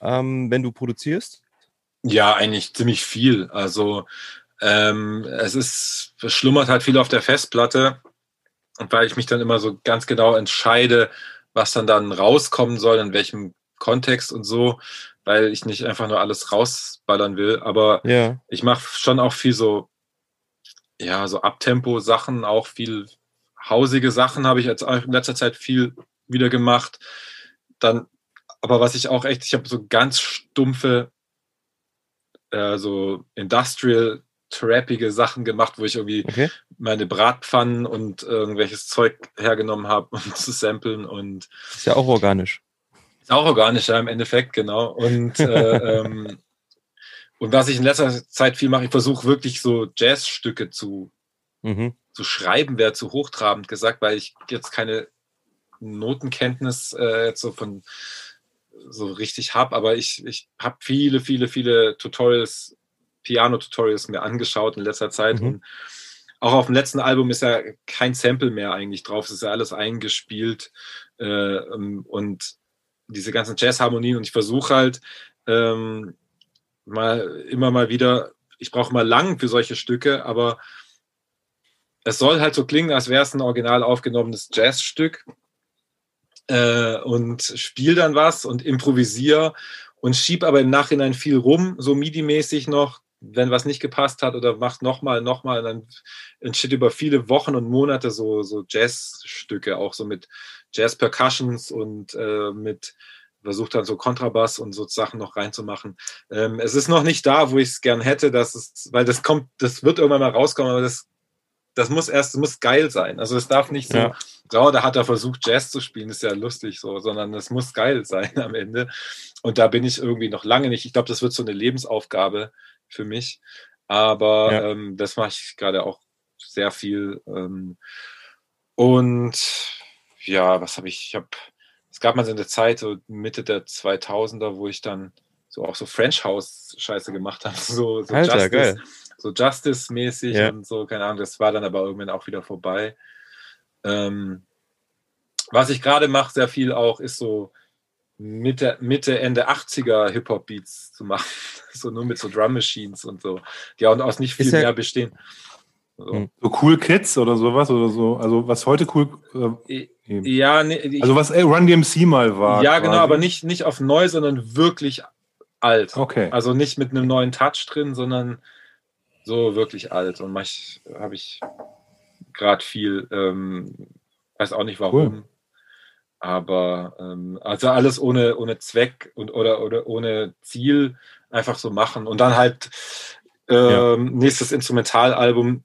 ähm, wenn du produzierst? Ja, eigentlich ziemlich viel. Also ähm, es ist, es schlummert halt viel auf der Festplatte. Und weil ich mich dann immer so ganz genau entscheide, was dann dann rauskommen soll, in welchem Kontext und so, weil ich nicht einfach nur alles rausballern will. Aber ja. ich mache schon auch viel so, ja, so Abtempo-Sachen, auch viel hausige Sachen habe ich jetzt in letzter Zeit viel wieder gemacht. Dann, aber was ich auch echt, ich habe so ganz stumpfe, äh, so Industrial trappige Sachen gemacht, wo ich irgendwie okay. meine Bratpfannen und irgendwelches Zeug hergenommen habe, um zu samplen. Und ist ja auch organisch. Ist auch organisch, ja, im Endeffekt, genau. Und, äh, ähm, und was ich in letzter Zeit viel mache, ich versuche wirklich so Jazzstücke zu, mhm. zu schreiben, wäre zu hochtrabend gesagt, weil ich jetzt keine Notenkenntnis äh, jetzt so von so richtig habe, aber ich, ich habe viele, viele, viele Tutorials Piano-Tutorials mir angeschaut in letzter Zeit. Mhm. Und auch auf dem letzten Album ist ja kein Sample mehr eigentlich drauf. Es ist ja alles eingespielt äh, ähm, und diese ganzen Jazz-Harmonien. Und ich versuche halt ähm, mal immer mal wieder, ich brauche mal lang für solche Stücke, aber es soll halt so klingen, als wäre es ein original aufgenommenes Jazzstück. Äh, und spiel dann was und improvisiere und schieb aber im Nachhinein viel rum, so MIDI-mäßig noch, wenn was nicht gepasst hat oder macht nochmal, nochmal, und dann entsteht über viele Wochen und Monate so, so Jazzstücke, auch so mit Jazz-Percussions und äh, mit versucht dann so Kontrabass und so Sachen noch reinzumachen. Ähm, es ist noch nicht da, wo ich es gern hätte, dass es, weil das kommt, das wird irgendwann mal rauskommen, aber das, das muss erst, das muss geil sein. Also es darf nicht so, ja. oh, da hat er versucht, Jazz zu spielen, ist ja lustig so, sondern es muss geil sein am Ende. Und da bin ich irgendwie noch lange nicht. Ich glaube, das wird so eine Lebensaufgabe für mich. Aber ja. ähm, das mache ich gerade auch sehr viel. Ähm, und ja, was habe ich? Ich habe, es gab mal so eine Zeit, so Mitte der 2000er, wo ich dann so auch so French House Scheiße gemacht habe, so, so Alter, Justice, geil. So Justice-mäßig Ja. und so, keine Ahnung. Das war dann aber irgendwann auch wieder vorbei. Ähm, was ich gerade mache, sehr viel auch, ist so Mitte, Mitte Ende 80er Hip-Hop-Beats zu machen. So nur mit so Drum Machines und so, die auch aus nicht viel ja- mehr bestehen. So. Hm. So Cool Kids oder sowas oder so. Also was heute cool. Äh. Ja, nee, ich, also was ey, Run DMC mal war. ja, genau, quasi. aber nicht, nicht auf neu, sondern wirklich alt. Okay. Also nicht mit einem neuen Touch drin, sondern so wirklich alt. Und mach habe ich gerade viel, ähm, weiß auch nicht warum. Aber ähm, also alles ohne, ohne Zweck und oder, oder ohne Ziel einfach so machen. Und dann halt ähm, nächstes Instrumentalalbum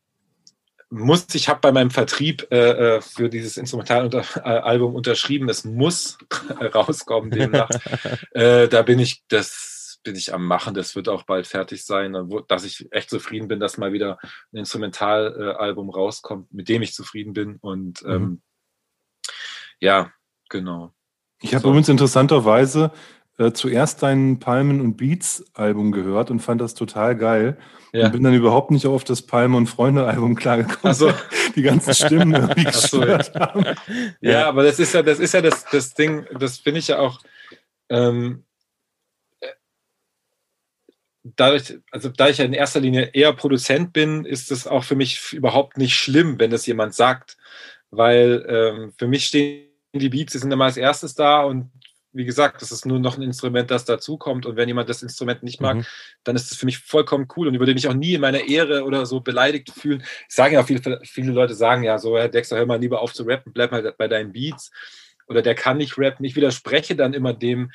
muss, ich habe bei meinem Vertrieb äh, äh, für dieses Instrumentalalbum unterschrieben, es muss rauskommen demnach. äh, da bin ich, das bin ich am Machen, das wird auch bald fertig sein, dass ich echt zufrieden bin, dass mal wieder ein Instrumentalalbum rauskommt, mit dem ich zufrieden bin. Und ähm, Mhm. ja, genau. Ich habe So. übrigens interessanterweise äh, zuerst dein Palmen und Beats Album gehört und fand das total geil. Ja. Und bin dann überhaupt nicht auf das Palme und Freunde Album klargekommen. Ach so. Die ganzen Stimmen irgendwie so, gestört haben. Ja, Ja. aber das ist ja, das ist ja das, das Ding, das finde ich ja auch, ähm, äh, dadurch, also da ich ja in erster Linie eher Produzent bin, ist es auch für mich überhaupt nicht schlimm, wenn das jemand sagt. Weil ähm, für mich stehen die Beats, die sind immer als erstes da und wie gesagt, das ist nur noch ein Instrument, das dazukommt. Und wenn jemand das Instrument nicht mag, Mhm. dann ist es für mich vollkommen cool und über den ich auch nie in meiner Ehre oder so beleidigt fühlen. Ich sage ja auch viele, viele Leute sagen ja so, Herr Dexter, hör mal lieber auf zu rappen, bleib mal bei deinen Beats. Oder der kann nicht rappen. Ich widerspreche dann immer dem,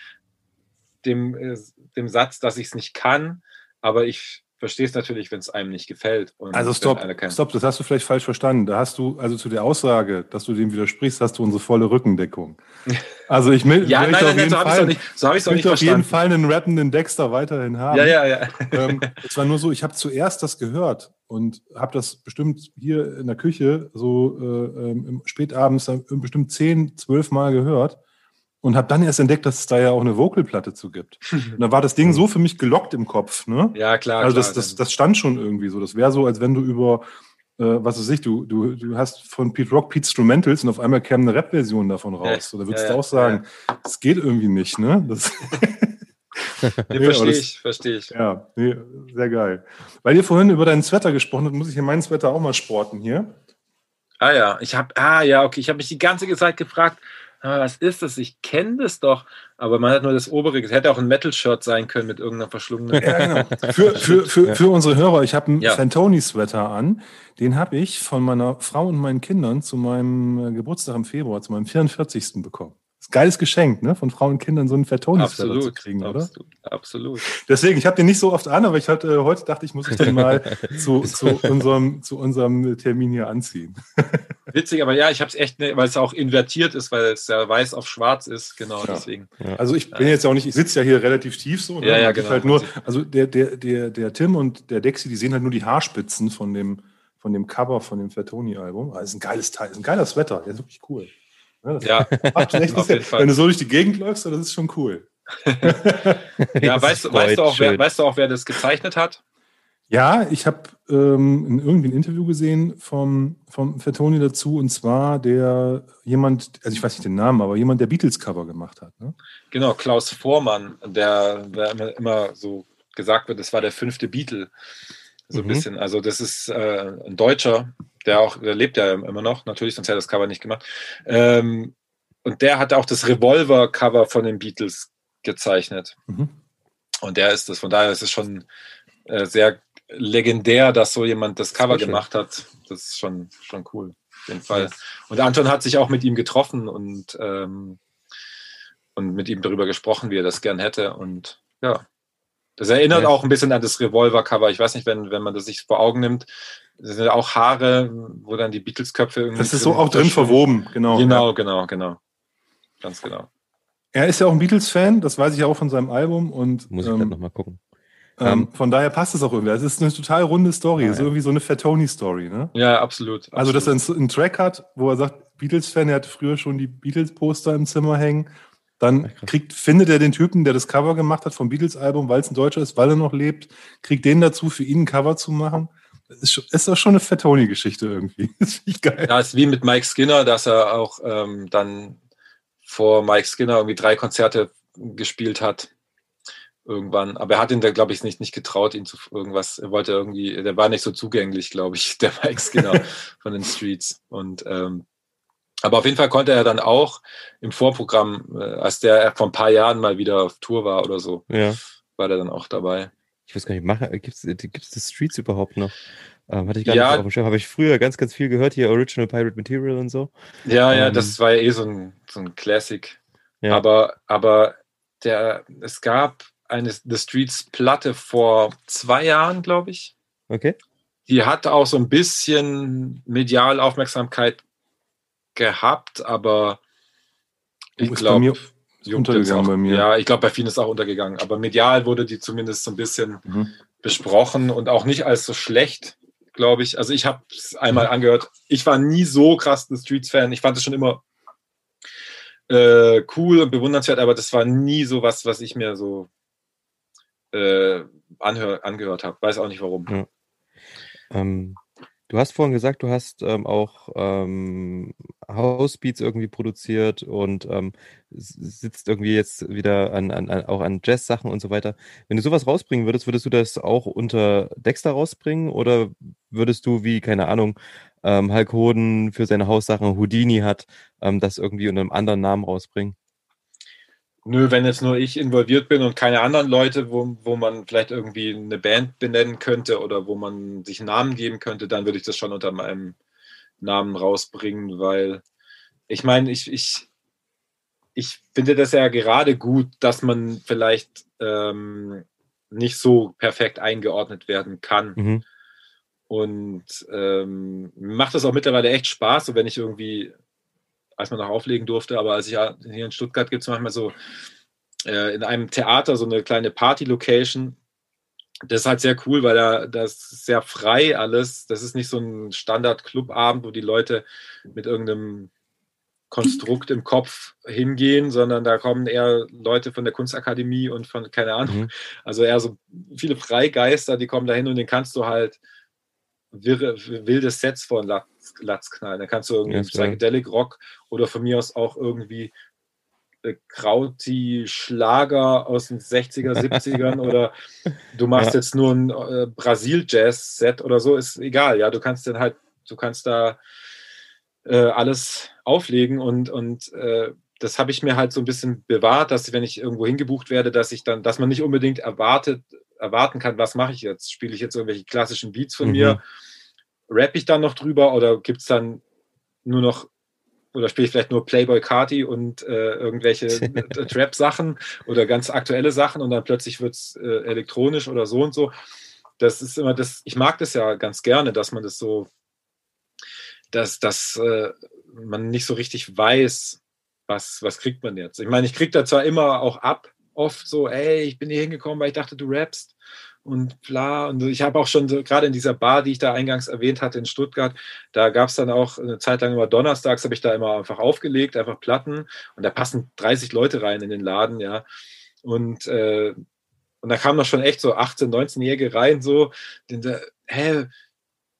dem, äh, dem Satz, dass ich es nicht kann, aber ich verstehe es natürlich, wenn es einem nicht gefällt. Und Also stopp, stopp, das hast du vielleicht falsch verstanden. Da hast du, also zu der Aussage, dass du dem widersprichst, hast du unsere volle Rückendeckung. Also ich will, Ja, nein, nein, nein, so habe ich es auch nicht, so hab ich's ich auch nicht möchte auf jeden. Fall einen rappenden Dexter weiterhin haben. Ja, ja, ja. ähm, es war nur so, ich habe zuerst das gehört und habe das bestimmt hier in der Küche so äh, ähm, im spätabends bestimmt zehn, zwölf Mal gehört und habe dann erst entdeckt, dass es da ja auch eine Vocalplatte zu gibt. Und da war das Ding so für mich gelockt im Kopf. Ne? Ja, klar. also klar, das, das, das stand schon irgendwie so. Das wäre so, als wenn du über, äh, was weiß ich, du, du, du hast von Pete Rock Pete Instrumentals und auf einmal käme eine Rap-Version davon raus. Ja, so, da würdest ja, du ja, auch sagen, das geht irgendwie nicht. Ne? Das, Nee, verstehe das- ich, verstehe ich. ja, nee, sehr geil. Weil ihr vorhin über deinen Sweater gesprochen habt, muss ich hier meinen Sweater auch mal sporten hier. Ah ja, ich habe, ah ja, okay, ich habe mich die ganze Zeit gefragt, ah, was ist das? Ich kenne das doch, aber man hat nur das obere, es hätte auch ein Metal-Shirt sein können mit irgendeiner verschlungenen. Ja, genau. Für, für, für, für unsere Hörer, ich habe einen Ja. Fantoni-Sweater an. Den habe ich von meiner Frau und meinen Kindern zu meinem äh, Geburtstag im Februar, zu meinem 44. bekommen. Das ist ein geiles Geschenk, ne? Von Frauen und Kindern so einen Fantoni-Sweater zu absolut, kriegen, oder? absolut, absolut. Deswegen, ich habe den nicht so oft an, aber ich hatte, heute dachte ich, muss ich den mal zu, zu, unserem, zu unserem Termin hier anziehen. Witzig, aber ja, ich habe es echt, ne, weil es auch invertiert ist, weil es ja weiß auf schwarz ist, genau Ja. deswegen. Also ich bin jetzt ja auch nicht, ich sitze ja hier relativ tief so. ne? Ja, ja, genau. Halt nur, also der, der, der, der Tim und der Dexy, die sehen halt nur die Haarspitzen von dem, von dem Cover von dem Fatoni-Album. Das ist ein geiles Teil, ist ein geiler Sweater, der ist wirklich cool. Ja, das Ja, macht echt auf jeden Fall. Wenn du so durch die Gegend läufst, das ist schon cool. ja weißt, weißt, du auch, wer, weißt du auch, wer das gezeichnet hat? Ja, ich habe ähm, in irgendwie ein Interview gesehen vom, vom Fatoni dazu und zwar der jemand, also ich weiß nicht den Namen, aber jemand, der Beatles-Cover gemacht hat. Ne? Genau, Klaus Vormann, der, der immer, immer so gesagt wird, das war der fünfte Beatle. So ein Mhm. bisschen. Also, das ist äh, ein Deutscher, der auch, der lebt ja immer noch, natürlich, sonst hätte er das Cover nicht gemacht. Ähm, und der hat auch das Revolver-Cover von den Beatles gezeichnet. Mhm. Und der ist das, von daher ist es schon äh, sehr legendär, dass so jemand das Cover schön. gemacht hat. Das ist schon, schon cool, auf jeden Fall. Und Anton hat sich auch mit ihm getroffen und, ähm, und mit ihm darüber gesprochen, wie er das gern hätte. Und ja, das erinnert Ja. auch ein bisschen an das Revolver-Cover. Ich weiß nicht, wenn, wenn man das sich vor Augen nimmt, das sind ja auch Haare, wo dann die Beatles-Köpfe irgendwie. Das ist so auch drin verwoben, genau. Genau, genau, genau. Ganz genau. Er ist ja auch ein Beatles-Fan, das weiß ich ja auch von seinem Album. Und Muss ich ähm, dann nochmal gucken. Ähm, von daher passt es auch irgendwie. Es ist eine total runde Story. Ah, Es ist ja. irgendwie so eine Fatoni-Story. Ne? Ja, absolut. Also, dass er absolut. einen, einen Track hat, wo er sagt, Beatles-Fan, er hat früher schon die Beatles-Poster im Zimmer hängen. Dann kriegt, findet er den Typen, der das Cover gemacht hat vom Beatles-Album, weil es ein Deutscher ist, weil er noch lebt, kriegt den dazu, für ihn ein Cover zu machen. Das ist, ist doch schon eine Fatoni-Geschichte irgendwie. Das finde ich geil. Ja, ist wie mit Mike Skinner, dass er auch ähm, dann vor Mike Skinner irgendwie drei Konzerte gespielt hat. Irgendwann. Aber er hat ihn da, glaube ich, nicht, nicht getraut, ihn zu irgendwas. Er wollte irgendwie, der war nicht so zugänglich, glaube ich, der Mike Skinner von den Streets. Und ähm, aber auf jeden Fall konnte er dann auch im Vorprogramm, äh, als der vor ein paar Jahren mal wieder auf Tour war oder so, Ja. war der dann auch dabei. Ich weiß gar nicht, gibt es gibt's die Streets überhaupt noch? Ähm, hatte ich gar Ja. nicht auf dem Schirm. Habe ich früher ganz, ganz viel gehört, hier Original Pirate Material und so. Ja, ja, Ähm, das war ja eh so ein, so ein Classic. Ja. Aber, aber der, es gab eine The Streets Platte vor zwei Jahren, glaube ich. Okay. Die hat auch so ein bisschen medial Aufmerksamkeit gehabt, aber ich glaube, untergegangen auch- bei mir. Ja, ich glaube, bei vielen ist auch untergegangen. Aber medial wurde die zumindest so ein bisschen Mhm. besprochen und auch nicht als so schlecht, glaube ich. Also ich habe es einmal angehört. Ich war nie so krass ein Streets-Fan. Ich fand es schon immer äh, cool und bewundernswert, aber das war nie so was, was ich mir so äh, anhör, angehört habe. Weiß auch nicht warum. Ja. Ähm, du hast vorhin gesagt, du hast ähm, auch ähm, Housebeats irgendwie produziert und ähm, sitzt irgendwie jetzt wieder an, an, auch an Jazz-Sachen und so weiter. Wenn du sowas rausbringen würdest, würdest du das auch unter Dexter rausbringen oder würdest du, wie, keine Ahnung, ähm, Hulk Hoden für seine Haussachen Houdini hat, ähm, das irgendwie unter einem anderen Namen rausbringen? Nö, wenn jetzt nur ich involviert bin und keine anderen Leute, wo, wo man vielleicht irgendwie eine Band benennen könnte oder wo man sich einen Namen geben könnte, dann würde ich das schon unter meinem Namen rausbringen, weil ich meine, ich, ich, ich finde das ja gerade gut, dass man vielleicht ähm, nicht so perfekt eingeordnet werden kann. Mhm. Und ähm, mir macht das auch mittlerweile echt Spaß, so wenn ich irgendwie, als man noch auflegen durfte, aber als ich hier in Stuttgart gibt es manchmal so äh, in einem Theater so eine kleine Party-Location. Das ist halt sehr cool, weil da das ist sehr frei alles. Das ist nicht so ein Standard-Clubabend, wo die Leute mit irgendeinem Konstrukt im Kopf hingehen, sondern da kommen eher Leute von der Kunstakademie und von, keine Ahnung, Mhm. also eher so viele Freigeister, die kommen da hin und den kannst du halt wirre, wilde Sets vor den Latz, Latz knallen. Da kannst du irgendwie Ja. Psychedelic Rock oder von mir aus auch irgendwie äh, Krauti Schlager aus den 60er, 70ern oder du machst Ja. jetzt nur ein äh, Brasil-Jazz-Set oder so, ist egal. Ja, du kannst dann halt, du kannst da äh, alles auflegen und, und äh, das habe ich mir halt so ein bisschen bewahrt, dass wenn ich irgendwo hingebucht werde, dass ich dann, dass man nicht unbedingt erwartet, erwarten kann, was mache ich jetzt? Spiele ich jetzt irgendwelche klassischen Beats von Mhm. mir? Rapp ich dann noch drüber oder gibt es dann nur noch oder spiele ich vielleicht nur Playboy Carti und äh, irgendwelche Trap-Sachen oder ganz aktuelle Sachen und dann plötzlich wird es äh, elektronisch oder so und so. Das ist immer das, ich mag das ja ganz gerne, dass man das so, dass, dass äh, man nicht so richtig weiß, was, was kriegt man jetzt. Ich meine, ich kriege da zwar immer auch ab, oft so, ey, ich bin hier hingekommen, weil ich dachte, du rappst und bla. Und ich habe auch schon so, gerade in dieser Bar, die ich da eingangs erwähnt hatte in Stuttgart, da gab es dann auch eine Zeit lang immer donnerstags, habe ich da immer einfach aufgelegt, einfach Platten und da passen 30 Leute rein in den Laden, ja. Und, äh, und da kamen doch schon echt so 18-, 19-Jährige rein, so, die, da, hä,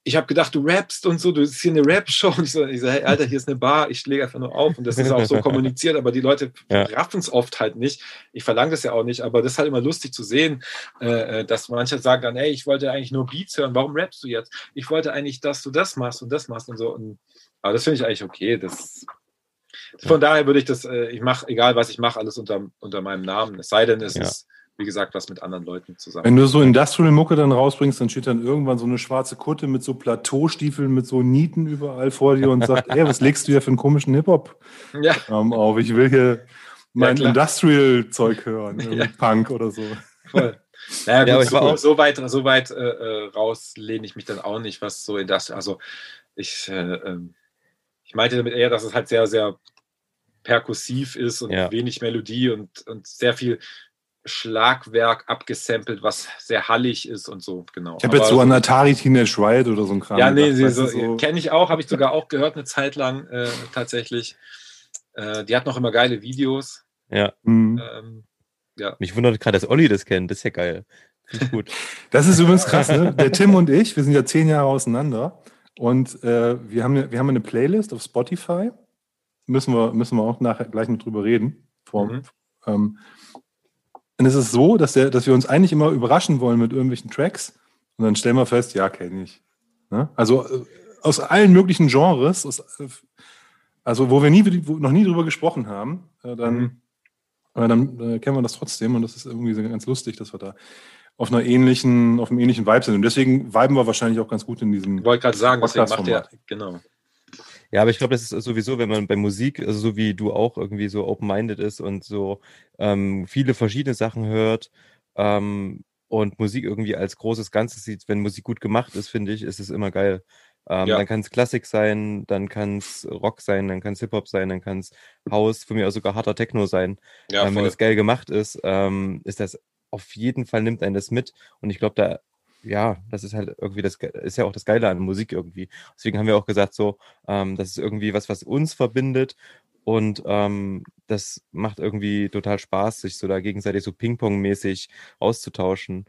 ich habe gedacht, du rappst und so, du bist hier eine Rap-Show. Und ich so, ich so, hey, Alter, hier ist eine Bar, ich lege einfach nur auf. Und das ist auch so kommuniziert, aber die Leute Ja. raffen es oft halt nicht. Ich verlange das ja auch nicht, aber das ist halt immer lustig zu sehen, äh, dass manche sagen dann, ey, ich wollte eigentlich nur Beats hören, warum rappst du jetzt? Ich wollte eigentlich, dass du das machst und das machst und so. Und, aber das finde ich eigentlich okay. Das, von daher würde ich das, äh, ich mache, egal was ich mache, alles unter, unter meinem Namen. Es sei denn, es Ja. ist, wie gesagt, was mit anderen Leuten zusammen. Wenn du so Industrial-Mucke dann rausbringst, dann steht dann irgendwann so eine schwarze Kutte mit so Plateaustiefeln, mit so Nieten überall vor dir und sagt, ey, was legst du hier für einen komischen Hip-Hop Ja, ähm, auf? Ich will hier mein klar. Industrial-Zeug hören, Ja. Punk oder so. voll. Naja, Ja, gut, aber ich war so, auch- so weit, so weit äh, äh, raus lehne ich mich dann auch nicht, was so in das, also ich, äh, ähm, ich meinte damit eher, dass es halt sehr, sehr perkussiv ist und Ja. wenig Melodie und, und sehr viel Schlagwerk abgesampelt, was sehr hallig ist und so, genau. Ich habe jetzt so an Atari Teenage Riot oder so ein Kram. Ja, nee, gedacht, so, so- kenne ich auch, habe ich sogar auch gehört eine Zeit lang äh, tatsächlich. Äh, die hat noch immer geile Videos. Ja. Hm. Ähm, Mich wundert gerade, dass Olli das kennt. Das ist ja geil. Gut. Das ist übrigens krass, ne? Der Tim und ich, wir sind ja zehn Jahre auseinander und äh, wir, haben eine, wir haben eine Playlist auf Spotify. Müssen wir, müssen wir auch nachher gleich noch drüber reden. Vor, Mhm. ähm, und es ist so, dass, der, dass wir uns eigentlich immer überraschen wollen mit irgendwelchen Tracks und dann stellen wir fest, ja, kenne ich. Ne? Also äh, aus allen möglichen Genres, aus, äh, also wo wir nie, wo noch nie drüber gesprochen haben, äh, dann, Mhm. dann kennen wir das trotzdem und das ist irgendwie ganz lustig, dass wir da auf einer ähnlichen, auf einem ähnlichen Vibe sind. Und deswegen viben wir wahrscheinlich auch ganz gut in diesem. ich wollte gerade sagen, deswegen macht der, genau. Ja, aber ich glaube, das ist sowieso, wenn man bei Musik, also so wie du auch irgendwie so open-minded ist und so ähm, viele verschiedene Sachen hört ähm, und Musik irgendwie als großes Ganzes sieht, wenn Musik gut gemacht ist, finde ich, ist es immer geil. Ähm, Ja. Dann kann es Klassik sein, dann kann es Rock sein, dann kann es Hip-Hop sein, dann kann es House, für mich auch sogar harter Techno sein. Ja, ähm, wenn es geil gemacht ist, ähm, ist das auf jeden Fall nimmt einen das mit. Und ich glaube, da, ja, das ist halt irgendwie das, ist ja auch das Geile an Musik irgendwie. Deswegen haben wir auch gesagt, so, ähm, das ist irgendwie was, was uns verbindet. Und ähm, das macht irgendwie total Spaß, sich so da gegenseitig so Ping-Pong-mäßig auszutauschen.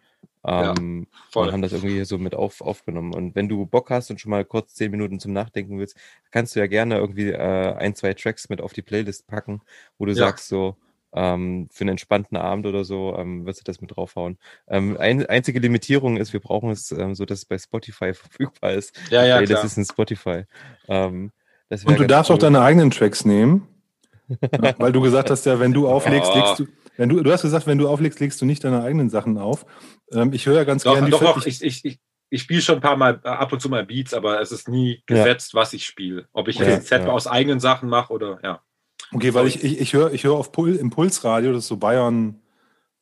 Ja, Ähm, voll. und haben das irgendwie so mit auf, aufgenommen. Und wenn du Bock hast und schon mal kurz zehn Minuten zum Nachdenken willst, kannst du ja gerne irgendwie äh, ein, zwei Tracks mit auf die Playlist packen, wo du Ja. sagst so, ähm, für einen entspannten Abend oder so, ähm, wirst du das mit draufhauen. Ähm, ein, einzige Limitierung ist, wir brauchen es ähm, so, dass es bei Spotify verfügbar ist. Ja, ja, Playlist klar. ist in Spotify. Ähm, das wär Und du darfst auch cool. deine eigenen Tracks nehmen. Ja, weil du gesagt hast, ja, wenn du auflegst, Oh. legst du. Wenn du, du hast gesagt, wenn du auflegst, legst du nicht deine eigenen Sachen auf. Ähm, ich höre ja ganz Doch, gerne die doch, doch, ich, ich, ich, ich spiele schon ein paar Mal, äh, ab und zu mal Beats, aber es ist nie Ja. gesetzt, was ich spiele. Ob ich Okay, jetzt ein Set ja. aus eigenen Sachen mache oder ja. Okay, weil ich, ich, ich höre ich höre auf Pul Impulsradio, das ist so Bayern,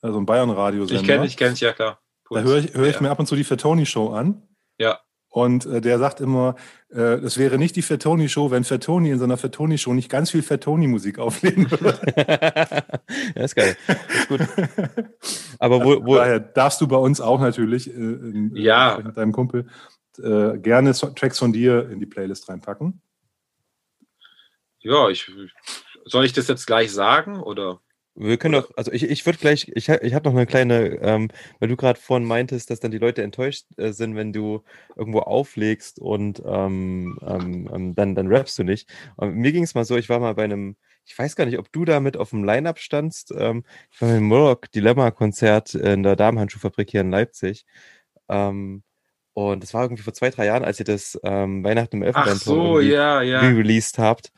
also ein Bayern-Radio. Ich kenne ich kenne es ja klar. Da höre ich, höre ich ja. mir ab und zu die Fatoni-Show an. Ja. Und äh, der sagt immer, äh, es wäre nicht die Fatoni-Show, wenn Fatoni in seiner Fatoni-Show nicht ganz viel Fatoni-Musik auflegen würde. ja, ist geil. Ist gut. Aber wo, wo, Daher darfst du bei uns auch natürlich äh, in, äh, Ja. mit deinem Kumpel äh, gerne so Tracks von dir in die Playlist reinpacken. Ja, ich soll ich das jetzt gleich sagen oder? Wir können doch, also ich, ich würde gleich, ich, ich habe noch eine kleine, ähm, weil du gerade vorhin meintest, dass dann die Leute enttäuscht äh, sind, wenn du irgendwo auflegst und ähm, ähm, ähm, dann, dann rappst du nicht. Und mir ging es mal so, ich war mal bei einem, ich weiß gar nicht, ob du da mit auf dem Line-Up standst. Ähm, ich war beim Murdoch Dilemma-Konzert in der Damenhandschuhfabrik hier in Leipzig. Ähm, und das war irgendwie vor zwei, drei Jahren, als ihr das Weihnachten im Elfenbeinturm so, ja, ja. re-released habt.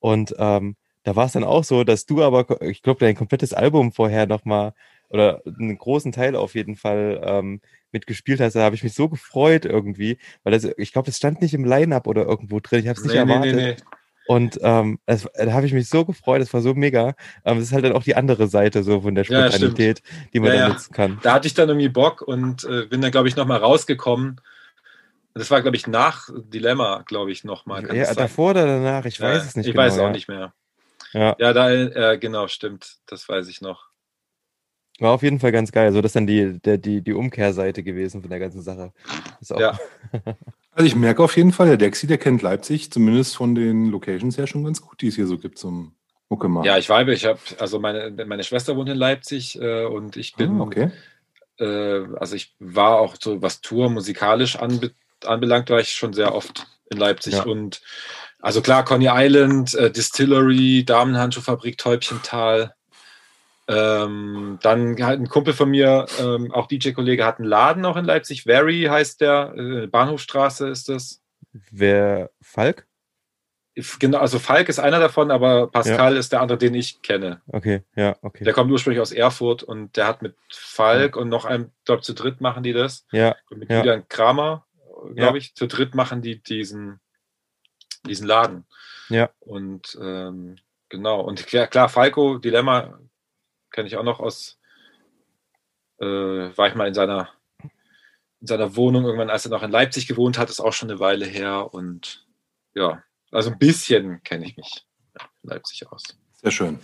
Und ähm, da war es dann auch so, dass du aber, ich glaube, dein komplettes Album vorher nochmal oder einen großen Teil auf jeden Fall ähm, mitgespielt hast. Da habe ich mich so gefreut irgendwie, weil das, ich glaube, das stand nicht im Line-Up oder irgendwo drin. Ich habe es nicht Nee, nee, erwartet. nee, nee. Und ähm, es, da habe ich mich so gefreut, das war so mega. Ähm, das ist halt dann auch die andere Seite so von der Ja. Spontanität, die man Ja, dann ja. nutzen kann. Da hatte ich dann irgendwie Bock und äh, bin dann, glaube ich, nochmal rausgekommen. Das war, glaube ich, nach Dilemma, glaube ich, nochmal. Ja, davor oder danach, ich weiß es nicht ich genau. weiß auch ja. nicht mehr. Ja. Ja, da, äh, genau, stimmt. Das weiß ich noch. War auf jeden Fall ganz geil. So, das ist dann die, der, die, die Umkehrseite gewesen von der ganzen Sache. Ist auch, Ja. Also ich merke auf jeden Fall, der Dexi, der kennt Leipzig zumindest von den Locations her schon ganz gut, die es hier so gibt zum Mucke machen. Ja, ich weibe, ich habe, also meine, meine Schwester wohnt in Leipzig äh, und ich bin, ah, okay. äh, also ich war auch so, was Tour musikalisch anbe anbelangt, war ich schon sehr oft in Leipzig Ja. und also klar, Coney Island, äh, Distillery, Damenhandschuhfabrik, Täubchental. Ähm, dann halt ein Kumpel von mir, ähm, auch DJ-Kollege, hat einen Laden auch in Leipzig. Very heißt der, äh, Bahnhofstraße ist das. Wer Falk? Genau, also Falk ist einer davon, aber Pascal ist der andere, den ich kenne. Okay, ja, okay. Der kommt ursprünglich aus Erfurt und der hat mit Falk und noch einem, glaube, zu dritt machen die das. ja, Und mit Ja. Julian Kramer, glaube Ja. ich, zu dritt machen die diesen, diesen Laden. Ja. Und ähm, genau, und klar, klar, Falco, Dilemma, kenne ich auch noch aus, äh, war ich mal in seiner, in seiner Wohnung irgendwann, als er noch in Leipzig gewohnt hat, ist auch schon eine Weile her. Und ja, also ein bisschen kenne ich mich in Leipzig aus. Sehr schön.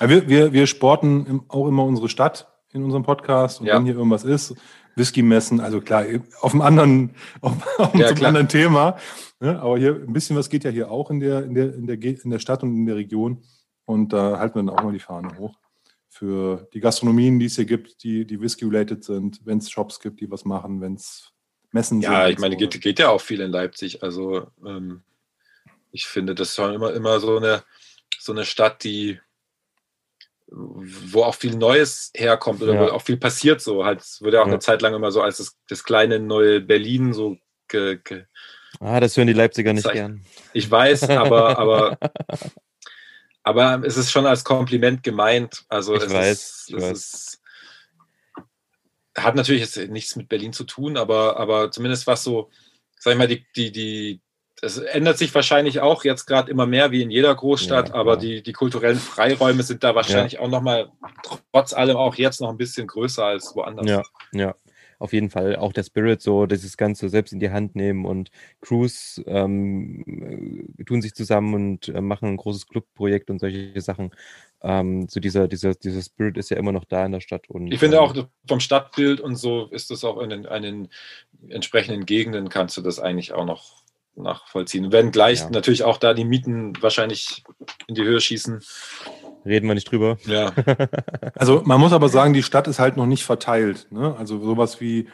wir, wir, wir sporten auch immer unsere Stadt in unserem Podcast und ja. wenn hier irgendwas ist, Whisky messen, also klar, auf einem anderen, auf, auf ja, einem anderen Thema. Ne? Aber hier ein bisschen was geht ja hier auch in der, in, der, in, der, in der Stadt und in der Region. Und da halten wir dann auch mal die Fahne hoch für die Gastronomien, die es hier gibt, die, die Whisky-related sind, wenn es Shops gibt, die was machen, wenn es Messen ja, sind. Ja, ich meine, so. geht, geht ja auch viel in Leipzig. Also ähm, ich finde, das ist schon immer, immer so eine, so eine Stadt, die wo auch viel Neues herkommt oder ja. wo auch viel passiert. So halt, es wurde auch ja. eine Zeit lang immer so als das, das kleine neue Berlin so. Ge, ge ah, das hören die Leipziger nicht gern. Ich weiß, aber, aber, aber es ist schon als Kompliment gemeint. Also ich es weiß, ist, es weiß. Ist, hat natürlich jetzt nichts mit Berlin zu tun, aber, aber zumindest was so, sag ich mal, die, die, die, das ändert sich wahrscheinlich auch jetzt gerade immer mehr wie in jeder Großstadt, ja, aber die, die kulturellen Freiräume sind da wahrscheinlich ja. auch nochmal trotz allem auch jetzt noch ein bisschen größer als woanders. Ja, ja. Auf jeden Fall auch der Spirit, so dieses Ganze selbst in die Hand nehmen und Crews ähm, tun sich zusammen und äh, machen ein großes Clubprojekt und solche Sachen. Ähm, so dieser, dieser, dieser Spirit ist ja immer noch da in der Stadt. Und, ich finde ähm, auch vom Stadtbild und so ist das auch in den, in den entsprechenden Gegenden kannst du das eigentlich auch noch nachvollziehen. Wenn gleich ja. natürlich auch da die Mieten wahrscheinlich in die Höhe schießen. Reden wir nicht drüber. Ja. also man muss aber sagen, die Stadt ist halt noch nicht verteilt. Ne? Also sowas wie,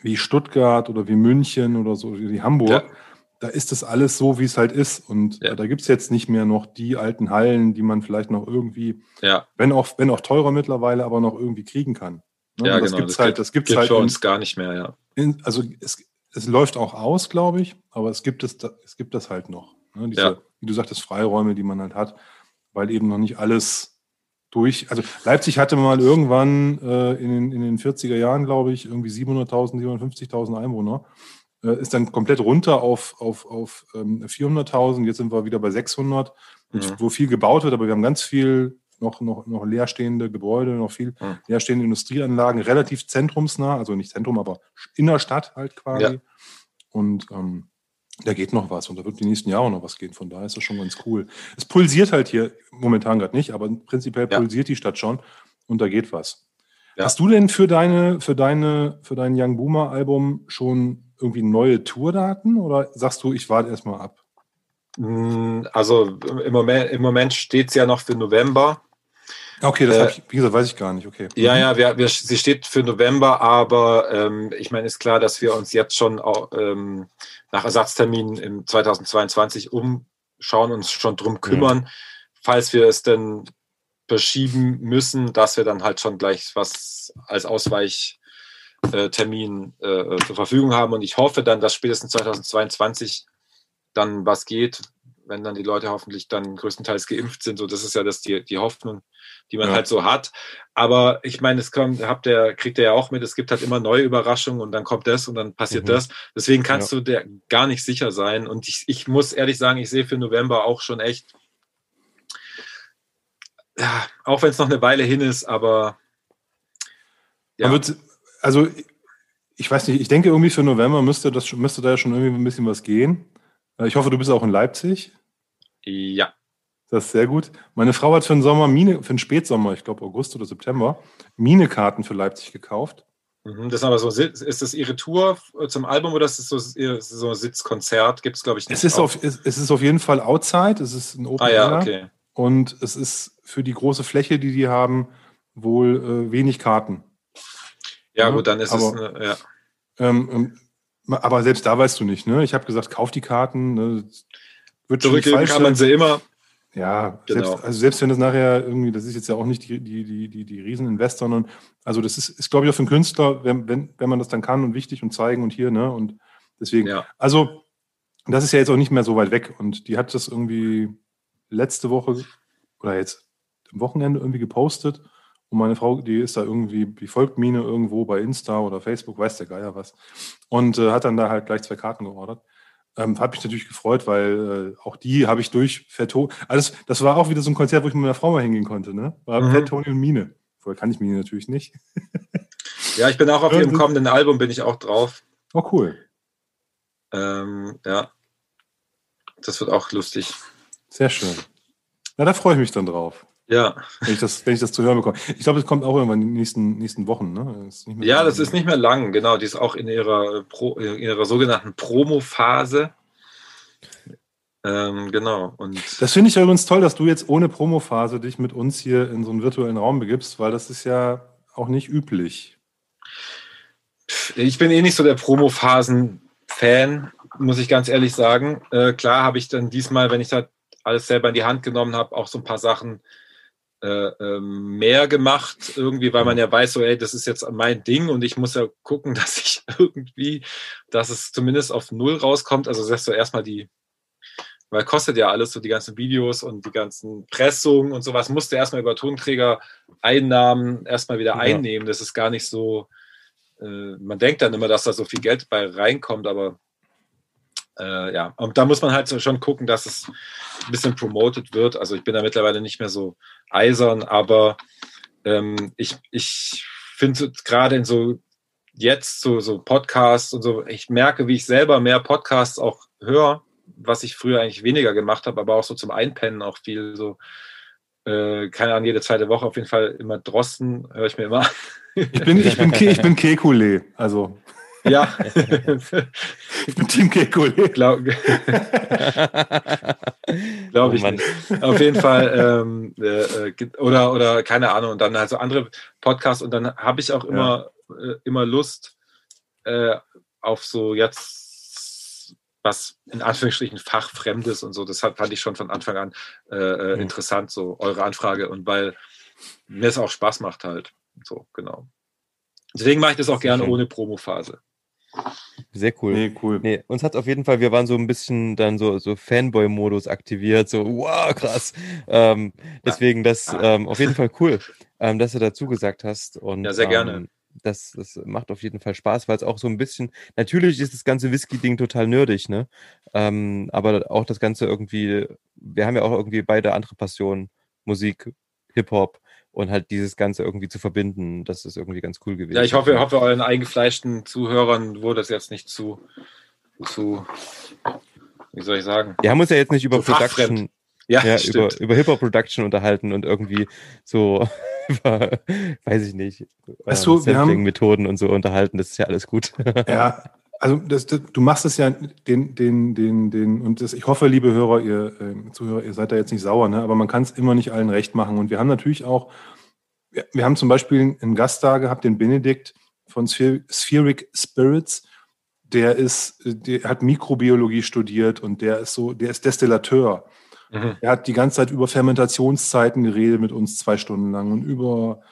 wie Stuttgart oder wie München oder so wie Hamburg. Ja. Da ist das alles so, wie es halt ist. Und ja. da gibt es jetzt nicht mehr noch die alten Hallen, die man vielleicht noch irgendwie, ja. wenn, auch, wenn auch teurer mittlerweile, aber noch irgendwie kriegen kann. Ne? Ja, das genau. Gibt's das halt, das gibt's gibt halt für uns gar nicht mehr, ja. In, also es, es läuft auch aus, glaube ich, aber es gibt, es, es gibt das halt noch. Ne? Diese, ja. Wie du sagtest, Freiräume, die man halt hat, weil eben noch nicht alles durch. Also Leipzig hatte mal irgendwann äh, in, den, in den 40er Jahren, glaube ich, irgendwie 700.000, 750.000 Einwohner. Äh, ist dann komplett runter auf, auf, auf ähm, 400.000. Jetzt sind wir wieder bei 600, mhm. wo viel gebaut wird, aber wir haben ganz viel noch, noch, noch leerstehende Gebäude, noch viel mhm. leerstehende Industrieanlagen, relativ zentrumsnah, also nicht Zentrum, aber in der Stadt halt quasi. Ja. Und ähm, da geht noch was und da wird die nächsten Jahre noch was gehen. Von daher ist das schon ganz cool. Es pulsiert halt hier momentan gerade nicht, aber prinzipiell ja. pulsiert die Stadt schon und da geht was. Ja. Hast du denn für deine, für deine, für dein Young Boomer Album schon irgendwie neue Tourdaten oder sagst du, ich warte erstmal ab? Hm, also im Moment, im Moment steht es ja noch für November. Okay, das äh, ich, wie gesagt, weiß ich gar nicht. Okay. Ja, mhm. ja, wir, wir, sie steht für November, aber ähm, ich meine, ist klar, dass wir uns jetzt schon auch, ähm, nach Ersatzterminen im 2022 umschauen, uns schon drum kümmern, ja. falls wir es denn verschieben müssen, dass wir dann halt schon gleich was als Ausweichtermin äh, äh, zur Verfügung haben. Und ich hoffe dann, dass spätestens 2022 dann was geht, wenn dann die Leute hoffentlich dann größtenteils geimpft sind. So, das ist ja das die, die Hoffnung, die man ja. halt so hat. Aber ich meine, es kommt, habt ihr, kriegt ihr ja auch mit, es gibt halt immer neue Überraschungen und dann kommt das und dann passiert mhm. das. Deswegen kannst ja. du dir gar nicht sicher sein. Und ich, ich muss ehrlich sagen, ich sehe für November auch schon echt, ja, auch wenn es noch eine Weile hin ist, aber ja. Wird, also ich weiß nicht, ich denke irgendwie für November müsste das müsste da ja schon irgendwie ein bisschen was gehen. Äh, ich hoffe, du bist auch in Leipzig. Ja. Das ist sehr gut. Meine Frau hat für den Sommer Mine, für den Spätsommer, ich glaube August oder September, Minekarten für Leipzig gekauft. Mhm, das ist aber so, ist das Ihre Tour zum Album oder ist es so, so ein Sitzkonzert? Gibt es, glaube ich, nicht. Es ist, auf, es ist auf jeden Fall Outside, es ist ein Open ah, ja, okay. Und es ist für die große Fläche, die die haben, wohl äh, wenig Karten. Ja, ja, gut, dann ist aber, es. Eine, ja. Ähm, ähm aber selbst da weißt du nicht, ne? Ich habe gesagt, kauf die Karten. Ne? Wird Zurückgeben kann man sie immer. Ja, genau. selbst, also selbst wenn das nachher irgendwie, das ist jetzt ja auch nicht die, die, die, die, die Rieseninvestor, sondern also das ist, ist glaube ich, auch für einen Künstler, wenn, wenn, wenn man das dann kann und wichtig und zeigen und hier, ne? Und deswegen, ja. also das ist ja jetzt auch nicht mehr so weit weg. Und die hat das irgendwie letzte Woche oder jetzt am Wochenende irgendwie gepostet. Und meine Frau, die ist da irgendwie, die folgt Mine irgendwo bei Insta oder Facebook, weiß der Geier was. Und äh, hat dann da halt gleich zwei Karten geordert. Ähm, habe mich natürlich gefreut, weil äh, auch die habe ich durch Fettoni. Alles, das war auch wieder so ein Konzert, wo ich mit meiner Frau mal hingehen konnte, ne? War mhm. Fettoni und Mine. Vorher kann ich Mine natürlich nicht. ja, ich bin auch auf ihrem kommenden Album, bin ich auch drauf. Oh, cool. Ähm, ja. Das wird auch lustig. Sehr schön. Na, da freue ich mich dann drauf. Ja. Wenn ich das, wenn ich das zu hören bekomme. Ich glaube, es kommt auch irgendwann in den nächsten, nächsten Wochen. Ne? Das ja, so das ist nicht mehr lang, genau. Die ist auch in ihrer, Pro, in ihrer sogenannten Promo-Phase. Ähm, genau. Und das finde ich übrigens toll, dass du jetzt ohne Promophase dich mit uns hier in so einen virtuellen Raum begibst, weil das ist ja auch nicht üblich. Ich bin eh nicht so der Promophasen-Fan, muss ich ganz ehrlich sagen. Äh, klar habe ich dann diesmal, wenn ich da alles selber in die Hand genommen habe, auch so ein paar Sachen äh, mehr gemacht, irgendwie, weil man ja weiß, so, ey, das ist jetzt mein Ding und ich muss ja gucken, dass ich irgendwie, dass es zumindest auf Null rauskommt. Also setzt du erstmal die weil kostet ja alles, so die ganzen Videos und die ganzen Pressungen und sowas, musst du erstmal über Tonträger Einnahmen erstmal wieder ja. einnehmen. Das ist gar nicht so, äh, man denkt dann immer, dass da so viel Geld bei reinkommt, aber äh, ja, und da muss man halt schon gucken, dass es ein bisschen promoted wird. Also ich bin da mittlerweile nicht mehr so eisern, aber ähm, ich, ich finde gerade in so jetzt so, so Podcasts und so, ich merke, wie ich selber mehr Podcasts auch höre was ich früher eigentlich weniger gemacht habe, aber auch so zum Einpennen auch viel so, äh, keine Ahnung, jede zweite Woche auf jeden Fall immer Drosten, höre ich mir immer an. Ich bin, ich bin, ich bin Kekulé, also. Ja. ich bin Team Kekulé. Glaube glaub oh, ich nicht. Auf jeden Fall, ähm, äh, äh oder, oder keine Ahnung, und dann halt so andere Podcasts und dann habe ich auch immer, ja. äh, immer Lust äh, auf so jetzt was in Anführungsstrichen fachfremdes und so. Das fand ich schon von Anfang an äh, mhm. interessant, so eure Anfrage und weil mir es auch Spaß macht halt. So, genau. Deswegen mache ich das auch gerne ohne Promophase. Sehr cool. Nee, cool. Nee, uns hat auf jeden Fall, wir waren so ein bisschen dann so, so Fanboy-Modus aktiviert, so, wow, krass. Ähm, deswegen das ähm, auf jeden Fall cool, ähm, dass du dazu gesagt hast. Und, ja, sehr gerne. Ähm, das, das macht auf jeden Fall Spaß, weil es auch so ein bisschen, natürlich ist das ganze Whisky-Ding total nerdig, ne? Ähm, aber auch das Ganze irgendwie, wir haben ja auch irgendwie beide andere Passionen, Musik, Hip-Hop und halt dieses Ganze irgendwie zu verbinden, das ist irgendwie ganz cool gewesen. Ja, ich hoffe, hoffe euren eingefleischten Zuhörern wurde es jetzt nicht zu, zu, wie soll ich sagen? Wir haben uns ja jetzt nicht über Production, ja, ja über, über Hip-Hop-Production unterhalten und irgendwie so über, weiß ich nicht, weißt du, Sampling-Methoden und so unterhalten. Das ist ja alles gut. ja, also das, das, du machst es ja den, den, den, den, und das, ich hoffe, liebe Hörer, ihr äh, Zuhörer, ihr seid da jetzt nicht sauer, ne? aber man kann es immer nicht allen recht machen. Und wir haben natürlich auch, wir, wir haben zum Beispiel einen Gast da gehabt, den Benedikt von Spheric Spirits. Der ist, der hat Mikrobiologie studiert und der ist so, der ist Destillateur. Mhm. Er hat die ganze Zeit über Fermentationszeiten geredet mit uns zwei Stunden lang und über,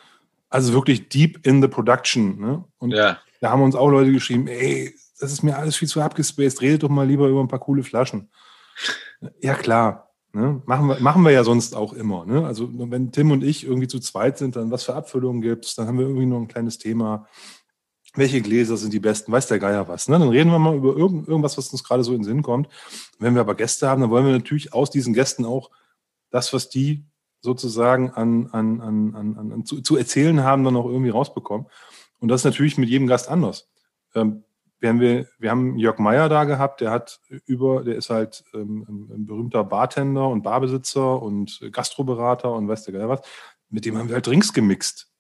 also wirklich deep in the production. Ne? Und ja. da haben uns auch Leute geschrieben, ey, das ist mir alles viel zu abgespaced, redet doch mal lieber über ein paar coole Flaschen. Ja, klar. Ne? Machen, wir, machen wir ja sonst auch immer. Ne? Also wenn Tim und ich irgendwie zu zweit sind, dann was für Abfüllungen gibt es, dann haben wir irgendwie noch ein kleines Thema welche Gläser sind die besten, weiß der Geier was. Ne? Dann reden wir mal über irgend, irgendwas, was uns gerade so in den Sinn kommt. Wenn wir aber Gäste haben, dann wollen wir natürlich aus diesen Gästen auch das, was die sozusagen an, an, an, an, an zu, zu erzählen haben, dann auch irgendwie rausbekommen. Und das ist natürlich mit jedem Gast anders. Ähm, wir, wir haben Jörg Meyer da gehabt, der hat über, der ist halt ähm, ein berühmter Bartender und Barbesitzer und Gastroberater und weiß der Geier was. Mit dem haben wir halt Drinks gemixt.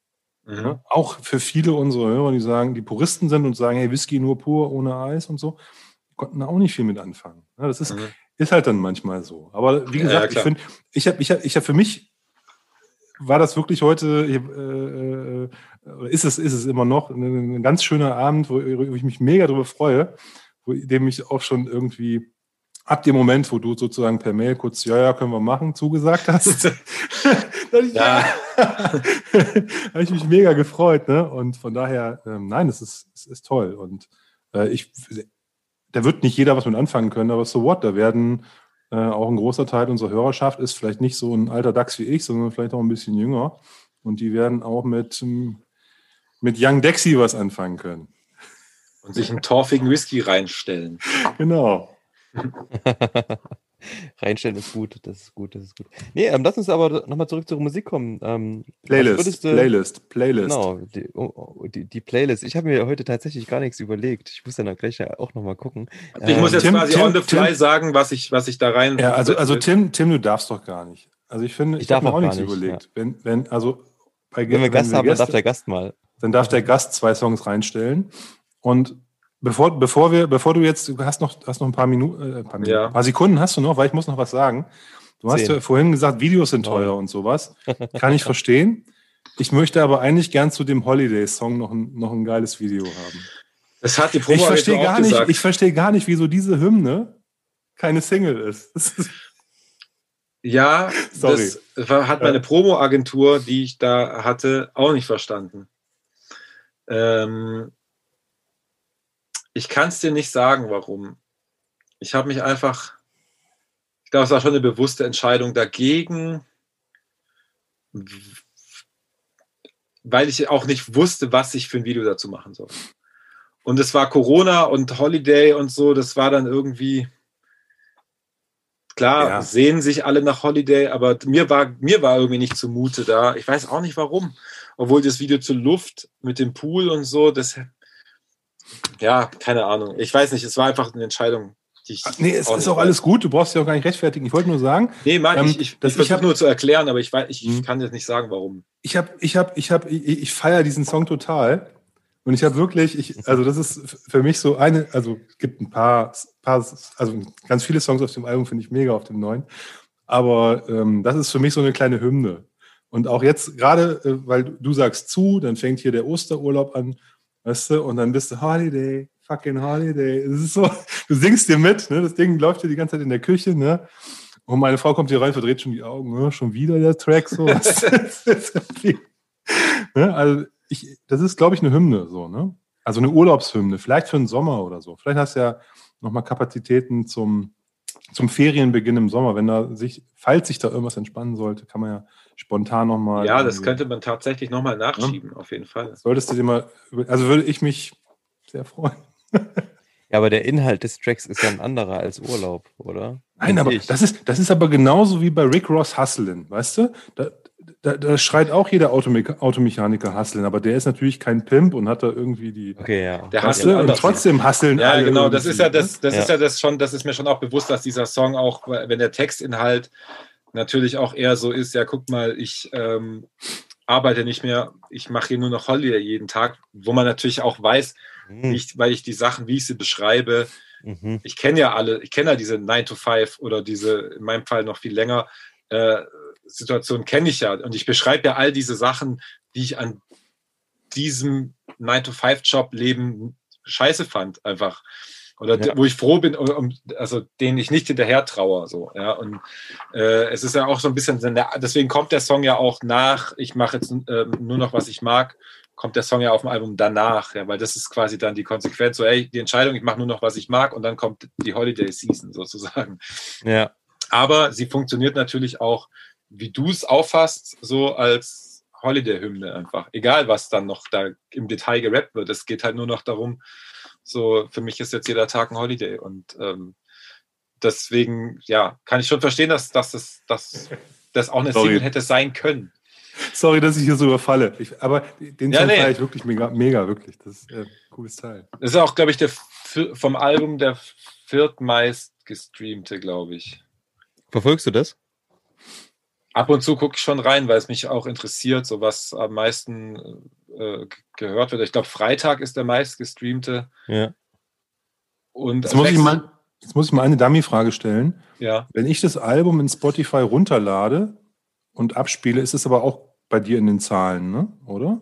Mhm. Ja, auch für viele unserer Hörer, die sagen, die Puristen sind und sagen, hey, Whisky nur pur, ohne Eis und so, konnten da auch nicht viel mit anfangen. Ja, das ist, mhm. ist halt dann manchmal so. Aber wie gesagt, ja, ich finde, ich habe ich hab, ich hab für mich war das wirklich heute, äh, äh, ist es, ist es immer noch, ein, ein ganz schöner Abend, wo, wo, ich mich mega darüber freue, wo dem ich auch schon irgendwie ab dem Moment, wo du sozusagen per Mail kurz, ja, ja, können wir machen, zugesagt hast, ich, ja. habe ich mich mega gefreut. Ne? Und von daher, ähm, nein, es ist, es ist toll. Und äh, ich, da wird nicht jeder was mit anfangen können, aber so what, da werden äh, auch ein großer Teil unserer Hörerschaft ist vielleicht nicht so ein alter Dachs wie ich, sondern vielleicht auch ein bisschen jünger. Und die werden auch mit, ähm, mit Young Dexy was anfangen können. Und sich einen torfigen Whisky reinstellen. Genau. Reinstellen ist gut, das ist gut, das ist gut. Nee, ähm, lass uns aber nochmal zurück zur Musik kommen. Ähm, Playlist, du, Playlist, Playlist. Genau, die, oh, oh, die, die Playlist. Ich habe mir heute tatsächlich gar nichts überlegt. Ich muss dann gleich auch nochmal gucken. Ich ähm, muss jetzt Tim, quasi Tim, on the fly Tim, sagen, was ich, was ich da rein. Ja, also, also Tim, Tim, du darfst doch gar nicht. Also ich finde, Ich ich, darf habe mir auch nichts nicht, überlegt. Wenn, wenn, also bei Wenn wir Gast haben, dann darf Gäste- der Gast mal. dann darf der Gast zwei Songs reinstellen. Und bevor, bevor wir, bevor du jetzt, du hast noch, hast noch ein paar Minuten, äh, paar, Ja. paar Sekunden hast du noch, weil ich muss noch was sagen. Du hast ja vorhin gesagt, Videos sind teuer und sowas. Kann ich verstehen. Ich möchte aber eigentlich gern zu dem Holiday-Song noch ein, noch ein geiles Video haben. Das hat die Ich Promo verstehe auch gar nicht, gesagt. ich verstehe gar nicht, wieso diese Hymne keine Single ist. Ja, Sorry. das hat meine Promo-Agentur, die ich da hatte, auch nicht verstanden. Ähm, ich kann es dir nicht sagen, warum. Ich habe mich einfach, ich glaube, es war schon eine bewusste Entscheidung dagegen, weil ich auch nicht wusste, was ich für ein Video dazu machen soll. Und es war Corona und Holiday und so, das war dann irgendwie, klar, Ja. sehen sich alle nach Holiday, aber mir war, mir war irgendwie nicht zumute da. Ich weiß auch nicht warum. Obwohl das Video zur Luft mit dem Pool und so, das, ja, keine Ahnung. Ich weiß nicht, es war einfach eine Entscheidung, die ich. Nee, es ist auch weiß. alles gut, du brauchst dich auch gar nicht rechtfertigen. Ich wollte nur sagen, Nee, Mann, Ähm, ich, ich, ich ich versuche nur zu erklären, aber ich, weiß, ich Mhm. kann jetzt nicht sagen, warum. ich habe, ich habe, ich habe, ich, ich, feiere diesen Song total. Und ich habe wirklich, ich, also das ist für mich so eine, also es gibt ein paar, paar, also ganz viele Songs auf dem Album finde ich mega auf dem neuen. Aber ähm, das ist für mich so eine kleine Hymne. Und auch jetzt gerade, äh, weil du sagst zu, dann fängt hier der Osterurlaub an, weißt du, und dann bist du Holiday, fucking Holiday. Es ist so, du singst dir mit, ne? Das Ding läuft dir die ganze Zeit in der Küche, ne? Und meine Frau kommt hier rein, verdreht schon die Augen, ne? schon wieder der Track so. Das ist irgendwie- ne? Also ich, das ist, glaube ich, eine Hymne so, ne? Also eine Urlaubshymne, vielleicht für den Sommer oder so. Vielleicht hast du ja nochmal Kapazitäten zum, zum Ferienbeginn im Sommer. Wenn da sich, falls sich da irgendwas entspannen sollte, kann man ja spontan nochmal. Ja, das könnte man tatsächlich nochmal nachschieben, auf jeden Fall. Solltest du dir mal, also würde ich mich sehr freuen. Ja, aber der Inhalt des Tracks ist ja ein anderer als Urlaub, oder? Nein, aber ich. das ist, das ist aber genauso wie bei Rick Ross Hustlin, weißt du? Da, da, da schreit auch jeder Autome Automechaniker Hustlin, aber der ist natürlich kein Pimp und hat da irgendwie die. Okay, ja. Der Hustle? Und trotzdem hustlen Ja, alle genau, das ist ja ne? das, das Ja. ist ja das schon, das ist mir schon auch bewusst, dass dieser Song auch, wenn der Textinhalt natürlich auch eher so ist, ja, guck mal, ich ähm, arbeite nicht mehr, ich mache hier nur noch Holiday jeden Tag, wo man natürlich auch weiß, wie Hm. ich, weil ich die Sachen, wie ich sie beschreibe, Mhm. ich kenne ja alle, ich kenne ja diese 9 to 5 oder diese, in meinem Fall noch viel länger, äh, Situation kenne ich ja. Und ich beschreibe ja all diese Sachen, die ich an diesem 9 to 5 Job Leben scheiße fand, einfach. Oder Ja. wo ich froh bin, um- also denen ich nicht hinterher traue. So, ja. Und äh, es ist ja auch so ein bisschen, deswegen kommt der Song ja auch nach, ich mache jetzt ähm, nur noch, was ich mag, kommt der Song ja auf dem Album danach, ja, weil das ist quasi dann die Konsequenz, so, ey, die Entscheidung, ich mache nur noch, was ich mag, und dann kommt die Holiday Season sozusagen. Ja. Aber sie funktioniert natürlich auch, wie du es auffasst, so als Holiday-Hymne einfach. Egal, was dann noch da im Detail gerappt wird. Es geht halt nur noch darum, so, für mich ist jetzt jeder Tag ein Holiday. Und ähm, deswegen, ja, kann ich schon verstehen, dass, dass, das, dass das auch eine Sorry. Single hätte sein können. Sorry, dass ich hier so überfalle. Ich, aber den Ja, Song nee. ich wirklich mega, mega, wirklich. Das ist äh, ein cooles Teil. Das ist auch, glaube ich, der vom Album der viertmeist gestreamte, glaube ich. Verfolgst du das? Ab und zu gucke ich schon rein, weil es mich auch interessiert, so was am meisten äh, gehört wird. Ich glaube, Freitag ist der meist gestreamte. Ja. Und Jetzt muss, ich mal, jetzt muss ich mal eine Dummy-Frage stellen. ja, Wenn ich das Album in Spotify runterlade und abspiele, ist es aber auch bei dir in den Zahlen, ne? oder?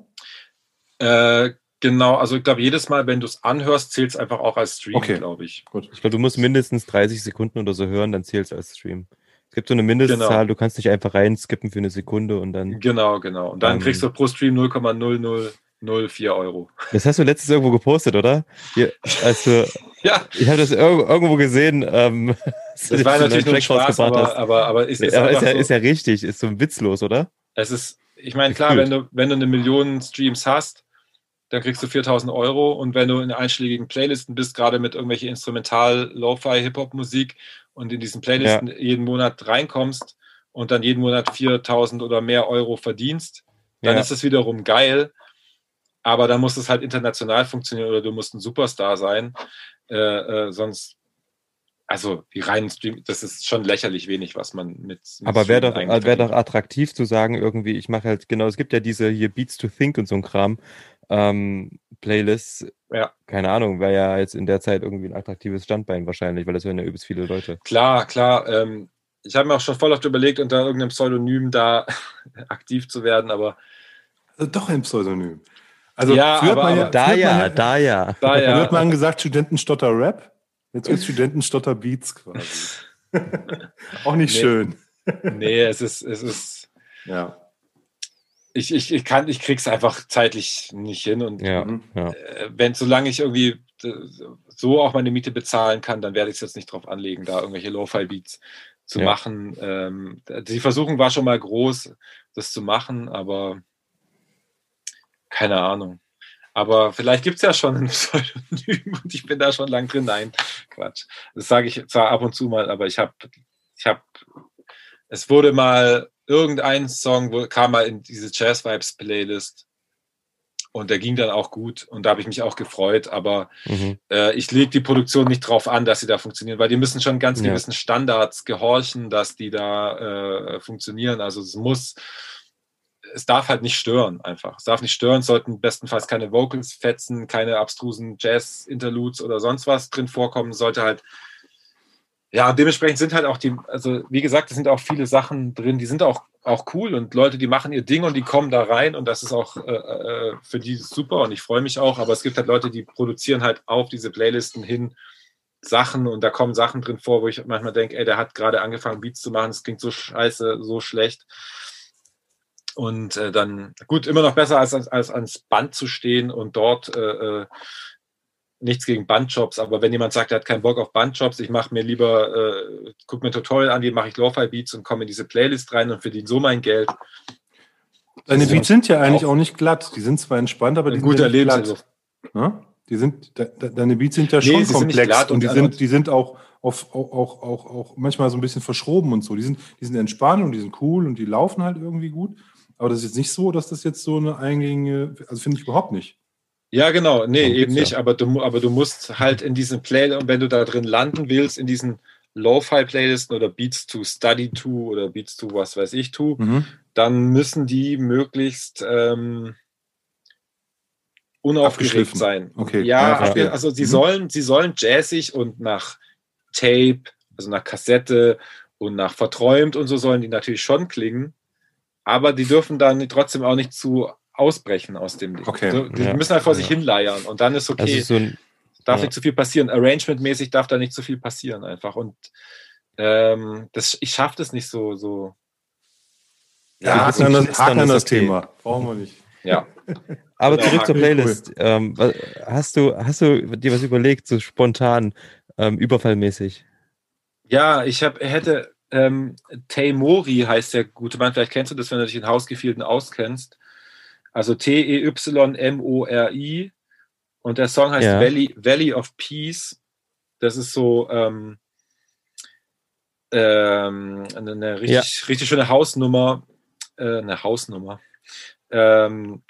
äh, genau. Also ich glaube, jedes Mal, wenn du es anhörst, zählt es einfach auch als Stream, Okay. glaube ich. Gut. Ich glaube, du musst mindestens 30 Sekunden oder so hören, dann zählt es als Stream. Es gibt so eine Mindestzahl, Genau. du kannst nicht einfach rein skippen für eine Sekunde und dann. Genau, genau. Und dann Ähm. kriegst du pro Stream 0,0004 Euro. Das hast du letztens irgendwo gepostet, oder? Hier, als du, Ja, ich habe das irg- irgendwo gesehen. Ähm, das war natürlich nur Spaß, aber, aber, aber es ist, aber ist ja, so, ist ja richtig, ist so witzlos, oder? es ist, ich meine, klar, wenn du, wenn du eine Million Streams hast, dann kriegst du 4000 Euro und wenn du in einschlägigen Playlisten bist, gerade mit irgendwelche Instrumental, Lo-Fi, Hip-Hop-Musik und in diesen Playlisten jeden Monat reinkommst und dann jeden Monat 4000 oder mehr Euro verdienst, dann Ja. ist es wiederum geil. Aber dann muss es halt international funktionieren oder du musst ein Superstar sein. Äh, äh, sonst also die reinen Stream, das ist schon lächerlich wenig, was man mit. mit Aber wäre doch, wär doch attraktiv zu sagen, irgendwie, ich mache halt, genau, es gibt ja diese hier Beats to Think und so ein Kram, ähm, Playlists. Ja. Keine Ahnung, wäre ja jetzt in der Zeit irgendwie ein attraktives Standbein wahrscheinlich, weil das hören ja übelst viele Leute. Klar, klar. Ähm, ich habe mir auch schon voll oft überlegt, unter irgendeinem Pseudonym da aktiv zu werden, aber Also doch ein Pseudonym. Also Ja, früher aber- man aber Da früher ja, man da ja. da Früher ja. hat man gesagt, Studentenstotter Rap. Jetzt gibt Studentenstotter Beats quasi. Auch nicht Nee. schön. Nee, es ist, es ist. Ja. Ich, ich, ich kann, ich krieg's einfach zeitlich nicht hin. Und Ja, Mhm. ja. äh, wenn, solange ich irgendwie äh, so auch meine Miete bezahlen kann, dann werde ich es jetzt nicht drauf anlegen, da irgendwelche Lo-Fi-Beats zu Ja. machen. Ähm, die Versuchung war schon mal groß, das zu machen, aber keine Ahnung. Aber vielleicht gibt es ja schon ein Pseudonym und ich bin da schon lang drin. Nein, Quatsch. Das sage ich zwar ab und zu mal, aber ich habe, ich habe, es wurde mal irgendein Song, wo, kam mal in diese Jazz Vibes Playlist und der ging dann auch gut und da habe ich mich auch gefreut, aber Mhm. äh, ich lege die Produktion nicht drauf an, dass sie da funktionieren, weil die müssen schon ganz Ja. gewissen Standards gehorchen, dass die da äh, funktionieren. Also es muss, es darf halt nicht stören einfach. Es darf nicht stören, es sollten bestenfalls keine Vocals fetzen, keine abstrusen Jazz-Interludes oder sonst was drin vorkommen, sollte halt ja, und dementsprechend sind halt auch die, also wie gesagt, es sind auch viele Sachen drin, die sind auch, auch cool und Leute, die machen ihr Ding und die kommen da rein und das ist auch äh, äh, für die super und ich freue mich auch, aber es gibt halt Leute, die produzieren halt auf diese Playlisten hin Sachen und da kommen Sachen drin vor, wo ich manchmal denke, ey, der hat gerade angefangen, Beats zu machen, es klingt so scheiße, so schlecht. Und äh, dann, gut, immer noch besser als, als ans Band zu stehen und dort äh, äh, nichts gegen Bandjobs, aber wenn jemand sagt, er hat keinen Bock auf Bandjobs, ich mache mir lieber, äh, guck mir ein Tutorial an, wie mache ich Lo-Fi-Beats und komme in diese Playlist rein und verdiene so mein Geld. Deine Beats sind ja eigentlich auch- auch nicht glatt. Die sind zwar entspannt, aber die sind ja nicht glatt. Lebensentwurf. Ne? Die sind, de, de, deine Beats sind ja Nee, schon komplex und, und- die und- sind, die sind auch, auf, auch, auch, auch, auch manchmal so ein bisschen verschroben und so. Die sind, die sind entspannt und die sind cool und die laufen halt irgendwie gut. Aber das ist jetzt nicht so, dass das jetzt so eine eingängige, also finde ich überhaupt nicht. Ja, genau. Nee, Darum eben ja. nicht. Aber, du, aber du musst halt in diesen Play, und wenn du da drin landen willst, in diesen Lo-Fi-Playlisten oder Beats to Study to oder Beats to was weiß ich to, Mhm. dann müssen die möglichst ähm, unaufgeregt sein. Okay. Ja, Ja, also sie Mhm. sollen, sie sollen jazzig und nach Tape, also nach Kassette und nach verträumt und so sollen die natürlich schon klingen, aber die dürfen dann trotzdem auch nicht zu ausbrechen aus dem Ding. Okay. So, die Ja. müssen halt vor sich Ja. hinleiern und dann ist okay. Also so ein, darf ja. nicht zu viel passieren. Arrangement-mäßig darf da nicht zu viel passieren einfach. Und ähm, das, ich schaffe das nicht so, so. Ja, Ja, haken an das, Knistern haken an ist das okay. Thema. Brauchen wir nicht. Ja. Aber Genau, zurück zur cool, Playlist. Ähm, wa- hast, du, hast du dir was überlegt, so spontan, ähm, überfallmäßig? Ja, ich hab, hätte ähm, Taymori heißt der gute Mann, vielleicht kennst du das, wenn du dich in Hausgefilden auskennst. Also T-E-Y-M-O-R-I und der Song heißt Ja. Valley, Valley of Peace. Das ist so ähm, ähm, eine, richtig, richtig schöne Hausnummer, äh, eine Hausnummer, ähm,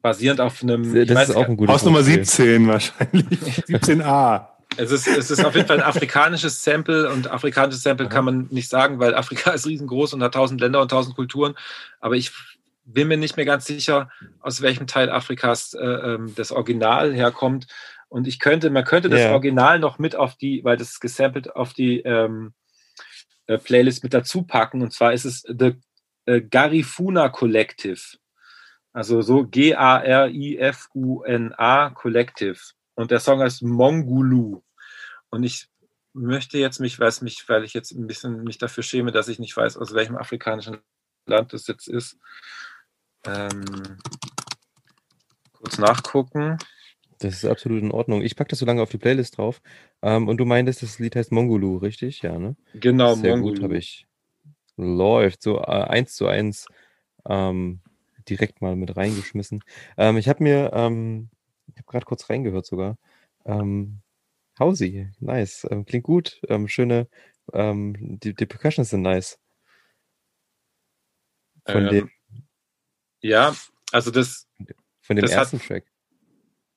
basierend auf einem, Das weiß ist auch ein gutes Haus Nummer Wortspiel. 17 wahrscheinlich. 17a. Es ist, es ist auf jeden Fall ein afrikanisches Sample und afrikanisches Sample kann man nicht sagen, weil Afrika ist riesengroß und hat tausend Länder und tausend Kulturen. Aber ich bin mir nicht mehr ganz sicher, aus welchem Teil Afrikas äh, ähm, das Original herkommt. Und ich könnte, man könnte das Ja. Original noch mit auf die, weil das ist gesampelt auf die ähm, äh, Playlist mit dazu packen. Und zwar ist es The äh, Garifuna Collective. Also so G-A-R-I-F-U-N-A Collective. Und der Song heißt Mongulu. Und ich möchte jetzt mich, weiß mich, weil ich jetzt ein bisschen mich dafür schäme, dass ich nicht weiß, aus welchem afrikanischen Land das jetzt ist. Ähm, kurz nachgucken. Das ist absolut in Ordnung. Ich packe das so lange auf die Playlist drauf. Ähm, und du meintest, das Lied heißt Mongolu, richtig? Ja, ne? Genau, Sehr Mongulu. gut, habe ich. Läuft so äh, eins zu eins ähm, direkt mal mit reingeschmissen. Ähm, ich habe mir, ähm, ich habe gerade kurz reingehört sogar. Ähm, Hausi, nice, ähm, klingt gut. Schöne, die, die Percussions sind nice. Von dem, Ja, also das, von dem das hat- ersten Track.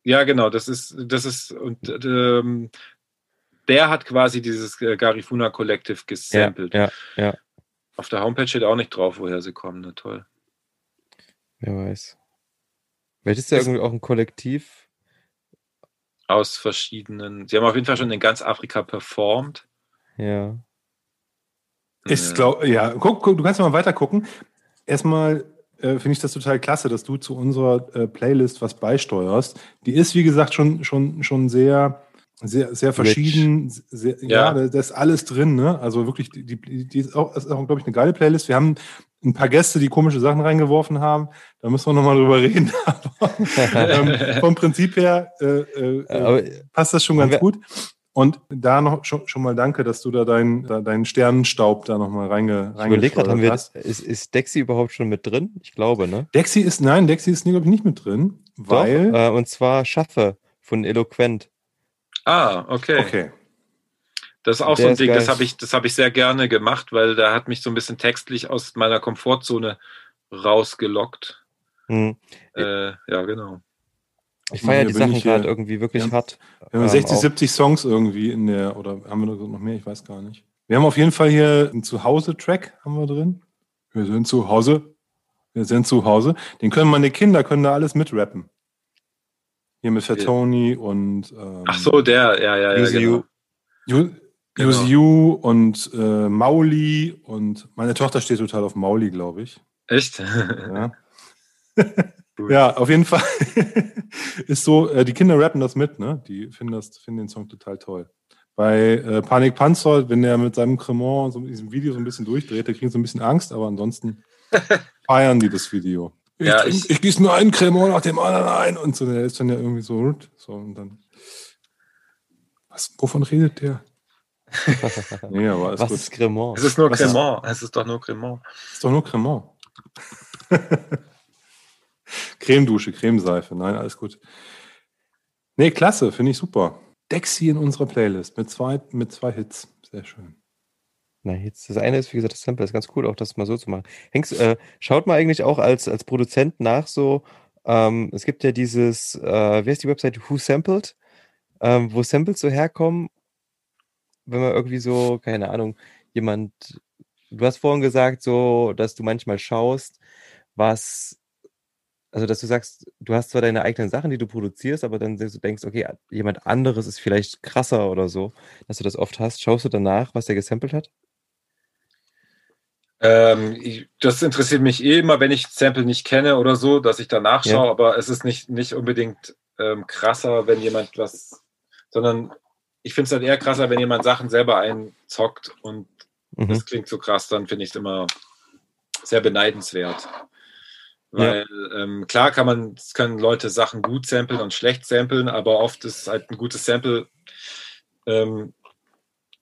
ja genau, das ist, das ist, und ähm, der hat quasi dieses äh, Garifuna Collective gesampelt. Ja, ja, ja. Auf der Homepage steht auch nicht drauf, woher sie kommen. Na toll. Wer weiß. Vielleicht ist ja irgendwie auch ein Kollektiv. Aus verschiedenen. Sie haben auf jeden Fall schon in ganz Afrika performt. Ja. Ich glaube, ja, guck, guck, du kannst mal weiter gucken. Erstmal äh, finde ich das total klasse, dass du zu unserer äh, Playlist was beisteuerst. Die ist, wie gesagt, schon, schon, schon sehr, sehr, sehr verschieden. Sehr, ja, Ja. da, ist alles drin. Ne? Also wirklich, die, die, die ist auch, ist auch glaube ich, eine geile Playlist. Wir haben ein paar Gäste, die komische Sachen reingeworfen haben. Da müssen wir nochmal drüber reden. Aber ähm, vom Prinzip her äh, äh, Aber passt das schon ganz wir- gut. Und da noch schon, schon mal danke, dass du da deinen da deinen Sternenstaub da nochmal reinge, ich überlege gerade, haben wir, hast. ist, ist Dexy überhaupt schon mit drin? Ich glaube, ne? Dexy ist, nein, Dexy ist, glaube ich, nicht mit drin, weil. Doch, äh, und zwar Schaffe von Eloquent. Ah, okay. okay. Das ist auch Der so ein Ding, das habe ich, das habe ich sehr gerne gemacht, weil da hat mich so ein bisschen textlich aus meiner Komfortzone rausgelockt. Hm. Äh, ja, genau. Ich feiere die Sachen gerade irgendwie wirklich Ja. hart. Wir haben Ähm, 60, auch- 70 Songs irgendwie in der, oder haben wir noch mehr? Ich weiß gar nicht. Wir haben auf jeden Fall hier einen Zuhause-Track haben wir drin. Wir sind zu Hause. Wir sind zu Hause. Den können meine Kinder, können da alles mitrappen. Hier mit Fatoni und ähm, Ach so, der, ja, ja, ja. Use Genau. Genau. Use You und äh, Mauli und meine Tochter steht total auf Mauli, glaube ich. Echt? Ja. Cool. ja, auf jeden Fall ist so, äh, die Kinder rappen das mit, ne? Die finden, das, finden den Song total toll. Bei äh, Panik Panzer, wenn er mit seinem Cremant so in diesem Video so ein bisschen durchdreht, da kriegen sie ein bisschen Angst, aber ansonsten feiern die das Video. Ich, Ja, ich- ich gieße mir einen Cremant nach dem anderen ein und so, der ist dann ja irgendwie so, so und dann. Was, wovon redet der? nee, aber alles Was gut. ist Cremant? Es ist nur Was ist- Cremant. Es ist doch nur Cremant. ist doch nur Cremant. Cremedusche, Cremeseife. Nein, alles gut. Nee, klasse, finde ich super. Dexy in unserer Playlist mit zwei, mit zwei Hits. Sehr schön. Na, jetzt das eine ist, wie gesagt, das Sample ist ganz cool, auch das mal so zu machen. Hengst, äh, schaut mal eigentlich auch als, als Produzent nach so, ähm, es gibt ja dieses, äh, wie heißt die Website, Who Sampled, ähm, wo Samples so herkommen, wenn man irgendwie so, keine Ahnung, jemand, du hast vorhin gesagt, so, dass du manchmal schaust, was, also dass du sagst, du hast zwar deine eigenen Sachen, die du produzierst, aber dann du denkst, okay, jemand anderes ist vielleicht krasser oder so, dass du das oft hast. Schaust du danach, was der gesampelt hat? Ähm, ich, das interessiert mich eh immer, wenn ich Sample nicht kenne oder so, dass ich danach Ja. schaue, aber es ist nicht, nicht unbedingt ähm, krasser, wenn jemand was, sondern ich finde es halt eher krasser, wenn jemand Sachen selber einzockt und Mhm. das klingt so krass, dann finde ich es immer sehr beneidenswert. Weil ähm, klar kann man, können Leute Sachen gut samplen und schlecht samplen, aber oft ist halt ein gutes Sample. Ähm,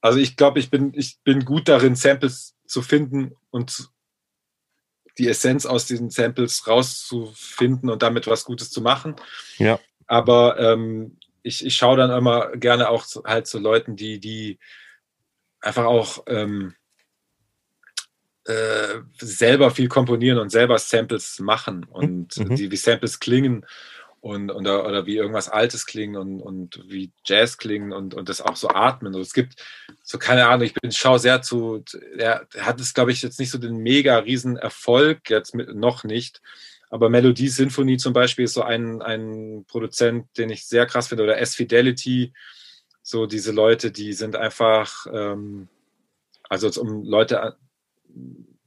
also ich glaube, ich bin, ich bin gut darin, Samples zu finden und die Essenz aus diesen Samples rauszufinden und damit was Gutes zu machen. Ja. Aber ähm, ich, ich schaue dann immer gerne auch zu, halt zu Leuten, die, die einfach auch ähm, äh, selber viel komponieren und selber Samples machen und Mhm. die, wie Samples klingen und, und oder, wie irgendwas Altes klingen und, und wie Jazz klingen und, und das auch so atmen. Und es gibt so, keine Ahnung, ich bin schau sehr zu, er hat es, glaube ich, jetzt nicht so den mega riesen Erfolg, jetzt mit, noch nicht. Aber Melodie Sinfonie zum Beispiel ist so ein, ein Produzent, den ich sehr krass finde, oder S-Fidelity, so diese Leute, die sind einfach, ähm, also um Leute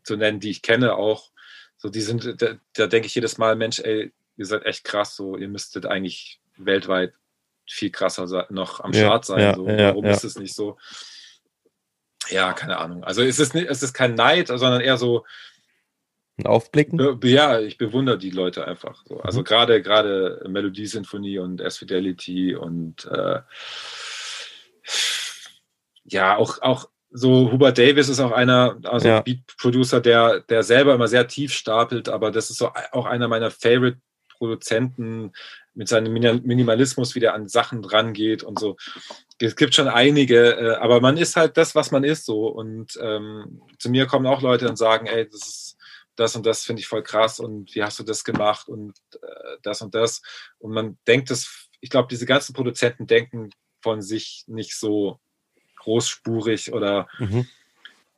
zu nennen, die ich kenne auch, so die sind, da, da denke ich jedes Mal, Mensch, ey, ihr seid echt krass, so ihr müsstet eigentlich weltweit viel krasser se- noch am Start sein. ja, so. ja, Warum ja. ist es nicht so? Ja, keine Ahnung. Also es ist, nicht, es ist kein Neid, sondern eher so, Ein Aufblicken? Ja, ich bewundere die Leute einfach. So. Also Mhm. gerade gerade Melodie-Sinfonie und S-Fidelity und äh, ja, auch, auch so Hubert Davis ist auch einer, also Ja. Beat-Producer, der, der selber immer sehr tief stapelt, aber das ist so auch einer meiner Favorite-Produzenten mit seinem Mini- Minimalismus, wie der an Sachen rangeht und so. Es gibt schon einige, äh, aber man ist halt das, was man ist so. Und ähm, zu mir kommen auch Leute und sagen, ey, das ist das und das finde ich voll krass und wie hast du das gemacht und äh, das und das. Und man denkt das, ich glaube, diese ganzen Produzenten denken von sich nicht so großspurig oder mhm.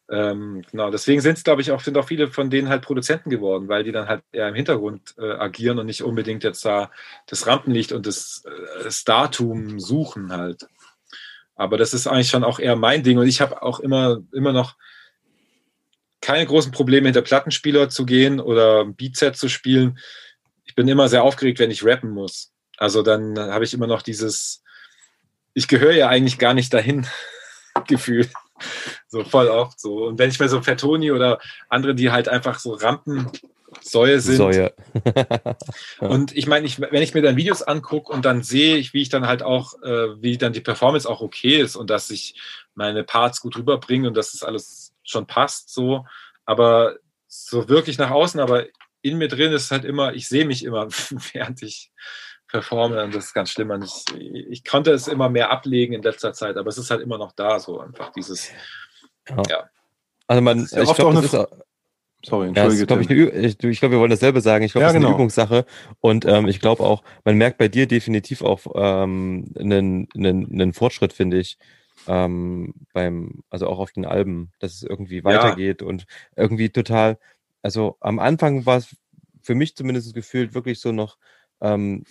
ähm, genau, deswegen sind es, glaube ich, auch, sind auch viele von denen halt Produzenten geworden, weil die dann halt eher im Hintergrund äh, agieren und nicht unbedingt jetzt da das Rampenlicht und das äh, Startum suchen halt. Aber das ist eigentlich schon auch eher mein Ding und ich habe auch immer, immer noch keine großen Probleme, hinter Plattenspieler zu gehen oder Beatset zu spielen. Ich bin immer sehr aufgeregt, wenn ich rappen muss. Also dann habe ich immer noch dieses, ich gehöre ja eigentlich gar nicht dahin Gefühl. So voll oft so. Und wenn ich mir so Fettoni oder andere, die halt einfach so Rampensäue sind. Säue. und ich meine, ich, wenn ich mir dann Videos angucke und dann sehe ich, wie ich dann halt auch, äh, wie dann die Performance auch okay ist und dass ich meine Parts gut rüberbringe und dass das alles schon passt, so. Aber so wirklich nach außen, aber in mir drin ist halt immer, ich sehe mich immer, während ich performe und das ist ganz schlimm. Und ich, ich konnte es immer mehr ablegen in letzter Zeit, aber es ist halt immer noch da, so einfach dieses, ja. ja. Also man, ja ich glaube, das ist Sorry, entschuldige. Ja, glaub ich, ich, ich glaube, wir wollen dasselbe sagen. Ich glaube, ja, das ist genau. eine Übungssache. Und ähm, ich glaube auch, man merkt bei dir definitiv auch ähm, einen, einen, einen Fortschritt, finde ich. Ähm, beim, also auch auf den Alben, dass es irgendwie weitergeht ja. und irgendwie total, also am Anfang war es für mich zumindest gefühlt wirklich so noch ähm,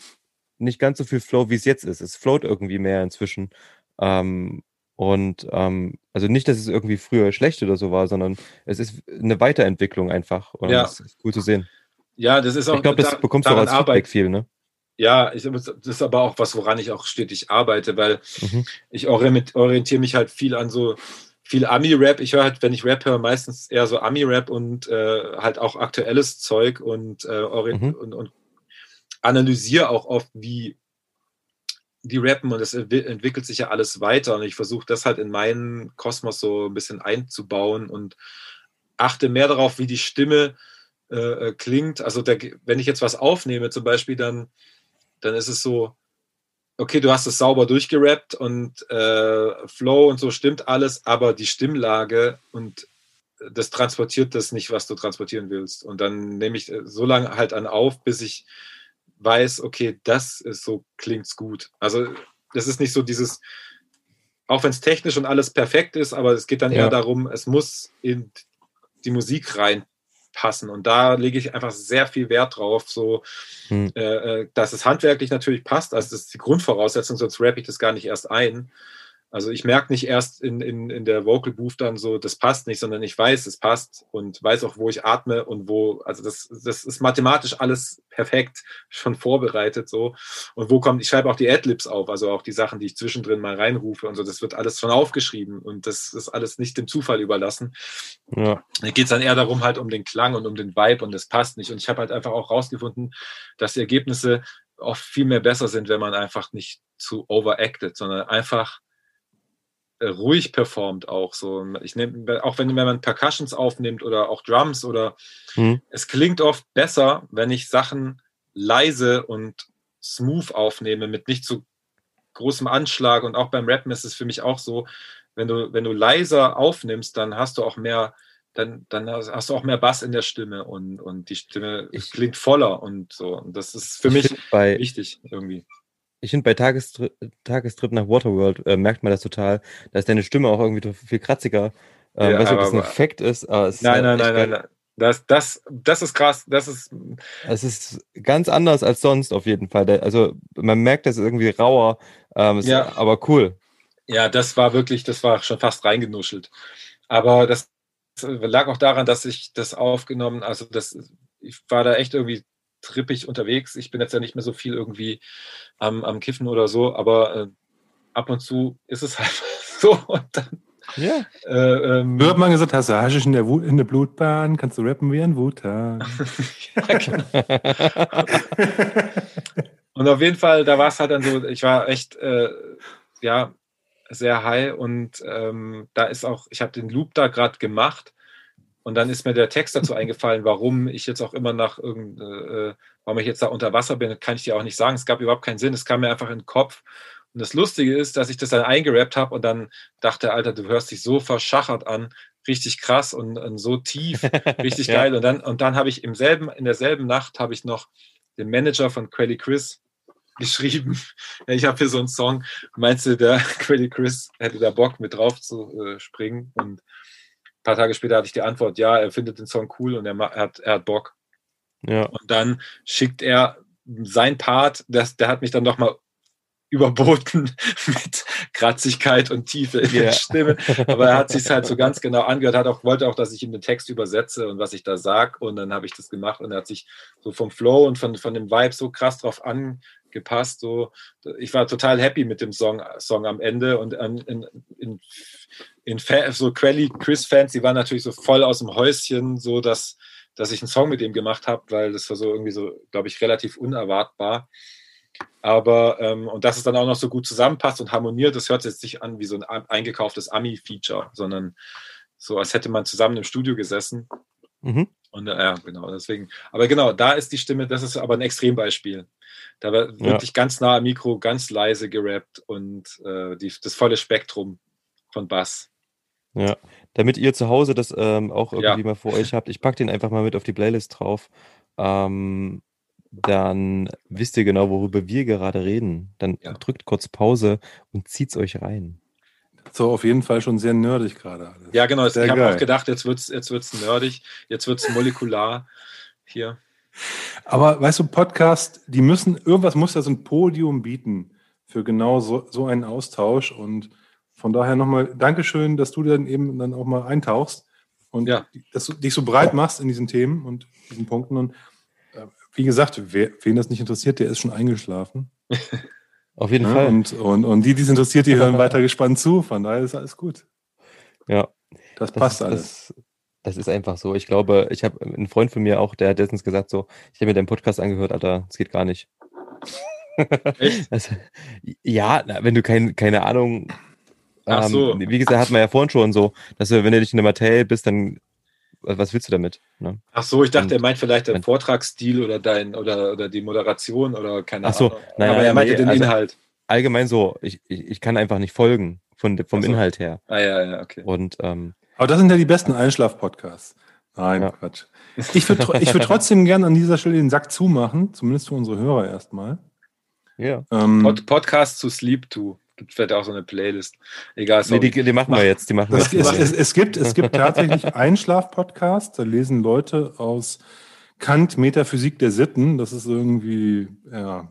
nicht ganz so viel Flow, wie es jetzt ist. Es float irgendwie mehr inzwischen. Ähm, und ähm, also nicht, dass es irgendwie früher schlecht oder so war, sondern es ist eine Weiterentwicklung einfach. Und ja. das ist cool zu sehen. Ja, das ist auch. Ich glaube, das bekommst du auch als Feedback Arbeit. viel, ne? Ja, ich, das ist aber auch was, woran ich auch stetig arbeite, weil mhm. ich orientiere mich halt viel an so viel Ami-Rap. Ich höre halt, wenn ich Rap höre, meistens eher so Ami-Rap und äh, halt auch aktuelles Zeug und, äh, mhm. und, und analysiere auch oft, wie die rappen und es entwickelt sich ja alles weiter und ich versuche das halt in meinen Kosmos so ein bisschen einzubauen und achte mehr darauf, wie die Stimme äh, äh, klingt. Also der, wenn ich jetzt was aufnehme zum Beispiel, dann, dann ist es so, okay, du hast es sauber durchgerappt und äh, Flow und so stimmt alles, aber die Stimmlage und das transportiert das nicht, was du transportieren willst. Und dann nehme ich äh, so lange halt an auf, bis ich weiß, okay, das ist so, klingt's gut. Also das ist nicht so dieses, auch wenn es technisch und alles perfekt ist, aber es geht dann ja. eher darum, es muss in die Musik reinpassen. Und da lege ich einfach sehr viel Wert drauf, so hm. äh, äh dass es handwerklich natürlich passt. Also das ist die Grundvoraussetzung, sonst rappe ich das gar nicht erst ein. Also ich merke nicht erst in, in, in der Vocal Booth dann so, das passt nicht, sondern ich weiß, es passt und weiß auch, wo ich atme und wo, also das, das ist mathematisch alles perfekt schon vorbereitet so. Und wo kommt, ich schreibe auch die Adlibs auf, also auch die Sachen, die ich zwischendrin mal reinrufe und so, das wird alles schon aufgeschrieben und das ist alles nicht dem Zufall überlassen. Ja. Da geht es dann eher darum, halt um den Klang und um den Vibe und das passt nicht. Und ich habe halt einfach auch rausgefunden, dass die Ergebnisse oft viel mehr besser sind, wenn man einfach nicht zu overacted, sondern einfach ruhig performt auch so. Ich nehme, auch wenn, wenn man Percussions aufnimmt oder auch Drums oder mhm. es klingt oft besser, wenn ich Sachen leise und smooth aufnehme, mit nicht zu großem Anschlag. Und auch beim Rappen ist es für mich auch so, wenn du, wenn du leiser aufnimmst, dann hast du auch mehr, dann, dann hast du auch mehr Bass in der Stimme und, und die Stimme ich, klingt voller und so. Und das ist für mich bei, wichtig irgendwie ich finde, bei Tagestri Tagestrip nach Waterworld äh, merkt man das total. Da ist deine Stimme auch irgendwie viel kratziger. Ähm, ja, weiß nicht, ob das ein Effekt ist. Aber es nein, ist nein, nein, nein, nein. Das, das, das ist krass. Das ist. Es ist ganz anders als sonst auf jeden Fall. Also man merkt, das ist irgendwie rauer, ähm, ja. aber cool. Ja, das war wirklich, das war schon fast reingenuschelt. Aber das lag auch daran, dass ich das aufgenommen, also das, ich war da echt irgendwie trippig unterwegs. Ich bin jetzt ja nicht mehr so viel irgendwie am, am Kiffen oder so, aber äh, ab und zu ist es halt so und dann. Ja. Äh, ähm, Wird man gesagt, hast du Haschisch in der, in der Blutbahn, kannst du rappen wie ein Wutan. ja, genau. und auf jeden Fall, da war es halt dann so, ich war echt, äh, ja, sehr high und ähm, da ist auch, ich habe den Loop da gerade gemacht und dann ist mir der Text dazu eingefallen, warum ich jetzt auch immer nach irgend, äh, warum ich jetzt da unter Wasser bin, kann ich dir auch nicht sagen. Es gab überhaupt keinen Sinn. Es kam mir einfach in den Kopf. Und das Lustige ist, dass ich das dann eingerappt habe und dann dachte, Alter, du hörst dich so verschachert an, richtig krass und, und so tief, richtig ja. geil. Und dann, und dann habe ich im selben, in derselben Nacht habe ich noch den Manager von Quelly Chris geschrieben, ich habe hier so einen Song, meinst du, der Credit Chris hätte da Bock mit drauf zu äh, springen? Und ein paar Tage später hatte ich die Antwort, ja, er findet den Song cool und er, hat, er hat Bock. Ja. Und dann schickt er sein Part, das, der hat mich dann doch mal überboten mit Kratzigkeit und Tiefe in yeah. der Stimme. Aber er hat sich halt so ganz genau angehört, hat auch, wollte auch, dass ich ihm den Text übersetze und was ich da sage. Und dann habe ich das gemacht und er hat sich so vom Flow und von, von dem Vibe so krass drauf angepasst. So, ich war total happy mit dem Song, Song am Ende und in, in, in, in so Quelly Chris-Fans, die waren natürlich so voll aus dem Häuschen, so dass, dass ich einen Song mit ihm gemacht habe, weil das war so irgendwie so, glaube ich, relativ unerwartbar. Aber, ähm, und dass es dann auch noch so gut zusammenpasst und harmoniert, das hört sich nicht an wie so ein eingekauftes Ami-Feature, sondern so, als hätte man zusammen im Studio gesessen. Mhm. Und äh, ja, genau, deswegen. Aber genau, da ist die Stimme, das ist aber ein Extrembeispiel. Da wirklich ja. ganz nah am Mikro, ganz leise gerappt und äh, die, das volle Spektrum von Bass. Ja, damit ihr zu Hause das ähm, auch irgendwie ja. mal vor euch habt, ich packe den einfach mal mit auf die Playlist drauf. Ähm, dann wisst ihr genau, worüber wir gerade reden. Dann ja. drückt kurz Pause und zieht's euch rein. So, auf jeden Fall schon sehr nerdig gerade alles. Ja, genau. Sehr ich habe auch gedacht, jetzt wird es jetzt wird's nerdig, jetzt wird es molekular hier. Aber weißt du, Podcast, die müssen, irgendwas muss ja so ein Podium bieten für genau so, so einen Austausch. Und von daher nochmal Dankeschön, dass du dann eben dann auch mal eintauchst und ja. dass du dich so breit machst in diesen Themen und diesen Punkten. Und wie gesagt, wer, wen das nicht interessiert, der ist schon eingeschlafen. Auf jeden ja, Fall. Und, und, und die, die es interessiert, die hören weiter gespannt zu. Von daher ist alles gut. Ja. Das passt das, alles. Das, das, ist einfach so. Ich glaube, ich habe einen Freund von mir auch, der hat letztens gesagt, so, ich habe mir deinen Podcast angehört, Alter, es geht gar nicht. Echt? Also, ja, wenn du kein, keine Ahnung Ach so. Ähm, wie gesagt, hat man ja vorhin schon so, dass du, wenn du nicht in der Materie bist, dann was willst du damit? Ne? Ach so, ich dachte, und, er meint vielleicht deinen Vortragsstil oder dein oder, oder die Moderation oder keine Ach so, Ahnung. Nein, Aber er meinte nee, den also Inhalt. Allgemein so, ich, ich, ich kann einfach nicht folgen von, vom so. Inhalt her. Ah ja, ja, okay. Und, ähm, Aber das sind ja die besten Einschlaf-Podcasts. Nein, ja. Quatsch. Ich würde ich würd trotzdem gerne an dieser Stelle den Sack zumachen, zumindest für unsere Hörer erstmal. Ja. Ähm, Pod Podcast zu Sleep To. Gibt vielleicht auch so eine Playlist. Egal. Nee, die, die, machen wir jetzt. Die machen wir es, jetzt. Es, es, gibt, es gibt tatsächlich Einschlaf-Podcasts, da lesen Leute aus Kant Metaphysik der Sitten. Das ist irgendwie, ja.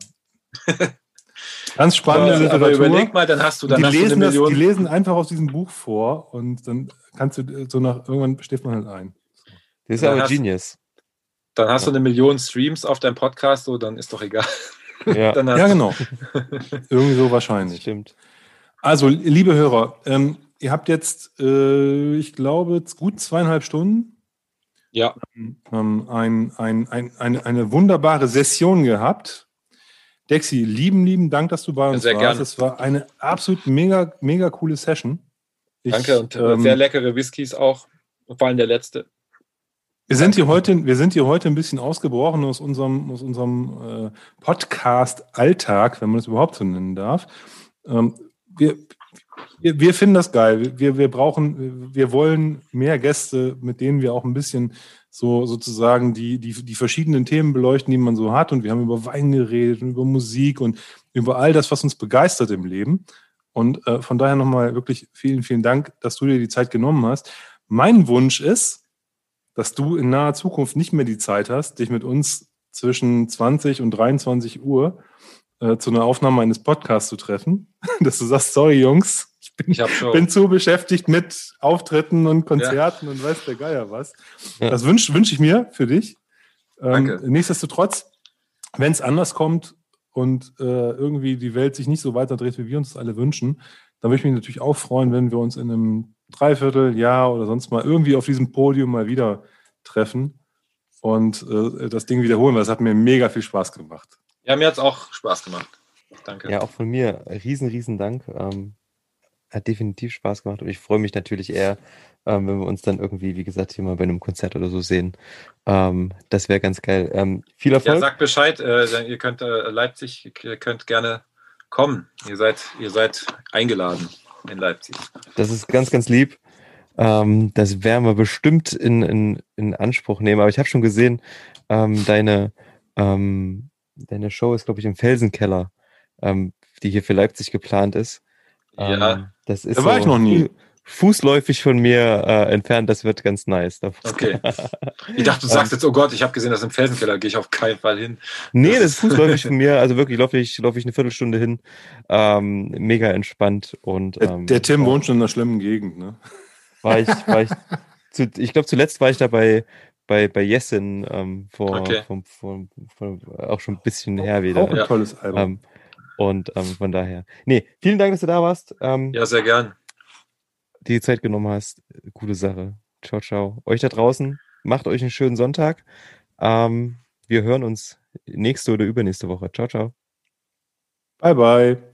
Ganz spannende aber, Literatur. Aber überleg mal, dann hast du dann die hast lesen du eine das, Die lesen einfach aus diesem Buch vor und dann kannst du so nach irgendwann steht man halt ein. Das ist aber Genius. Dann hast ja. du eine Million Streams auf deinem Podcast, so dann ist doch egal. Ja, ja genau. Irgendwie so wahrscheinlich. Stimmt. Also, liebe Hörer, ähm, ihr habt jetzt, äh, ich glaube, gut zweieinhalb Stunden ja. ähm, ein, ein, ein, eine, eine wunderbare Session gehabt. Dexi, lieben, lieben Dank, dass du bei uns ja, warst. Es war eine absolut mega, mega coole Session. Ich, Danke und äh, ähm, sehr leckere Whiskys auch. Vor allem der letzte. Wir sind hier heute, wir sind hier heute ein bisschen ausgebrochen aus unserem, aus unserem äh, Podcast-Alltag, wenn man es überhaupt so nennen darf. Ähm, wir, wir, wir, finden das geil. Wir, wir brauchen, wir wollen mehr Gäste, mit denen wir auch ein bisschen so sozusagen die, die, die verschiedenen Themen beleuchten, die man so hat. Und wir haben über Wein geredet und über Musik und über all das, was uns begeistert im Leben. Und äh, von daher nochmal wirklich vielen, vielen Dank, dass du dir die Zeit genommen hast. Mein Wunsch ist, dass du in naher Zukunft nicht mehr die Zeit hast, dich mit uns zwischen 20 und 23 Uhr äh, zu einer Aufnahme eines Podcasts zu treffen. dass du sagst, sorry Jungs, ich bin, ich bin zu beschäftigt mit Auftritten und Konzerten ja. und weiß der Geier was. Ja. Das wünsche wünsch ich mir für dich. Ähm, nichtsdestotrotz, wenn es anders kommt und äh, irgendwie die Welt sich nicht so weiter dreht, wie wir uns das alle wünschen, dann würde ich mich natürlich auch freuen, wenn wir uns in einem Dreiviertel, Jahr oder sonst mal irgendwie auf diesem Podium mal wieder treffen und äh, das Ding wiederholen, weil es hat mir mega viel Spaß gemacht. Ja, mir hat es auch Spaß gemacht. Danke. Ja, auch von mir. Riesen, riesen Dank. Ähm, hat definitiv Spaß gemacht und ich freue mich natürlich eher, ähm, wenn wir uns dann irgendwie, wie gesagt, hier mal bei einem Konzert oder so sehen. Ähm, das wäre ganz geil. Ähm, viel Erfolg. Ja, sagt Bescheid. Äh, ihr könnt äh, Leipzig, ihr könnt gerne kommen. Ihr seid, ihr seid eingeladen in Leipzig. Das ist ganz, ganz lieb. Ähm, das werden wir bestimmt in, in, in Anspruch nehmen. Aber ich habe schon gesehen, ähm, deine, ähm, deine Show ist, glaube ich, im Felsenkeller, ähm, die hier für Leipzig geplant ist. Ja. Ähm, das ist Da war so ich noch nie. Fußläufig von mir äh, entfernt. Das wird ganz nice. Okay. Ich dachte, du sagst jetzt, oh Gott, ich habe gesehen, das ist im Felsenkeller, gehe ich auf keinen Fall hin. Nee, Das ist fußläufig von mir. Also wirklich laufe ich, laufe ich eine Viertelstunde hin. Ähm, mega entspannt. Und, Der, ähm, der Tim ja, wohnt schon in einer schlimmen Gegend, ne? War ich, war ich, zu, ich glaube, zuletzt war ich da bei, bei, bei Jessin ähm, vor, Okay. vom, vom, vom, auch schon ein bisschen her wieder. Auch ein tolles Album. Ähm, und ähm, von daher. Nee, vielen Dank, dass du da warst. Ähm, Ja, sehr gern. Die Zeit genommen hast. Gute Sache. Ciao, ciao. Euch da draußen, macht euch einen schönen Sonntag. Ähm, wir hören uns nächste oder übernächste Woche. Ciao, ciao. Bye, bye.